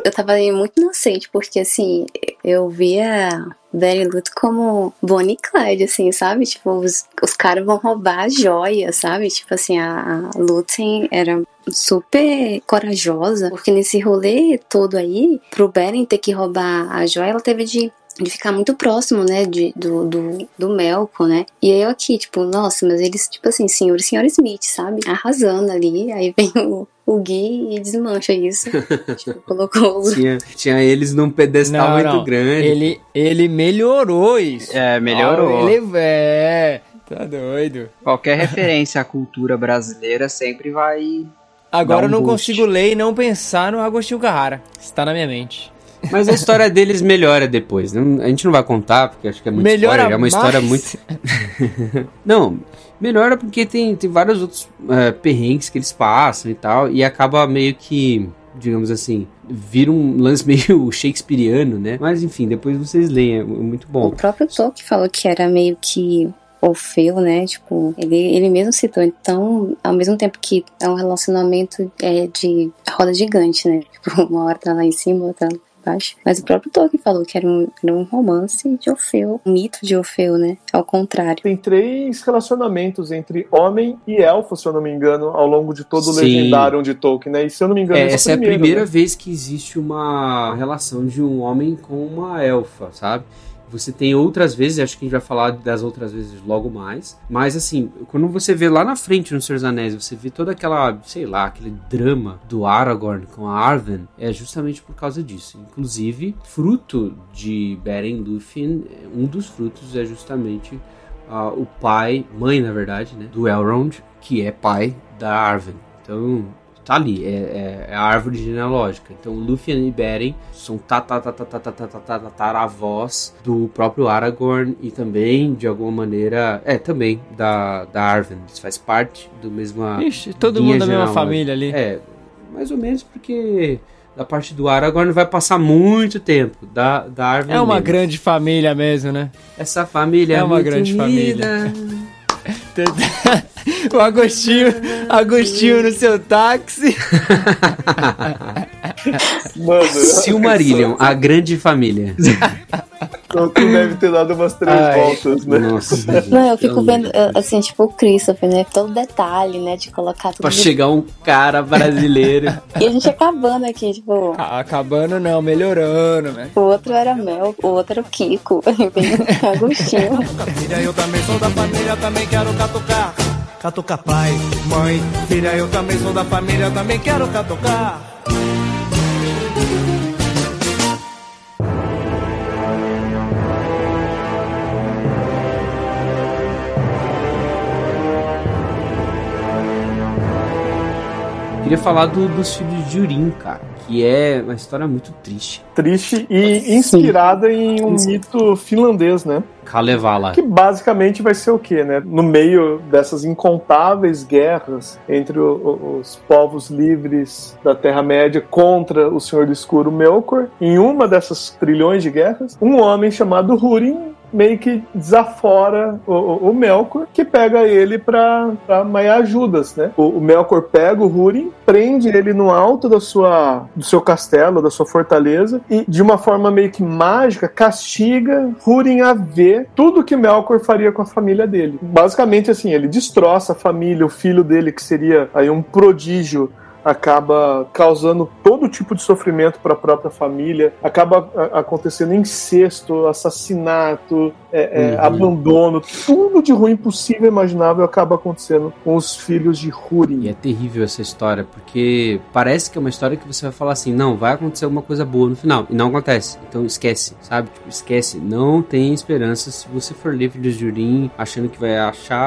Eu tava aí muito inocente, porque assim, eu via Beren Luto como Bonnie e Clyde, assim, sabe? Tipo, os, os caras vão roubar a joia, sabe? Tipo assim, a, a era super corajosa, porque nesse rolê todo aí, pro Beren ter que roubar a joia, ela teve de de ficar muito próximo, né, de, do, do, do Melkor, né, e eu aqui, tipo, nossa, mas eles, tipo assim, senhor e Smith, sabe, arrasando ali, aí vem o, o Gui e desmancha isso, tipo, colocou o...
Tinha, tinha eles num pedestal
Não,
muito
não.
grande.
Ele, ele melhorou isso.
É, melhorou.
Ele é. Tá doido.
Qualquer referência à cultura brasileira sempre vai.
Agora
Dá
eu
um
não
boost.
consigo ler e não pensar no Agostinho Carrara. Está na minha mente.
Mas a história deles melhora depois. Não- a gente não vai contar, porque acho que é muito
Melhora
spoiler. É uma história
mais.
muito. não, melhora porque tem, tem vários outros é, perrengues que eles passam e tal. E acaba meio que, digamos assim, vira um lance meio shakespeariano, né? Mas enfim, depois vocês leem, é muito
O
bom.
próprio Tolkien falou que era meio que Orfeu, né? Tipo, ele, ele mesmo citou. Então, ao mesmo tempo que é um relacionamento é, de roda gigante, né? Tipo, uma hora tá lá em cima, outra lá embaixo. Mas o próprio Tolkien falou que era um, era um romance de Orfeu, um mito de Orfeu, né? Ao contrário.
Tem três relacionamentos entre homem e elfo, se eu não me engano, ao longo de todo o
Sim.
legendário de Tolkien, né? E se eu não me engano,
É,
esse
essa é a primeira
né?
vez que existe uma relação de um homem com uma elfa, sabe? Você tem outras vezes, acho que a gente vai falar das outras vezes logo mais. Mas assim, quando você vê lá na frente no Senhor dos Anéis, você vê toda aquela, sei lá, aquele drama do Aragorn com a Arwen, é justamente por causa disso. Inclusive, fruto de Beren Lúthien, um dos frutos é justamente ah, o pai, mãe na verdade, né, do Elrond, que é pai da Arwen. Então, tá ali, é, é- é a árvore genealógica. Então, Lúthien e Beren são tataravós do próprio Aragorn e também, de alguma maneira, é, também da, da Arwen. Isso faz parte do mesma
Ixi, todo mundo da mesma família ali.
É, mais ou menos porque da parte do Aragorn vai passar muito tempo. Da, da Arwen
É uma
menos.
grande família mesmo, né?
Essa família
É
é
uma grande
unida.
o Agostinho, Agostinho no seu táxi.
Mano,
Silmarillion, a grande família.
Tolkien deve ter dado umas três
Ai.
voltas, né?
Nossa.
Não, eu fico vendo,
de
assim, tipo, o Christopher, né? Todo detalhe, né? De colocar tudo.
Pra chegar um cara brasileiro.
E a gente acabando aqui, tipo,
Ah, Acabando não, melhorando, né?
o outro era Mel, o outro era o Kiko. Agostinho.
Filha, eu também sou da família, também quero catucar. Catucar pai, mãe. Filha, eu também sou da família, também quero catucar.
Queria falar do- dos filhos de Urim, cara. Que é uma história muito triste.
Triste e inspirada em um mito finlandês, né?
Kalevala.
Que basicamente vai ser o quê, né? No meio dessas incontáveis guerras entre o- o- os povos livres da Terra-média contra o Senhor do Escuro Melkor, em uma dessas trilhões de guerras, um homem chamado Húrin meio que desafora o, o- o Melkor, que pega ele pra, pra maiar Judas, né? O, o Melkor pega o Húrin, prende ele no alto da sua, do seu castelo, da sua fortaleza, e de uma forma meio que mágica, castiga Húrin a ver tudo que Melkor faria com a família dele. Basicamente, assim, ele destroça a família, o filho dele, que seria aí um prodígio, acaba causando todo tipo de sofrimento para a própria família, acaba acontecendo incesto, assassinato, é, é,
Uhum.
abandono, tudo de ruim possível e imaginável acaba acontecendo com os filhos de
E
Húrin.
é terrível essa história, porque parece que é uma história que você vai falar assim, não, vai acontecer alguma coisa boa no final, e não acontece. Então esquece, sabe? Tipo, esquece. Não tem esperança se você for ler Filhos de Urim, achando que vai achar,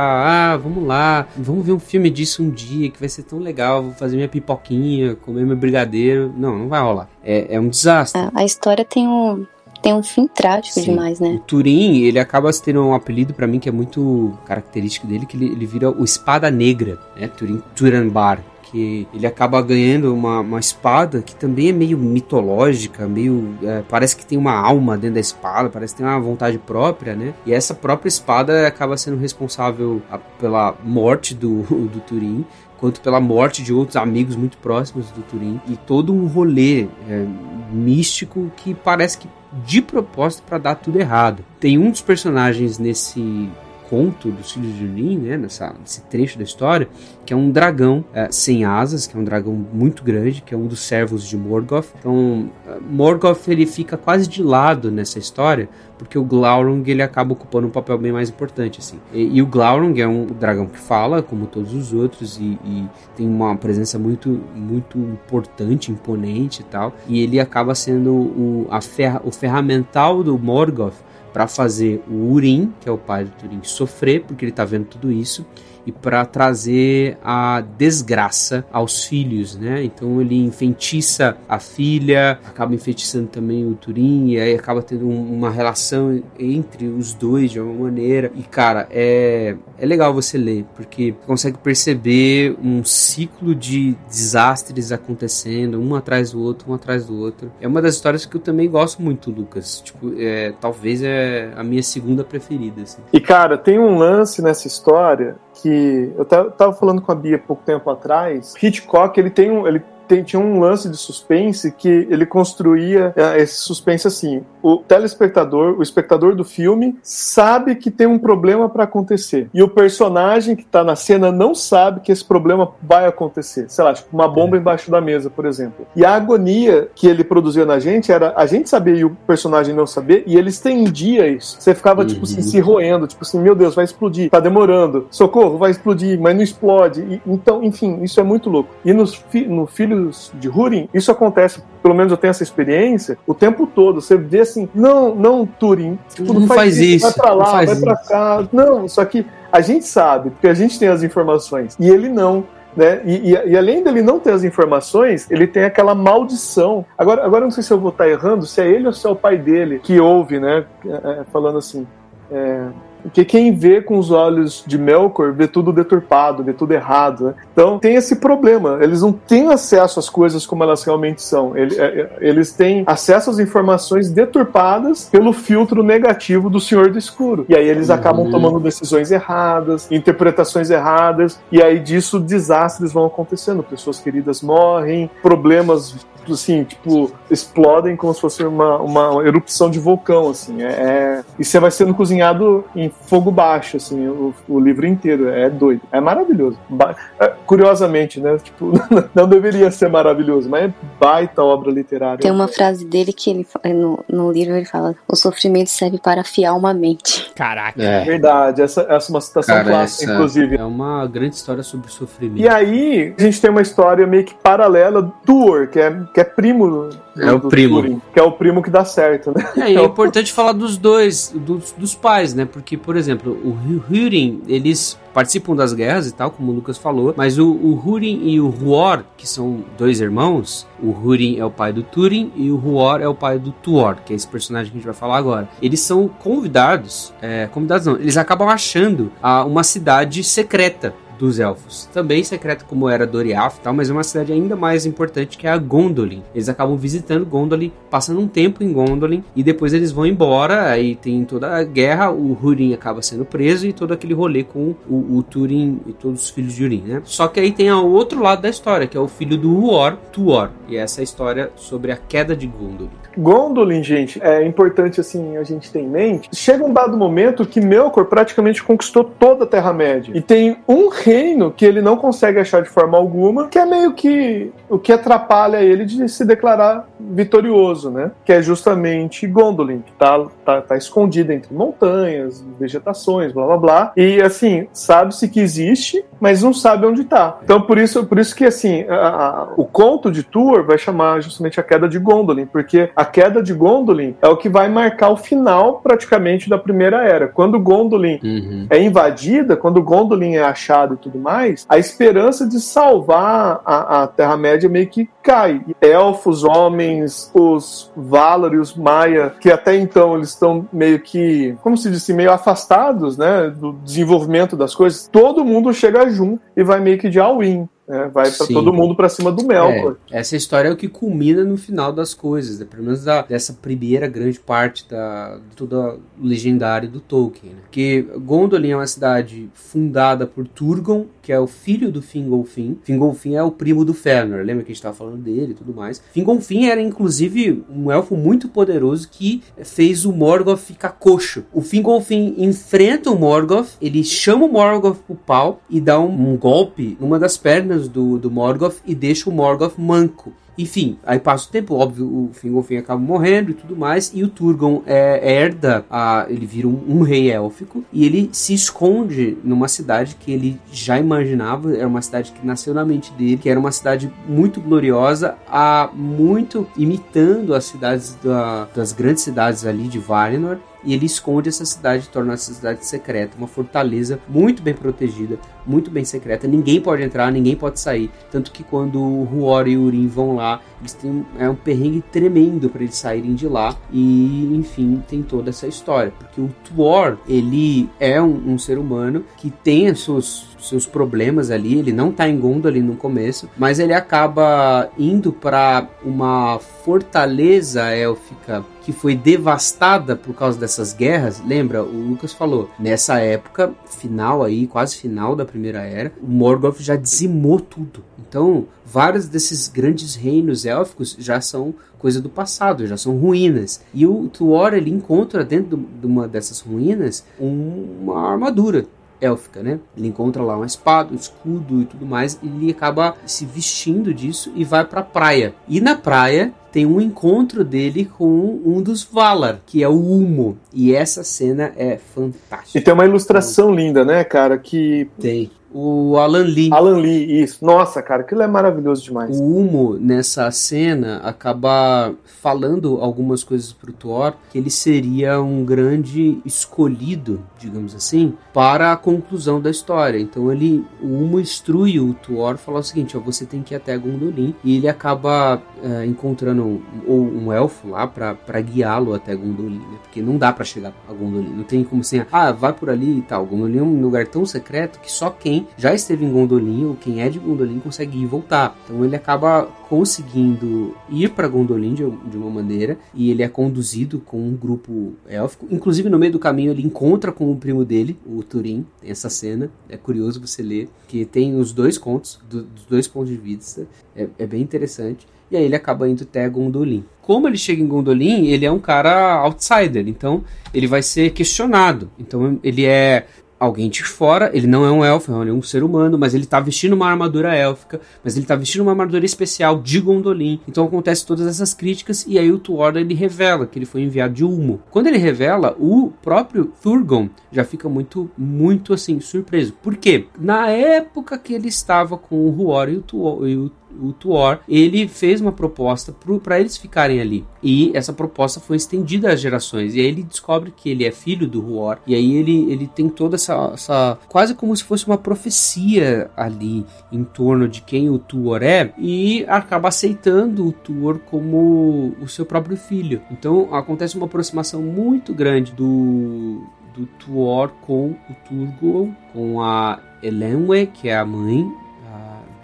ah, vamos lá, vamos ver um filme disso um dia, que vai ser tão legal, vou fazer minha pipoca pipoquinha, comer meu brigadeiro. Não, não vai rolar. É, é um desastre.
A, a história tem um, tem um fim trágico
Sim.
demais, né?
O Turim, ele acaba tendo um apelido pra mim que é muito característico dele, que ele, ele vira o Espada Negra, né? Turim Turanbar. Que ele acaba ganhando uma, uma espada que também é meio mitológica, meio. é, parece que tem uma alma dentro da espada, parece que tem uma vontade própria, né? E essa própria espada acaba sendo responsável a- pela morte do, do Turim quanto pela morte de outros amigos muito próximos do Turim e todo um rolê é, místico que parece que de propósito para dar tudo errado. Tem um dos personagens nesse conto dos filhos de Urim, né, nessa, nesse trecho da história, que é um dragão é, sem asas, que é um dragão muito grande, que é um dos servos de Morgoth. Então, é, Morgoth ele fica quase de lado nessa história, porque o Glaurung ele acaba ocupando um papel bem mais importante assim. E, e o Glaurung é um dragão que fala, como todos os outros, e, e tem uma presença muito muito importante, imponente e tal. E ele acaba sendo o, a ferra, o ferramental do Morgoth para fazer o Urim, que é o pai do Turim, sofrer, porque ele tá vendo tudo isso, e para trazer a desgraça aos filhos, né? Então ele enfeitiça a filha, acaba enfeitiçando também o Turim, e aí acaba tendo um- uma relação entre os dois de alguma maneira. E cara, é, é legal você ler, porque consegue perceber um ciclo de desastres acontecendo, um atrás do outro, um atrás do outro. É uma das histórias que eu também gosto muito, Lucas. Tipo, é, talvez é a minha segunda preferida, assim.
E, cara, tem um lance nessa história que eu ta- tava falando com a Bia pouco tempo atrás. Hitchcock, ele tem um. Ele tem- tinha um lance de suspense que ele construía eh, esse suspense assim. O telespectador, o espectador do filme, sabe que tem um problema para acontecer. E o personagem que tá na cena não sabe que esse problema vai acontecer. Sei lá, tipo uma bomba embaixo da mesa, por exemplo. E a agonia que ele produzia na gente era a gente saber e o personagem não saber, e ele estendia isso. Você ficava, tipo assim,
Uhum.
se roendo, tipo assim, meu Deus, vai explodir, tá demorando, socorro, vai explodir, mas não explode. E- então, enfim, isso é muito louco. E nos fi- no Filhos de Húrin, isso acontece, pelo menos eu tenho essa experiência, o tempo todo. Você vê assim, não, não, Turing, tipo,
Não faz isso,
vai pra
não
lá,
faz
vai pra
isso.
cá. Não, só que a gente sabe, porque a gente tem as informações, e ele não. Né? E, e- e além dele não ter as informações, ele tem aquela maldição. Agora, agora eu não sei se eu vou estar errando, se é ele ou se é o pai dele que ouve, né? é, é, falando assim. É, porque quem vê com os olhos de Melkor vê tudo deturpado, vê tudo errado. Né? Então tem esse problema. Eles não têm acesso às coisas como elas realmente são. É, é, Eles têm acesso às informações deturpadas pelo filtro negativo do Senhor do Escuro. E aí eles acabam tomando decisões erradas, interpretações erradas, e aí disso desastres vão acontecendo. Pessoas queridas morrem, problemas assim, tipo, explodem como se fosse uma, uma erupção de vulcão, assim. É, é- E você vai sendo cozinhado em fogo baixo, assim, o, o livro inteiro. É doido. É maravilhoso. Ba- é, curiosamente, né? Tipo, não deveria ser maravilhoso, mas é baita obra literária.
Tem uma frase dele que ele no, no livro ele fala: o sofrimento serve para afiar uma mente.
Caraca.
É,
Verdade, essa, essa é uma citação
cara,
clássica,
essa
inclusive.
é uma grande história sobre sofrimento.
E aí, a gente tem uma história meio que paralela do Tuor, que é, que é primo
É o primo.
Túrin, que é o primo que dá certo, né?
É, e é importante falar dos dois, dos, dos pais, né? Porque, por exemplo, o Húrin, eles participam das guerras e tal, como o Lucas falou, mas o, o Húrin e o Huor, que são dois irmãos, o Húrin é o pai do Túrin e o Huor é o pai do Tuor, que é esse personagem que a gente vai falar agora. Eles são convidados, é, convidados não, eles acabam achando ah, uma cidade secreta dos elfos. Também secreta como era Doriath e tal, mas é uma cidade ainda mais importante que é a Gondolin. Eles acabam visitando Gondolin, passando um tempo em Gondolin e depois eles vão embora, aí tem toda a guerra, o Húrin acaba sendo preso e todo aquele rolê com o, o Túrin e todos os filhos de Húrin, né? Só que aí tem o outro lado da história, que é o filho do Huor, Tuor, e essa é a história sobre a queda de Gondolin.
Gondolin, gente, é importante assim a gente ter em mente. Chega um dado momento que Melkor praticamente conquistou toda a Terra-média. E tem um reino que ele não consegue achar de forma alguma, que é meio que o que atrapalha ele de se declarar vitorioso, né? Que é justamente Gondolin, que tá, tá, tá escondida entre montanhas, vegetações, blá blá blá. E assim, sabe-se que existe, mas não sabe onde tá. Então por isso, por isso que assim, a- a- o conto de Tuor vai chamar justamente a queda de Gondolin, porque a queda de Gondolin é o que vai marcar o final praticamente da primeira era. Quando Gondolin
Uhum.
é invadida, quando Gondolin é achada e tudo mais, a esperança de salvar a, a Terra-média meio que cai. Elfos, homens, os Valar e os Maia, que até então eles estão meio que, como se disse, meio afastados, né, do desenvolvimento das coisas, todo mundo chega junto e vai meio que de all-in. É, vai para todo mundo para cima do Melkor.
É, essa história é o que culmina no final das coisas, né? pelo menos da, dessa primeira grande parte da de todo o legendário do Tolkien. Né? Que Gondolin é uma cidade fundada por Turgon, que é o filho do Fingolfin. Fingolfin é o primo do Fëanor, lembra que a gente estava falando dele e tudo mais. Fingolfin era inclusive um elfo muito poderoso que fez o Morgoth ficar coxo. O Fingolfin enfrenta o Morgoth, ele chama o Morgoth pro pau e dá um, um golpe numa das pernas do, do Morgoth e deixa o Morgoth manco. Enfim, aí passa o tempo, óbvio, o Fingolfin acaba morrendo e tudo mais, e o Turgon é, herda, a, ele vira um, um, rei élfico, e ele se esconde numa cidade que ele já imaginava, era uma cidade que nasceu na mente dele, que era uma cidade muito gloriosa, a, muito imitando as cidades da, das grandes cidades ali de Valinor, e ele esconde essa cidade, torna essa cidade secreta, uma fortaleza muito bem protegida, muito bem secreta. Ninguém pode entrar, ninguém pode sair. Tanto que quando o Huor e o Urim vão lá, eles têm é um perrengue tremendo para eles saírem de lá. E enfim, tem toda essa história. Porque o Tuor, ele é um, um ser humano que tem os seus seus problemas ali, ele não tá em Gondolin no começo, mas ele acaba indo para uma fortaleza élfica que foi devastada por causa dessas guerras. Lembra, o Lucas falou, nessa época final aí, quase final da Primeira Era, o Morgoth já dizimou tudo. Então, vários desses grandes reinos élficos já são coisa do passado, já são ruínas. E o Tuor ele encontra dentro de uma dessas ruínas uma armadura élfica, né? Ele encontra lá uma espada, um escudo e tudo mais, e ele acaba se vestindo disso e vai para a praia. E na praia tem um encontro dele com um dos Valar, que é o Ulmo. E essa cena é fantástica.
E tem uma ilustração linda, né, cara? Que
tem o Alan Lee.
Alan Lee, isso. Nossa, cara, aquilo é maravilhoso demais.
O Humo, nessa cena, acaba falando algumas coisas pro Thor, que ele seria um grande escolhido, digamos assim, para a conclusão da história. Então ele, o Humo instrui o Thor, fala o seguinte, ó, você tem que ir até Gondolin, e ele acaba é, encontrando um, um elfo lá para guiá-lo até Gondolin, né? Porque não dá para chegar a Gondolin, não tem como assim, ah, vai por ali e tal. Gondolin é um lugar tão secreto que só quem já esteve em Gondolin ou quem é de Gondolin consegue ir e voltar. Então ele acaba conseguindo ir para Gondolin de, de, uma maneira e ele é conduzido com um grupo élfico. Inclusive no meio do caminho ele encontra com o primo dele, o Turin. Tem essa cena, é curioso você ler, que tem os dois contos, do, dos dois pontos de vista. É, é bem interessante e aí ele acaba indo até Gondolin. Como ele chega em Gondolin, ele é um cara outsider, então ele vai ser questionado. Então ele é alguém de fora, ele não é um elfo, é um ser humano, mas ele tá vestindo uma armadura élfica, mas ele tá vestindo uma armadura especial de Gondolin. Então acontece todas essas críticas e aí o Tuorda ele revela que ele foi enviado de Ulmo. Quando ele revela, o próprio Thurgon já fica muito, muito assim, surpreso. Por quê? Na época que ele estava com o Huor e o, Tuor, e o o Tuor, ele fez uma proposta para eles ficarem ali. E essa proposta foi estendida às gerações. E aí ele descobre que ele é filho do Huor. E aí ele, ele tem toda essa, essa. quase como se fosse uma profecia ali em torno de quem o Tuor é. E acaba aceitando o Tuor como o seu próprio filho. Então acontece uma aproximação muito grande do, do Tuor com o Turgon, com a Elenwe, que é a mãe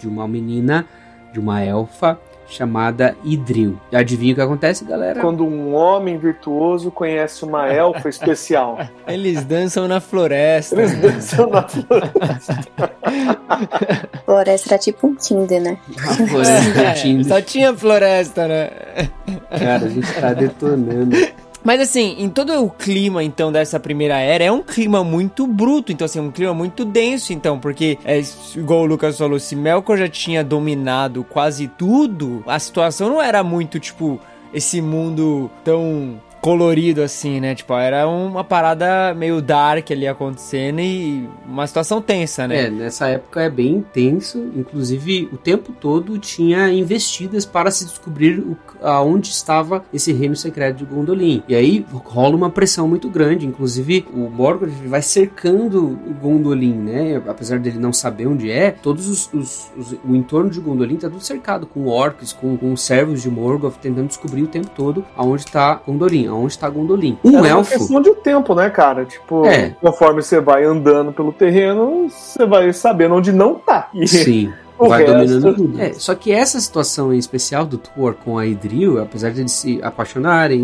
de uma menina de uma elfa chamada Idril. Adivinha o que acontece, galera?
Quando um homem virtuoso conhece uma elfa especial.
Eles dançam na floresta.
Eles dançam na floresta.
floresta era tipo um Tinder, né?
A floresta é, Tinder. Só tinha floresta, né?
Cara, a gente tá detonando.
Mas assim, em todo o clima então dessa primeira era é um clima muito bruto, então assim, um clima muito denso, então, porque é igual o Lucas falou, se Melkor já tinha dominado quase tudo, a situação não era muito tipo esse mundo tão colorido assim, né? Tipo, era uma parada meio dark ali acontecendo e uma situação tensa, né?
É, nessa época é bem intenso, inclusive o tempo todo tinha investidas para se descobrir o, aonde estava esse reino secreto de Gondolin. E aí rola uma pressão muito grande, inclusive o Morgoth vai cercando o Gondolin, né? Apesar dele não saber onde é, todos os, os, os o entorno de Gondolin tá tudo cercado com orcs, com, com servos de Morgoth tentando descobrir o tempo todo aonde está Gondolin, aonde está Gondolin. Um
Era
elfo
questão de tempo, né, cara? Tipo,
É.
conforme você vai andando pelo terreno, você vai sabendo onde não tá. E
Sim.
o
vai
resto-
dominando tudo. É, só que essa situação em especial do Thor com a Idril, apesar de eles se apaixonarem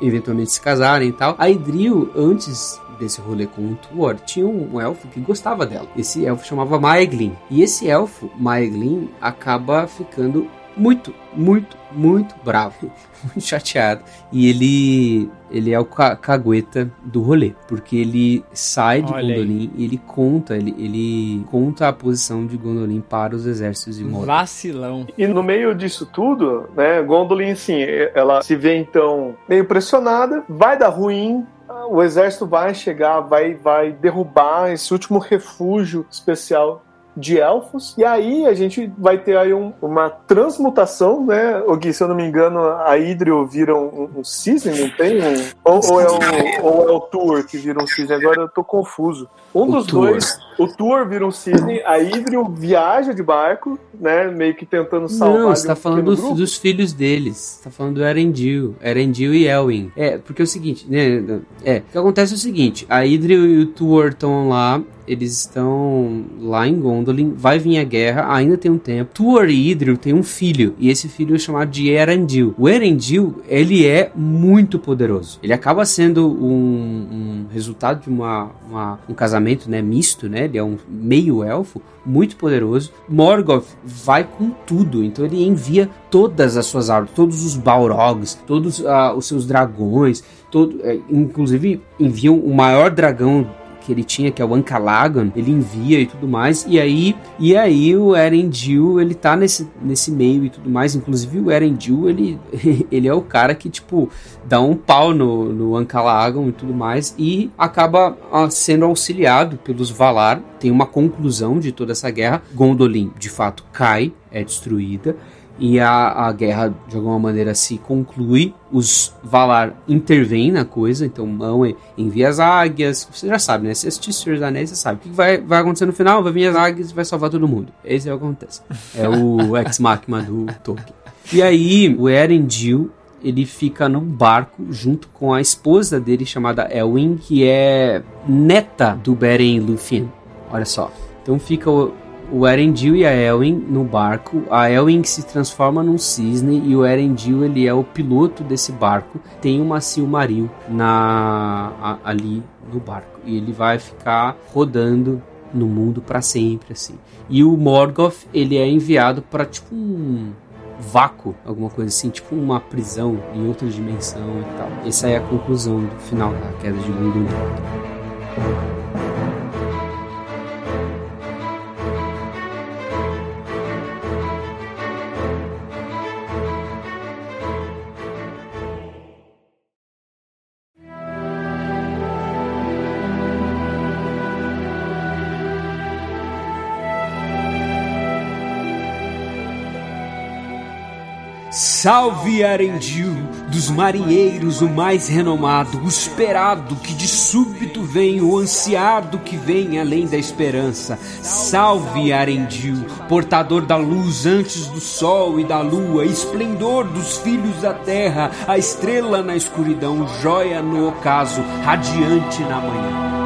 e eventualmente se casarem e tal, a Idril, antes desse rolê com o Thor, tinha um elfo que gostava dela. Esse elfo chamava Maeglin. E esse elfo, Maeglin, acaba ficando muito, muito, muito bravo, muito chateado. E ele ele é o ca cagueta do rolê, porque ele sai de
Olha aí.
Gondolin e ele conta, ele, ele conta a posição de Gondolin para os exércitos de Mordor.
Vacilão.
E no meio disso tudo, né, Gondolin, assim, ela se vê então meio pressionada, vai dar ruim, o exército vai chegar, vai, vai derrubar esse último refúgio especial de elfos, e aí a gente vai ter aí um- uma transmutação, né, o Gui, se eu não me engano, a Idril vira um, um cisne, não tem? Um- ou, ou é o, ou é o Tuor que vira um cisne? Agora eu tô confuso. Um
O
dos
Tuor.
dois, o Tuor vira um cisne, a Idril viaja de barco, né, meio que tentando salvar
Não, você tá
um
falando dos, dos filhos deles. Você tá falando do Erendil. Erendil e Elwin. É, porque é o seguinte, né? É, o que acontece é o seguinte: a Idril e o Tuor estão lá. Eles estão lá em Gondolin. Vai vir a guerra, ainda tem um tempo. Tuor e Idril têm um filho. E esse filho é chamado de Erendil. O Erendil, ele é muito poderoso. Ele acaba sendo um, um resultado de uma, uma- um casamento né, misto, né? Ele é um meio elfo muito poderoso. Morgoth vai com tudo, então ele envia todas as suas árvores, todos os Balrogs, todos ah, os seus dragões, todo, eh, inclusive enviam o maior dragão que ele tinha, que é o Ankalagon, ele envia e tudo mais, e aí, e aí o Erendil, ele tá nesse, nesse meio e tudo mais, inclusive o Erendil, ele, ele é o cara que, tipo, dá um pau no, no e tudo mais, e acaba ah, sendo auxiliado pelos Valar, tem uma conclusão de toda essa guerra, Gondolin, de fato, cai, é destruída, e a, a guerra de alguma maneira se conclui. Os Valar intervêm na coisa, então Mão envia as águias. Você já sabe, né? Se assistir Senhor dos Anéis, você sabe. O que vai, vai acontecer no final? Vai vir as águias e vai salvar todo mundo. Esse é o que acontece. É o ex-machina do Tolkien. E aí, o Erendil ele fica num barco junto com a esposa dele chamada Elwin, que é neta do Beren Lúthien. Olha só. Então fica o, o Erendil e a Elwin no barco. A Elwin se transforma num cisne e o Erendil ele é o piloto desse barco. Tem uma Silmaril na a- ali no barco e ele vai ficar rodando no mundo pra sempre assim. E o Morgoth ele é enviado para tipo um vácuo, alguma coisa assim, tipo uma prisão em outra dimensão e tal. Essa é a conclusão do final da queda de Gondolin.
Salve Arendil, dos marinheiros o mais renomado, o esperado que de súbito vem, o ansiado que vem além da esperança. Salve Arendil, portador da luz antes do sol e da lua, esplendor dos filhos da terra, a estrela na escuridão, joia no ocaso, radiante na manhã.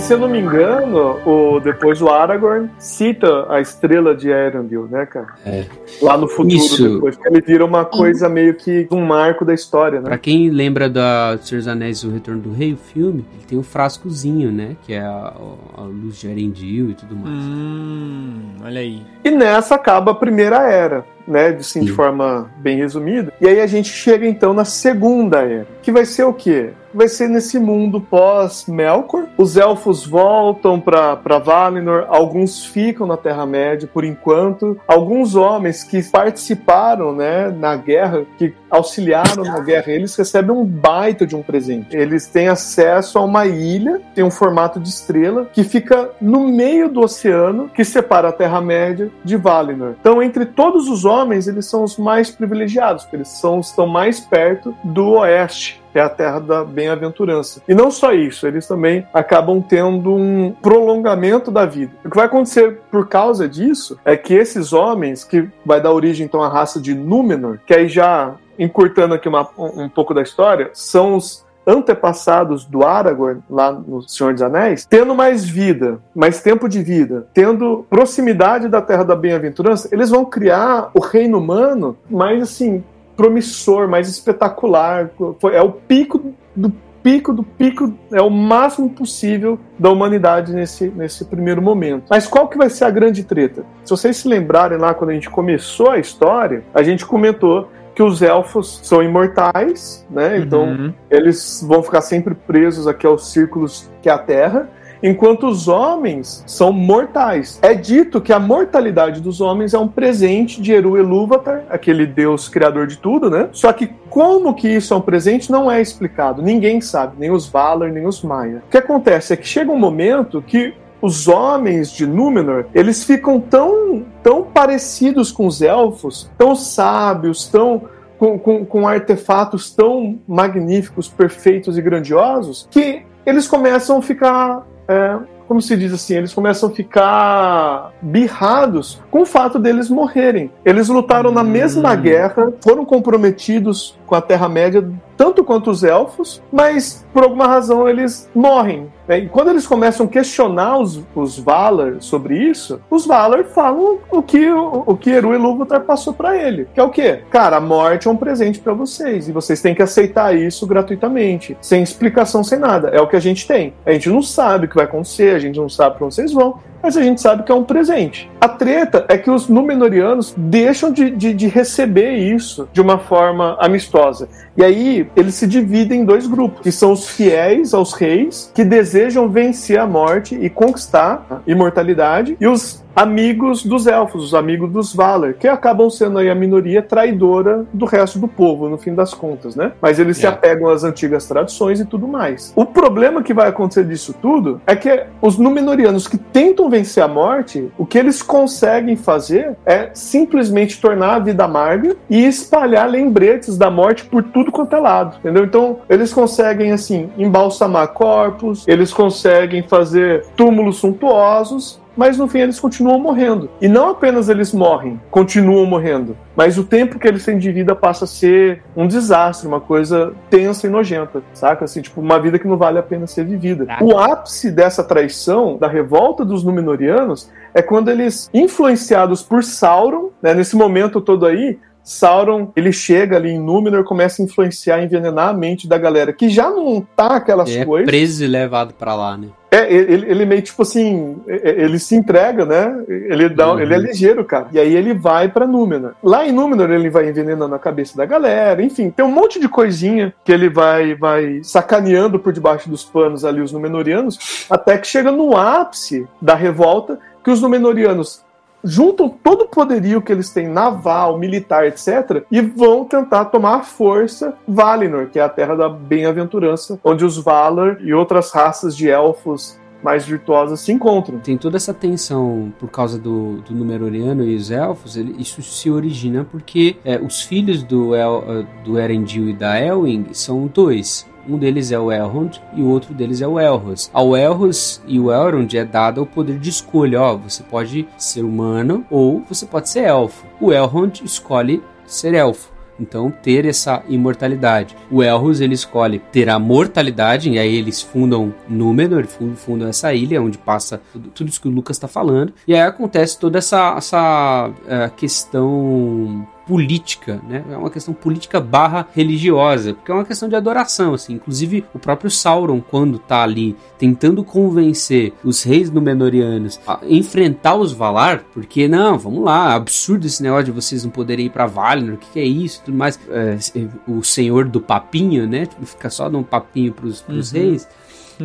Se eu não me engano, o, depois o Aragorn cita a estrela de Erendil, né, cara?
É.
Lá no futuro,
Isso.
depois. que Ele vira uma coisa meio que um marco da história,
Pra
né?
quem lembra da Senhor dos Anéis O Retorno do Rei, o filme, ele tem um frascozinho, né? Que é a, a luz de Erendil e tudo mais.
Hum, olha aí.
E nessa acaba a primeira era. Né, assim, de forma bem resumida. E aí a gente chega então na segunda era, que vai ser o quê? vai ser nesse mundo pós-Melkor. Os elfos voltam para Valinor, alguns ficam na Terra-média por enquanto. Alguns homens que participaram né, na guerra, que auxiliaram na guerra, eles recebem um baita de um presente. Eles têm acesso a uma ilha, tem um formato de estrela, que fica no meio do oceano que separa a Terra-média de Valinor. Então, entre todos os homens, eles são os mais privilegiados, porque eles são, estão mais perto do oeste que é a terra da bem-aventurança. E não só isso, eles também acabam tendo um prolongamento da vida. O que vai acontecer por causa disso é que esses homens, que vai dar origem então à raça de Númenor, que aí já encurtando aqui uma, um pouco da história, são os antepassados do Aragorn, lá no Senhor dos Anéis, tendo mais vida, mais tempo de vida, tendo proximidade da Terra da Bem-aventurança, eles vão criar o reino humano mais assim promissor, mais espetacular. É o pico do pico do pico, é o máximo possível da humanidade nesse, nesse primeiro momento. Mas qual que vai ser a grande treta? Se vocês se lembrarem lá quando a gente começou a história, a gente comentou que os elfos são imortais, né? Então uhum. eles vão ficar sempre presos aqui aos círculos que é a Terra enquanto os homens são mortais. É dito que a mortalidade dos homens é um presente de Eru Elúvatar, aquele deus criador de tudo, né? Só que como que isso é um presente não é explicado. Ninguém sabe, nem os Valar, nem os Maia. O que acontece é que chega um momento que os homens de Númenor, eles ficam tão, tão parecidos com os elfos, tão sábios, tão com, com, com, artefatos tão magníficos, perfeitos e grandiosos, que eles começam a ficar é, como se diz assim, eles começam a ficar birrados com o fato deles morrerem. Eles lutaram na mesma hum. guerra, foram comprometidos com a Terra-média tanto quanto os elfos, mas por alguma razão eles morrem. Né? E quando eles começam a questionar os, os Valar sobre isso, os Valar falam o que o, o que Eru Ilúvatar passou para ele, que é o quê? Cara, a morte é um presente para vocês e vocês têm que aceitar isso gratuitamente, sem explicação, sem nada. É o que a gente tem. A gente não sabe o que vai acontecer, a gente não sabe para onde vocês vão, mas a gente sabe que é um presente. A treta é que os Númenóreanos deixam de, de, de, receber isso de uma forma amistosa. E aí eles se dividem em dois grupos, que são os fiéis aos reis, que desejam vencer a morte e conquistar a imortalidade, e os amigos dos elfos, os amigos dos Valar, que acabam sendo aí a minoria traidora do resto do povo, no fim das contas, né? Mas eles se apegam às antigas tradições e tudo mais. O problema que vai acontecer disso tudo é que os Númenóreanos que tentam vencer a morte, o que eles conseguem fazer é simplesmente tornar a vida amarga e espalhar lembretes da morte por tudo quanto é lado, entendeu? Então, eles conseguem, assim, embalsamar corpos, eles conseguem fazer túmulos suntuosos, mas no fim eles continuam morrendo. E não apenas eles morrem, continuam morrendo, mas o tempo que eles têm de vida passa a ser um desastre, uma coisa tensa e nojenta, saca? Assim, tipo, uma vida que não vale a pena ser vivida. O ápice dessa traição, da revolta dos Númenóreanos, é quando eles, influenciados por Sauron, né, nesse momento todo aí, Sauron, ele chega ali em Númenor, começa a influenciar, envenenar a mente da galera, que já não tá aquelas
é
coisas.
É preso e levado para lá, né?
É, ele, ele meio tipo assim, ele se entrega, né? Ele, dá, uhum. ele é ligeiro, cara. E aí ele vai para Númenor. Lá em Númenor ele vai envenenando a cabeça da galera, enfim, tem um monte de coisinha que ele vai, vai sacaneando por debaixo dos panos ali os Númenorianos, até que chega no ápice da revolta que os Númenorianos juntam todo o poderio que eles têm naval, militar, etc, e vão tentar tomar a força Valinor, que é a terra da bem-aventurança, onde os Valar e outras raças de elfos mais virtuosas se encontram.
Tem toda essa tensão por causa do, do Númenoriano e os elfos, ele, isso se origina porque é, os filhos do, El, do Erendil e da Elwing são dois. Um deles é o Elrond e o outro deles é o Elros. Ao Elros e o Elrond é dado o poder de escolha, ó, você pode ser humano ou você pode ser elfo. O Elrond escolhe ser elfo. Então, ter essa imortalidade. O Elros, ele escolhe ter a mortalidade, e aí eles fundam Númenor, fundam essa ilha, onde passa tudo, isso que o Lucas está falando. E aí acontece toda essa, essa uh, questão política, né? É uma questão política barra religiosa, porque é uma questão de adoração, assim. Inclusive, o próprio Sauron, quando tá ali tentando convencer os reis Númenóreanos a enfrentar os Valar, porque, não, vamos lá, absurdo esse negócio de vocês não poderem ir pra Valinor, o que, que é isso, tudo mais. É, o senhor do papinho, né? Tipo, fica só dando um papinho pros, pros
Uhum.
reis.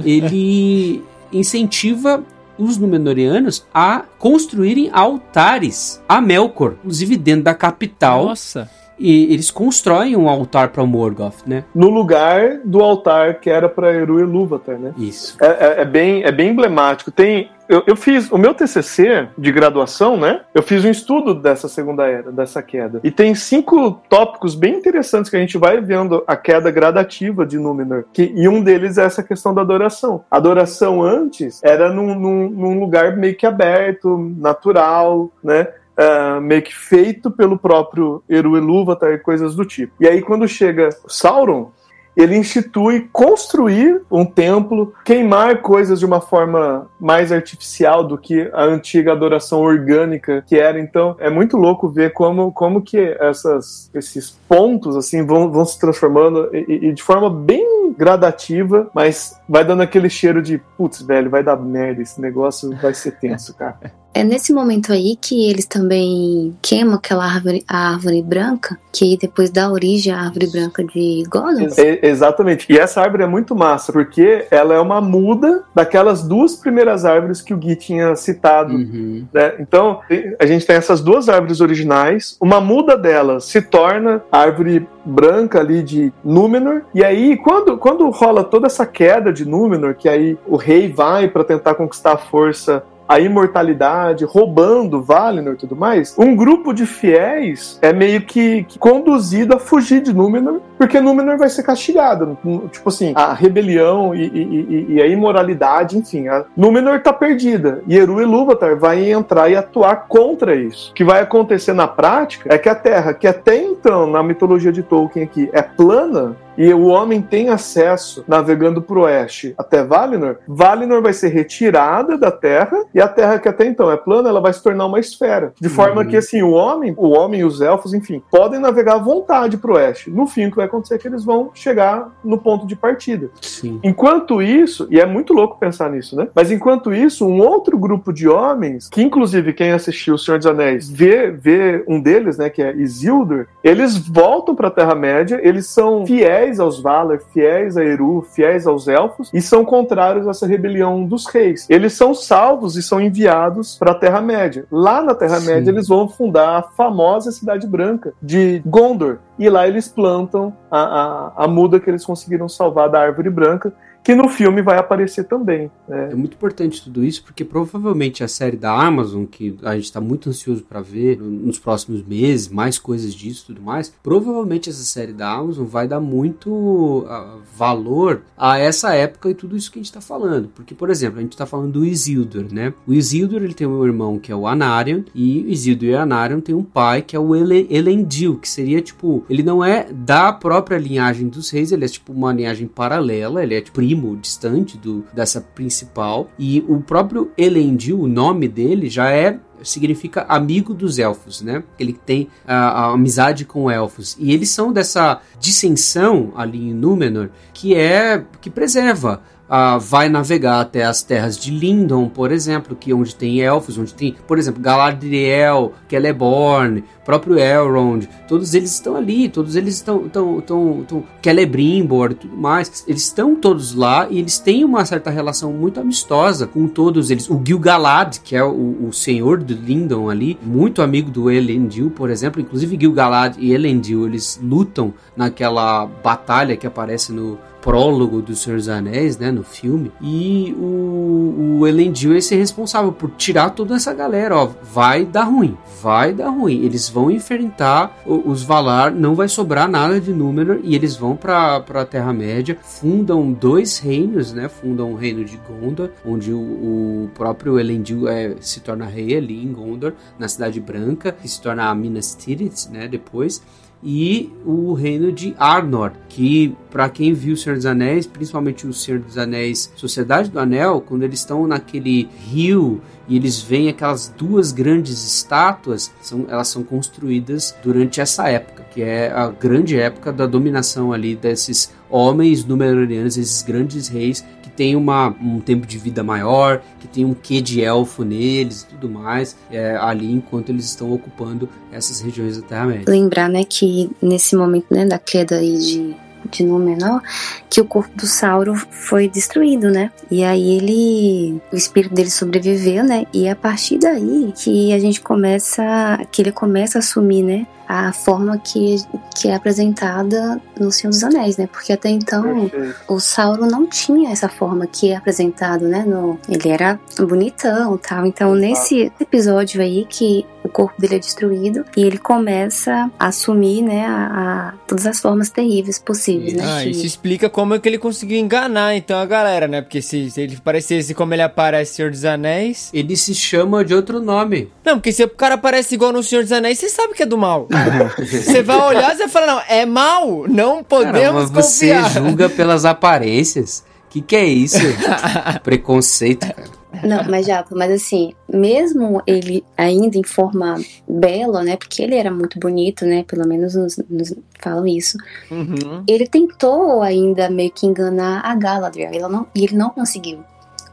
Ele incentiva os Númenóreanos a construírem altares a Melkor, inclusive dentro da capital.
Nossa.
E eles constroem um altar para Morgoth, né?
No lugar do altar que era para Eru Ilúvatar, né?
Isso.
É, é- é bem, é bem emblemático. Tem, eu, eu fiz o meu TCC de graduação, né? Eu fiz um estudo dessa segunda era, dessa queda. E tem cinco tópicos bem interessantes que a gente vai vendo a queda gradativa de Númenor. Que, e um deles é essa questão da adoração. A adoração antes era num, num- num lugar meio que aberto, natural, né? ah, meio que feito pelo próprio Eru Ilúvatar e coisas do tipo. E aí, quando chega Sauron, ele institui construir um templo, queimar coisas de uma forma mais artificial do que a antiga adoração orgânica que era. Então, é muito louco ver como, como que essas, esses pontos assim vão, vão se transformando e, e- de forma bem gradativa, mas vai dando aquele cheiro de putz, velho, vai dar merda, esse negócio vai ser tenso, cara.
É nesse momento aí que eles também queimam aquela árvore, a árvore branca, que depois dá origem à árvore branca de.
É, exatamente. E essa árvore é muito massa, porque ela é uma muda daquelas duas primeiras árvores que o Gui tinha citado.
Uhum.
né? Então, a gente tem essas duas árvores originais, uma muda delas se torna a árvore branca ali de Númenor, e aí quando, quando rola toda essa queda de Númenor, que aí o rei vai para tentar conquistar a força a imortalidade, roubando Valinor e tudo mais, um grupo de fiéis é meio que, que conduzido a fugir de Númenor, porque Númenor vai ser castigado. Tipo assim, a rebelião e, e- e- a imoralidade, enfim, a Númenor tá perdida. E Eru Ilúvatar vai entrar e atuar contra isso. O que vai acontecer na prática é que a Terra, que até então, na mitologia de Tolkien aqui, é plana, e o homem tem acesso navegando pro oeste até Valinor, Valinor vai ser retirada da Terra e a Terra que até então é plana, ela vai se tornar uma esfera. De forma
Uhum.
que assim, o homem, o homem e os elfos, enfim, podem navegar à vontade pro oeste. No fim, o que vai acontecer é que eles vão chegar no ponto de partida.
Sim.
Enquanto isso, e é muito louco pensar nisso, né? Mas enquanto isso, um outro grupo de homens, que inclusive quem assistiu O Senhor dos Anéis vê, vê um deles, né, que é Isildur, eles voltam para a Terra-média, eles são fiéis aos Valar, fiéis a Eru, fiéis aos elfos, e são contrários a essa rebelião dos reis. Eles são salvos e são enviados para a Terra-média. Lá na Terra-média, eles vão fundar a famosa Cidade Branca de Gondor. E lá eles plantam a, a, a muda que eles conseguiram salvar da árvore branca, que no filme vai aparecer também. né?
É muito importante tudo isso, porque provavelmente a série da Amazon, que a gente está muito ansioso para ver no- nos próximos meses, mais coisas disso e tudo mais, provavelmente essa série da Amazon vai dar muito ah, valor a essa época e tudo isso que a gente está falando. Porque, por exemplo, a gente está falando do Isildur, né? O Isildur ele tem um irmão que é o Anarion, e o Isildur e Anarion tem um pai que é o Ele Elendil, que seria tipo, ele não é da própria linhagem dos reis, ele é tipo uma linhagem paralela, ele é tipo, primo distante do, dessa principal. E o próprio Elendil, o nome dele já é significa amigo dos elfos, né? Ele tem a, a amizade com elfos e eles são dessa dissensão ali em Númenor que é que preserva ah, vai navegar até as terras de Lindon, por exemplo, que é onde tem elfos, onde tem, por exemplo, Galadriel, Celeborn, próprio Elrond, todos eles estão ali, todos eles estão, estão, estão, estão Celebrimbor e tudo mais, eles estão todos lá e eles têm uma certa relação muito amistosa com todos eles. O Gil-galad, que é o, o senhor de Lindon ali, muito amigo do Elendil, por exemplo, inclusive Gil-galad e Elendil, eles lutam naquela batalha que aparece no prólogo do Senhor dos Anéis, né, no filme, e o, o Elendil ser responsável por tirar toda essa galera, ó, vai dar ruim, vai dar ruim, eles vão enfrentar os Valar, não vai sobrar nada de Númenor, e eles vão pra, pra Terra-média, fundam dois reinos, né, fundam o reino de Gondor, onde o, o próprio Elendil é, se torna rei ali em Gondor, na Cidade Branca, que se torna a Minas Tirith, né, depois, e o reino de Arnor, que para quem viu o Senhor dos Anéis, principalmente o Senhor dos Anéis Sociedade do Anel, quando eles estão naquele rio e eles veem aquelas duas grandes estátuas, são, elas são construídas durante essa época, que é a grande época da dominação ali desses homens númenóreanos, esses grandes reis têm uma, um tempo de vida maior, que tem um quê de elfo neles e tudo mais, é, ali enquanto eles estão ocupando essas regiões da Terra-média.
Lembrar, né, que nesse momento, né, da queda aí de de Númenor, que o corpo do Sauron foi destruído, né? E aí ele, o espírito dele sobreviveu, né? E é a partir daí que a gente começa, que ele começa a assumir, né? A forma que, que é apresentada no Senhor dos Anéis, né? Porque até então Perfeito. o Sauron não tinha essa forma que é apresentado, né? No, ele era bonitão tal. Então, nesse episódio aí que o corpo dele é destruído e ele começa a assumir, né, a, a todas as formas terríveis possíveis, né?
Ah, que... isso explica como é que ele conseguiu enganar então a galera, né? Porque se, se ele parecesse como ele aparece no Senhor dos Anéis.
Ele se chama de outro nome.
Não, porque se o cara aparece igual no Senhor dos Anéis, você sabe que é do mal. você vai olhar e vai falar, não, é mal, não podemos
cara, você
confiar.
Você julga pelas aparências. Que que é isso? Preconceito, cara.
Não, mas já, mas assim, mesmo ele ainda em forma bela, né? Porque ele era muito bonito, né? Pelo menos nos, nos falam isso. Uhum. Ele tentou ainda meio que enganar a Galadriel. Ele não, e ele não conseguiu.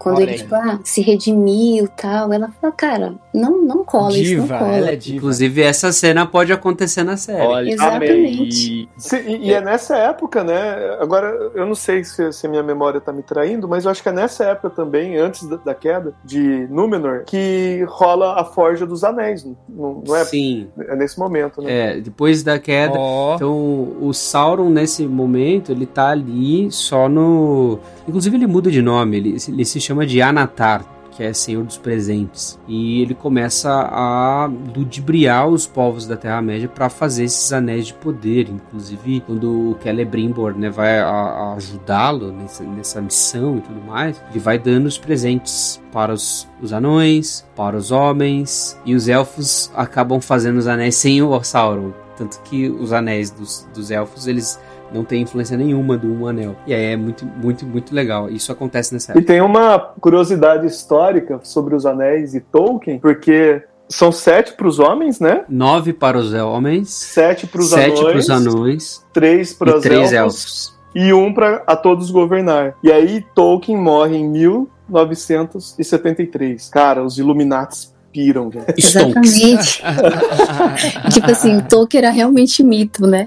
Quando Olha ele, tipo, ah, se redimiu e tal, ela fala, cara, não, não cola diva, isso, não cola. Ela é
diva. Inclusive, essa cena pode acontecer na série.
Olha, Exatamente.
E, e, é nessa época, né? Agora, eu não sei se, se a minha memória tá me traindo, mas eu acho que é nessa época também, antes da, da queda de Númenor, que rola a Forja dos Anéis, não, não é?
Sim.
É nesse momento, né?
É, depois da queda. Oh. Então, o Sauron, nesse momento, ele tá ali só no. Inclusive, ele muda de nome, ele, ele se chama de Anatar, que é Senhor dos Presentes. E ele começa a ludibriar os povos da Terra-média para fazer esses anéis de poder. Inclusive, quando o Celebrimbor né, vai ajudá-lo nessa, nessa, missão e tudo mais, ele vai dando os presentes para os, os anões, para os homens, e os elfos acabam fazendo os anéis sem o Sauron. Tanto que os anéis dos, dos elfos, eles não tem influência nenhuma do Um Anel. E aí é muito, muito, muito legal. Isso acontece nessa época.
E tem uma curiosidade histórica sobre os anéis e Tolkien, porque são sete para os homens, né?
Nove para os homens.
Sete para os anões.
Sete para os anões.
Três para os
elfos, elfos.
E um para a todos governar. E aí Tolkien morre em 1973. Cara, os Illuminates piram,
velho. Exatamente. tipo assim, Tolkien era realmente mito, né?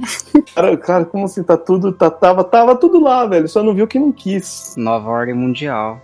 Cara, cara, como assim, tá tudo, tá, tava, tava tudo lá, velho, só não viu que não quis.
Nova ordem mundial.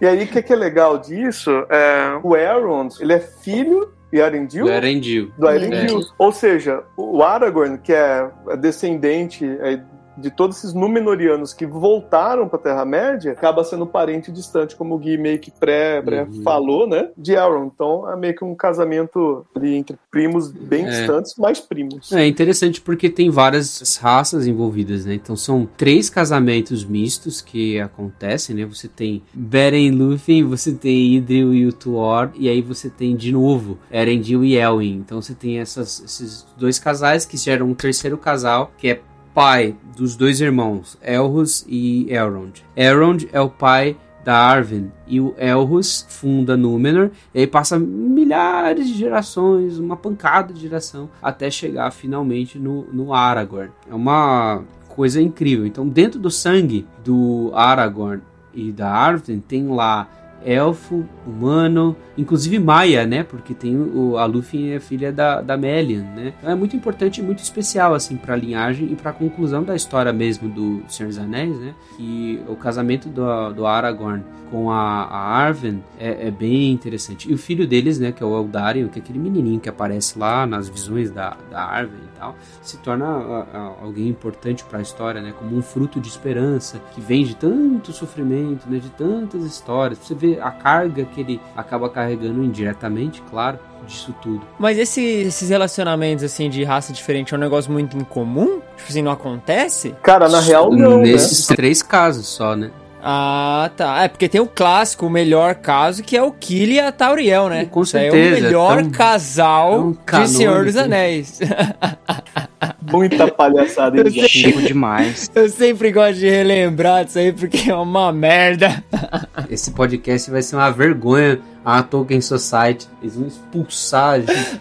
e aí, o que, que é legal disso? É, o Elrond, ele é filho e Arendil?
Do Arendil.
Do Arendil. É. Ou seja, o Aragorn, que é descendente é, de todos esses Númenóreanos que voltaram para a Terra-média, acaba sendo parente distante, como o Gui meio que pré, pré uhum. falou, né? De Elrond. Então é meio que um casamento ali entre primos bem é. distantes, mas primos.
É interessante porque tem várias raças envolvidas, né? Então são três casamentos mistos que acontecem, né? Você tem Beren e Lúthien, você tem Idril e Utuor, e aí você tem de novo Erendil e Elwin. Então você tem essas, esses dois casais que geram um terceiro casal, que é pai dos dois irmãos, Elrus e Elrond. Elrond é o pai da Arwen e o Elrus funda Númenor e aí passa milhares de gerações, uma pancada de geração até chegar finalmente no, no Aragorn. É uma coisa incrível. Então, dentro do sangue do Aragorn e da Arwen tem lá elfo, humano, inclusive Maia, né? Porque tem o, a Luffy é filha da, da Melian, né? Então é muito importante e muito especial, assim, pra linhagem e pra conclusão da história mesmo do Senhor dos Anéis, né? Que o casamento do, do Aragorn com a, a Arwen é, é, bem interessante. E o filho deles, né? Que é o Eldarion, que é aquele menininho que aparece lá nas visões da, da Arwen tal, se torna a, a, alguém importante para a história, né? Como um fruto de esperança que vem de tanto sofrimento, né? De tantas histórias. Você vê a carga que ele acaba carregando indiretamente, claro, disso tudo.
Mas esse, esses relacionamentos, assim, de raça diferente é um negócio muito incomum? Tipo assim, não acontece?
Cara, na real, não.
Nesses né? três casos só, né?
Ah, tá. É porque tem o clássico, o melhor caso, que é o Killy e a Tauriel, né?
Com certeza,
É o melhor
tão-
casal
tão
de Senhor dos. Anéis.
Muita palhaçada em Zé.
Chico demais.
Eu sempre gosto de relembrar disso aí porque é uma merda.
Esse podcast vai ser uma vergonha a Tolkien Society. Eles vão expulsar a gente.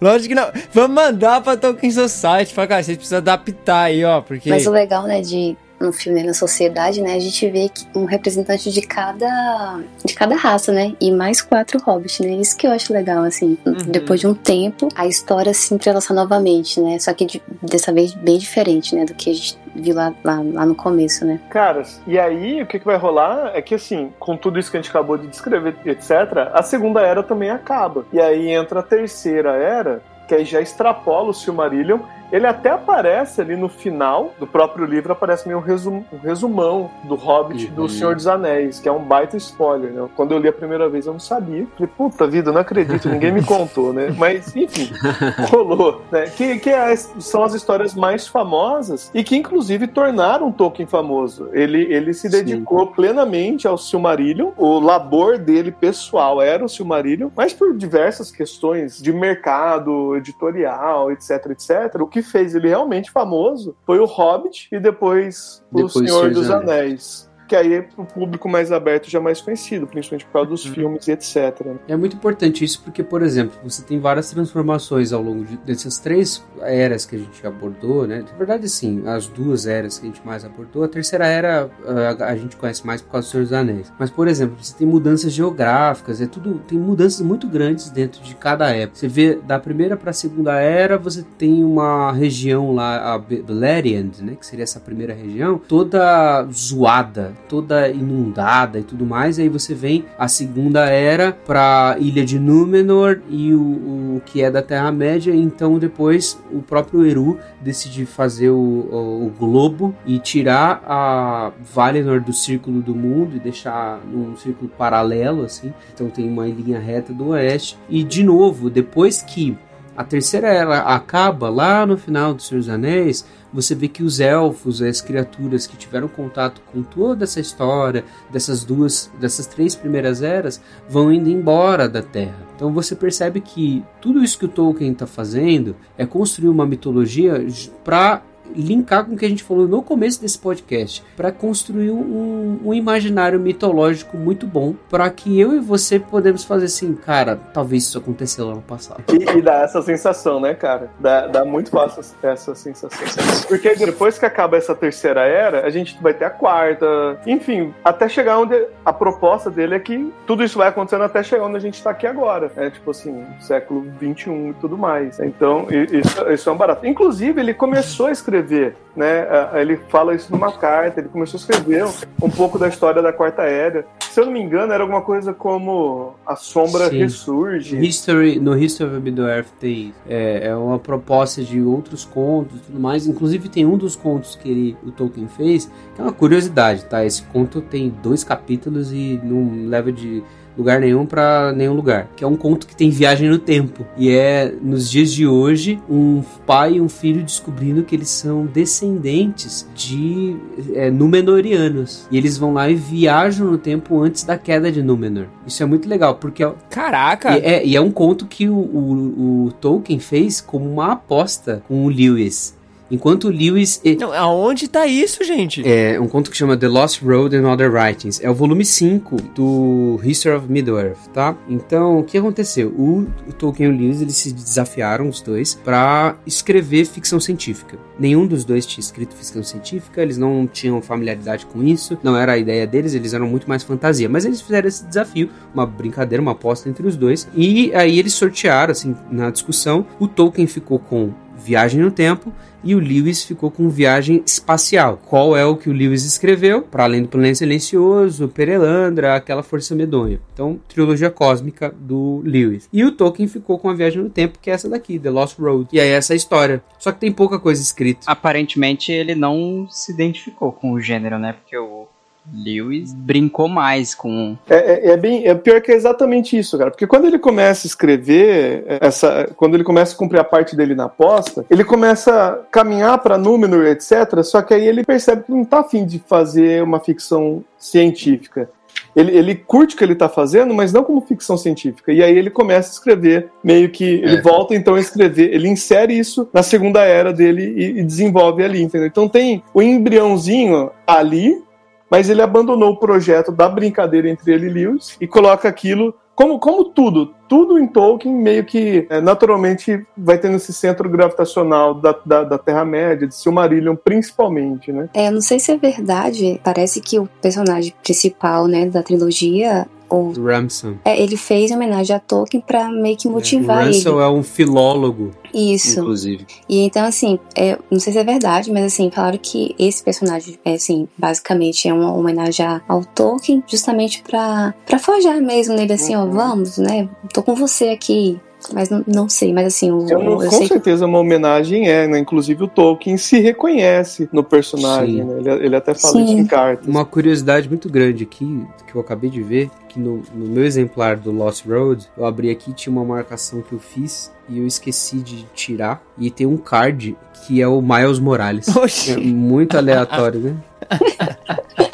Lógico que não. Vamos mandar pra Tolkien Society. Falar, cara, vocês precisam adaptar aí, ó. Porque.
Mas o legal, né, de no filme na sociedade, né, a gente vê que um representante de cada de cada raça, né, e mais quatro hobbits, né, isso que eu acho legal, assim, depois de um tempo, a história se entrelaça novamente, né, só que de- dessa vez bem diferente, né, do que a gente viu lá, lá, lá no começo, né.
Caras, e aí o que, que vai rolar é que assim, com tudo isso que a gente acabou de descrever, etc., a segunda era também acaba. E aí entra a terceira era, que aí já extrapola o Silmarillion. Ele até aparece ali no final do próprio livro, aparece meio um, resum, um resumão do Hobbit do
Uhum.
Senhor dos Anéis, que é um baita spoiler, né? Quando eu li a primeira vez eu não sabia. Falei, puta vida, não acredito, ninguém me contou, né? Mas, enfim, rolou, né? Que, que é são as histórias mais famosas e que, inclusive, tornaram Tolkien famoso. Ele, ele se dedicou plenamente ao Silmarillion. O labor dele pessoal era o Silmarillion, mas por diversas questões de mercado, editorial, etc, etc, o que fez ele realmente famoso foi o Hobbit e depois,
Depois
o Senhor
Senhor
dos
dos
Anéis. Que aí é pro público mais aberto já mais conhecido, principalmente por causa dos filmes e etc. né?
É muito importante isso porque, por exemplo, você tem várias transformações ao longo de- dessas três eras que a gente abordou, né? Na verdade, sim, as duas eras que a gente mais abordou. A terceira era ah, a gente conhece mais por causa do Senhor dos Anéis. Mas, por exemplo, você tem mudanças geográficas, é tudo tem mudanças muito grandes dentro de cada época. Você vê da primeira para a segunda era, você tem uma região lá, a Be- Beleriand, né? Que seria essa primeira região, toda zoada, toda inundada e tudo mais. Aí você vem a segunda era para Ilha de Númenor e o, o que é da Terra Média. Então depois o próprio Eru decide fazer o, o, o globo e tirar a Valinor do círculo do mundo e deixar num círculo paralelo assim. Então tem uma linha reta do oeste. E de novo, depois que a terceira era acaba lá no final do Senhor dos Anéis, você vê que os elfos, as criaturas que tiveram contato com toda essa história dessas duas, dessas três primeiras eras, vão indo embora da Terra. Então você percebe que tudo isso que o Tolkien está fazendo é construir uma mitologia para linkar com o que a gente falou no começo desse podcast, para construir um, um imaginário mitológico muito bom, para que eu e você podemos fazer assim, cara, talvez isso aconteceu lá no passado.
E, e dá essa sensação, né, cara? Dá, dá muito fácil essa sensação. Porque depois que acaba essa terceira era, a gente vai ter a quarta, enfim, até chegar onde a proposta dele é que tudo isso vai acontecendo até chegar onde a gente tá aqui agora. É tipo assim, século 21 e tudo mais. Então, isso, isso é um barato. Inclusive, ele começou a escrever, né? ah, Ele fala isso numa carta, ele começou a escrever um, pouco da história da quarta era. Se eu não me engano, era alguma coisa como a sombra
Sim.
ressurge.
History, no History of Middle-earth tem é, é uma proposta de outros contos e tudo mais. Inclusive tem um dos contos que ele, o Tolkien fez, que é uma curiosidade, tá? Esse conto tem dois capítulos e não leva de lugar nenhum pra nenhum lugar. Que é um conto que tem viagem no tempo. E é, nos dias de hoje, um pai e um filho descobrindo que eles são descendentes de é, Númenóreanos. E eles vão lá e viajam no tempo antes da queda de Númenor. Isso é muito legal, porque é,
Caraca!
e é, e é um conto que o, o- o Tolkien fez como uma aposta com o Lewis. Enquanto o Lewis. e-
Não, aonde tá isso, gente?
É um conto que chama The Lost Road and Other Writings. É o volume 5 do History of Middle-earth, tá? Então, o que aconteceu? O, o Tolkien e o Lewis, eles se desafiaram, os dois, pra escrever ficção científica. Nenhum dos dois tinha escrito ficção científica, eles não tinham familiaridade com isso, não era a ideia deles, eles eram muito mais fantasia. Mas eles fizeram esse desafio, uma brincadeira, uma aposta entre os dois. E aí eles sortearam, assim, na discussão. O Tolkien ficou com Viagem no Tempo e o Lewis ficou com Viagem Espacial. Qual é o que o Lewis escreveu? Para além do Planeta Silencioso, Perelandra, aquela Força Medonha. Então, trilogia cósmica do Lewis. E o Tolkien ficou com a Viagem no Tempo, que é essa daqui, The Lost Road. E aí essa é a história. Só que tem pouca coisa escrita.
Aparentemente ele não se identificou com o gênero, né? Porque o Lewis brincou mais com.
É, é, é bem. É pior que é exatamente isso, cara. Porque quando ele começa a escrever, essa, quando ele começa a cumprir a parte dele na aposta, ele começa a caminhar para Númenor, etc. Só que aí ele percebe que não tá afim de fazer uma ficção científica. Ele, ele, curte o que ele está fazendo, mas não como ficção científica. E aí ele começa a escrever, meio que. Ele é. volta então a escrever, ele insere isso na segunda era dele e, e desenvolve ali, entendeu? Então tem o embriãozinho ali, mas ele abandonou o projeto da brincadeira entre ele e Lewis e coloca aquilo como, como tudo, tudo em Tolkien meio que é, naturalmente vai tendo esse centro gravitacional da, da, da Terra-média, de Silmarillion principalmente, né?
É, eu não sei se é verdade, parece que o personagem principal, né, da trilogia o
Ramson.
É, ele fez homenagem a Tolkien para meio que motivar
é, o Ramson
ele.
é um filólogo.
Isso.
Inclusive.
E então, assim, é, não sei se é verdade, mas assim, falaram que esse personagem, é, assim, basicamente é uma homenagem ao Tolkien, justamente pra, pra forjar mesmo nele, assim, uhum. ó, vamos, né? Tô com você aqui, mas não, não sei, mas assim, o,
eu, eu com certeza que... uma homenagem é, né? Inclusive o Tolkien se reconhece no personagem, né? ele, ele, até fala Sim. isso em cartas.
Uma curiosidade muito grande aqui, que eu acabei de ver, que no, no meu exemplar do Lost Road, eu abri aqui, tinha uma marcação que eu fiz e eu esqueci de tirar. E tem um card que é o Miles Morales. Oxi. É muito aleatório, né?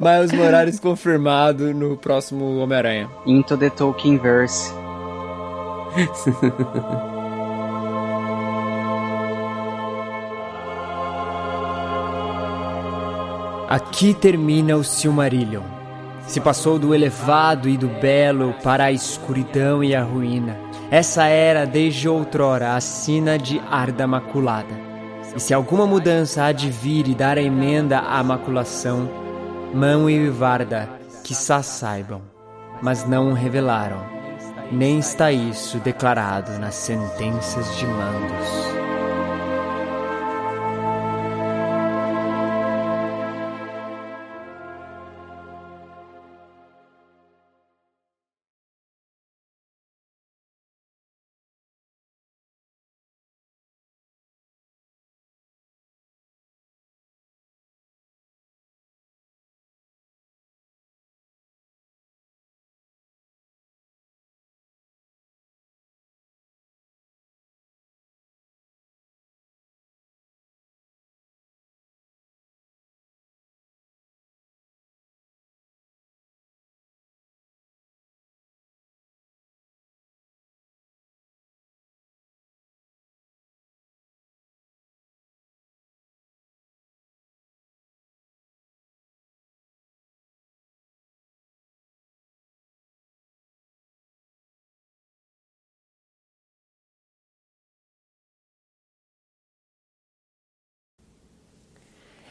Miles Morales confirmado no próximo Homem-Aranha.
Into the Tolkienverse.
Aqui termina o Silmarillion. Se passou do elevado e do belo para a escuridão e a ruína. Essa era desde outrora a sina de Arda Maculada. E se alguma mudança há de vir e dar a emenda à maculação, Mão e Varda, quizá saibam, mas não revelaram nem está isso declarado nas sentenças de mandos.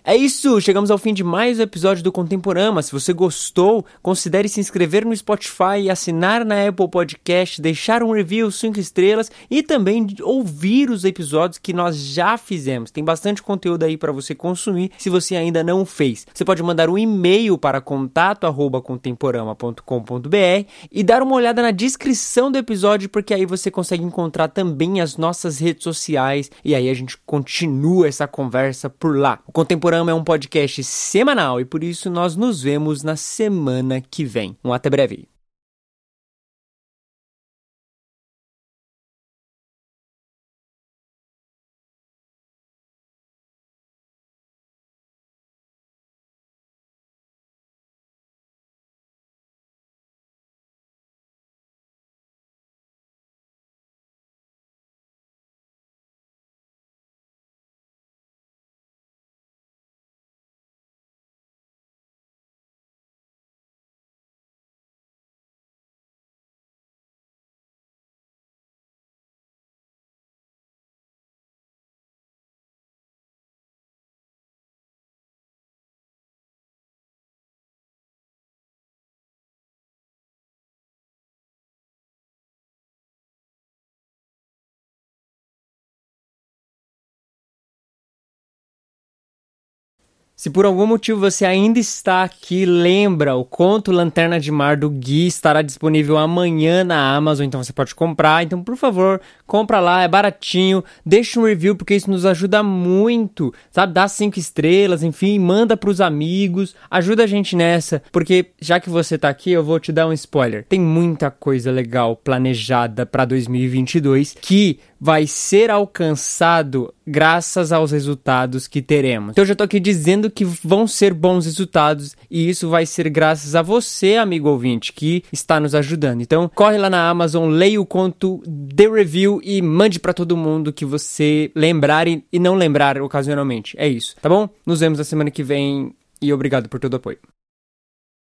É isso, chegamos ao fim de mais um episódio do Contemporama. Se você gostou, considere se inscrever no Spotify, assinar na Apple Podcast, deixar um review 5 estrelas e também ouvir os episódios que nós já fizemos. Tem bastante conteúdo aí para você consumir se você ainda não fez. Você pode mandar um e-mail para contato@contemporama.com.br e dar uma olhada na descrição do episódio porque aí você consegue encontrar também as nossas redes sociais e aí a gente continua essa conversa por lá. O Contemporama Panorama é um podcast semanal e por isso nós nos vemos na semana que vem. Um até breve. Se por algum motivo você ainda está aqui, lembra, o conto Lanterna de Mar do Gui estará disponível amanhã na Amazon, então você pode comprar. Então, por favor, compra lá, é baratinho. Deixa um review porque isso nos ajuda muito, sabe? Dá cinco estrelas, enfim, manda pros amigos, ajuda a gente nessa, porque já que você tá aqui, eu vou te dar um spoiler. Tem muita coisa legal planejada para 2022 que vai ser alcançado graças aos resultados que teremos. Então eu já tô aqui dizendo que vão ser bons resultados e isso vai ser graças a você, amigo ouvinte, que está nos ajudando. Então corre lá na Amazon, leia o conto, dê review e mande para todo mundo que você lembrar e, e não lembrar ocasionalmente. É isso, tá bom? Nos vemos na semana que vem e obrigado por todo o apoio.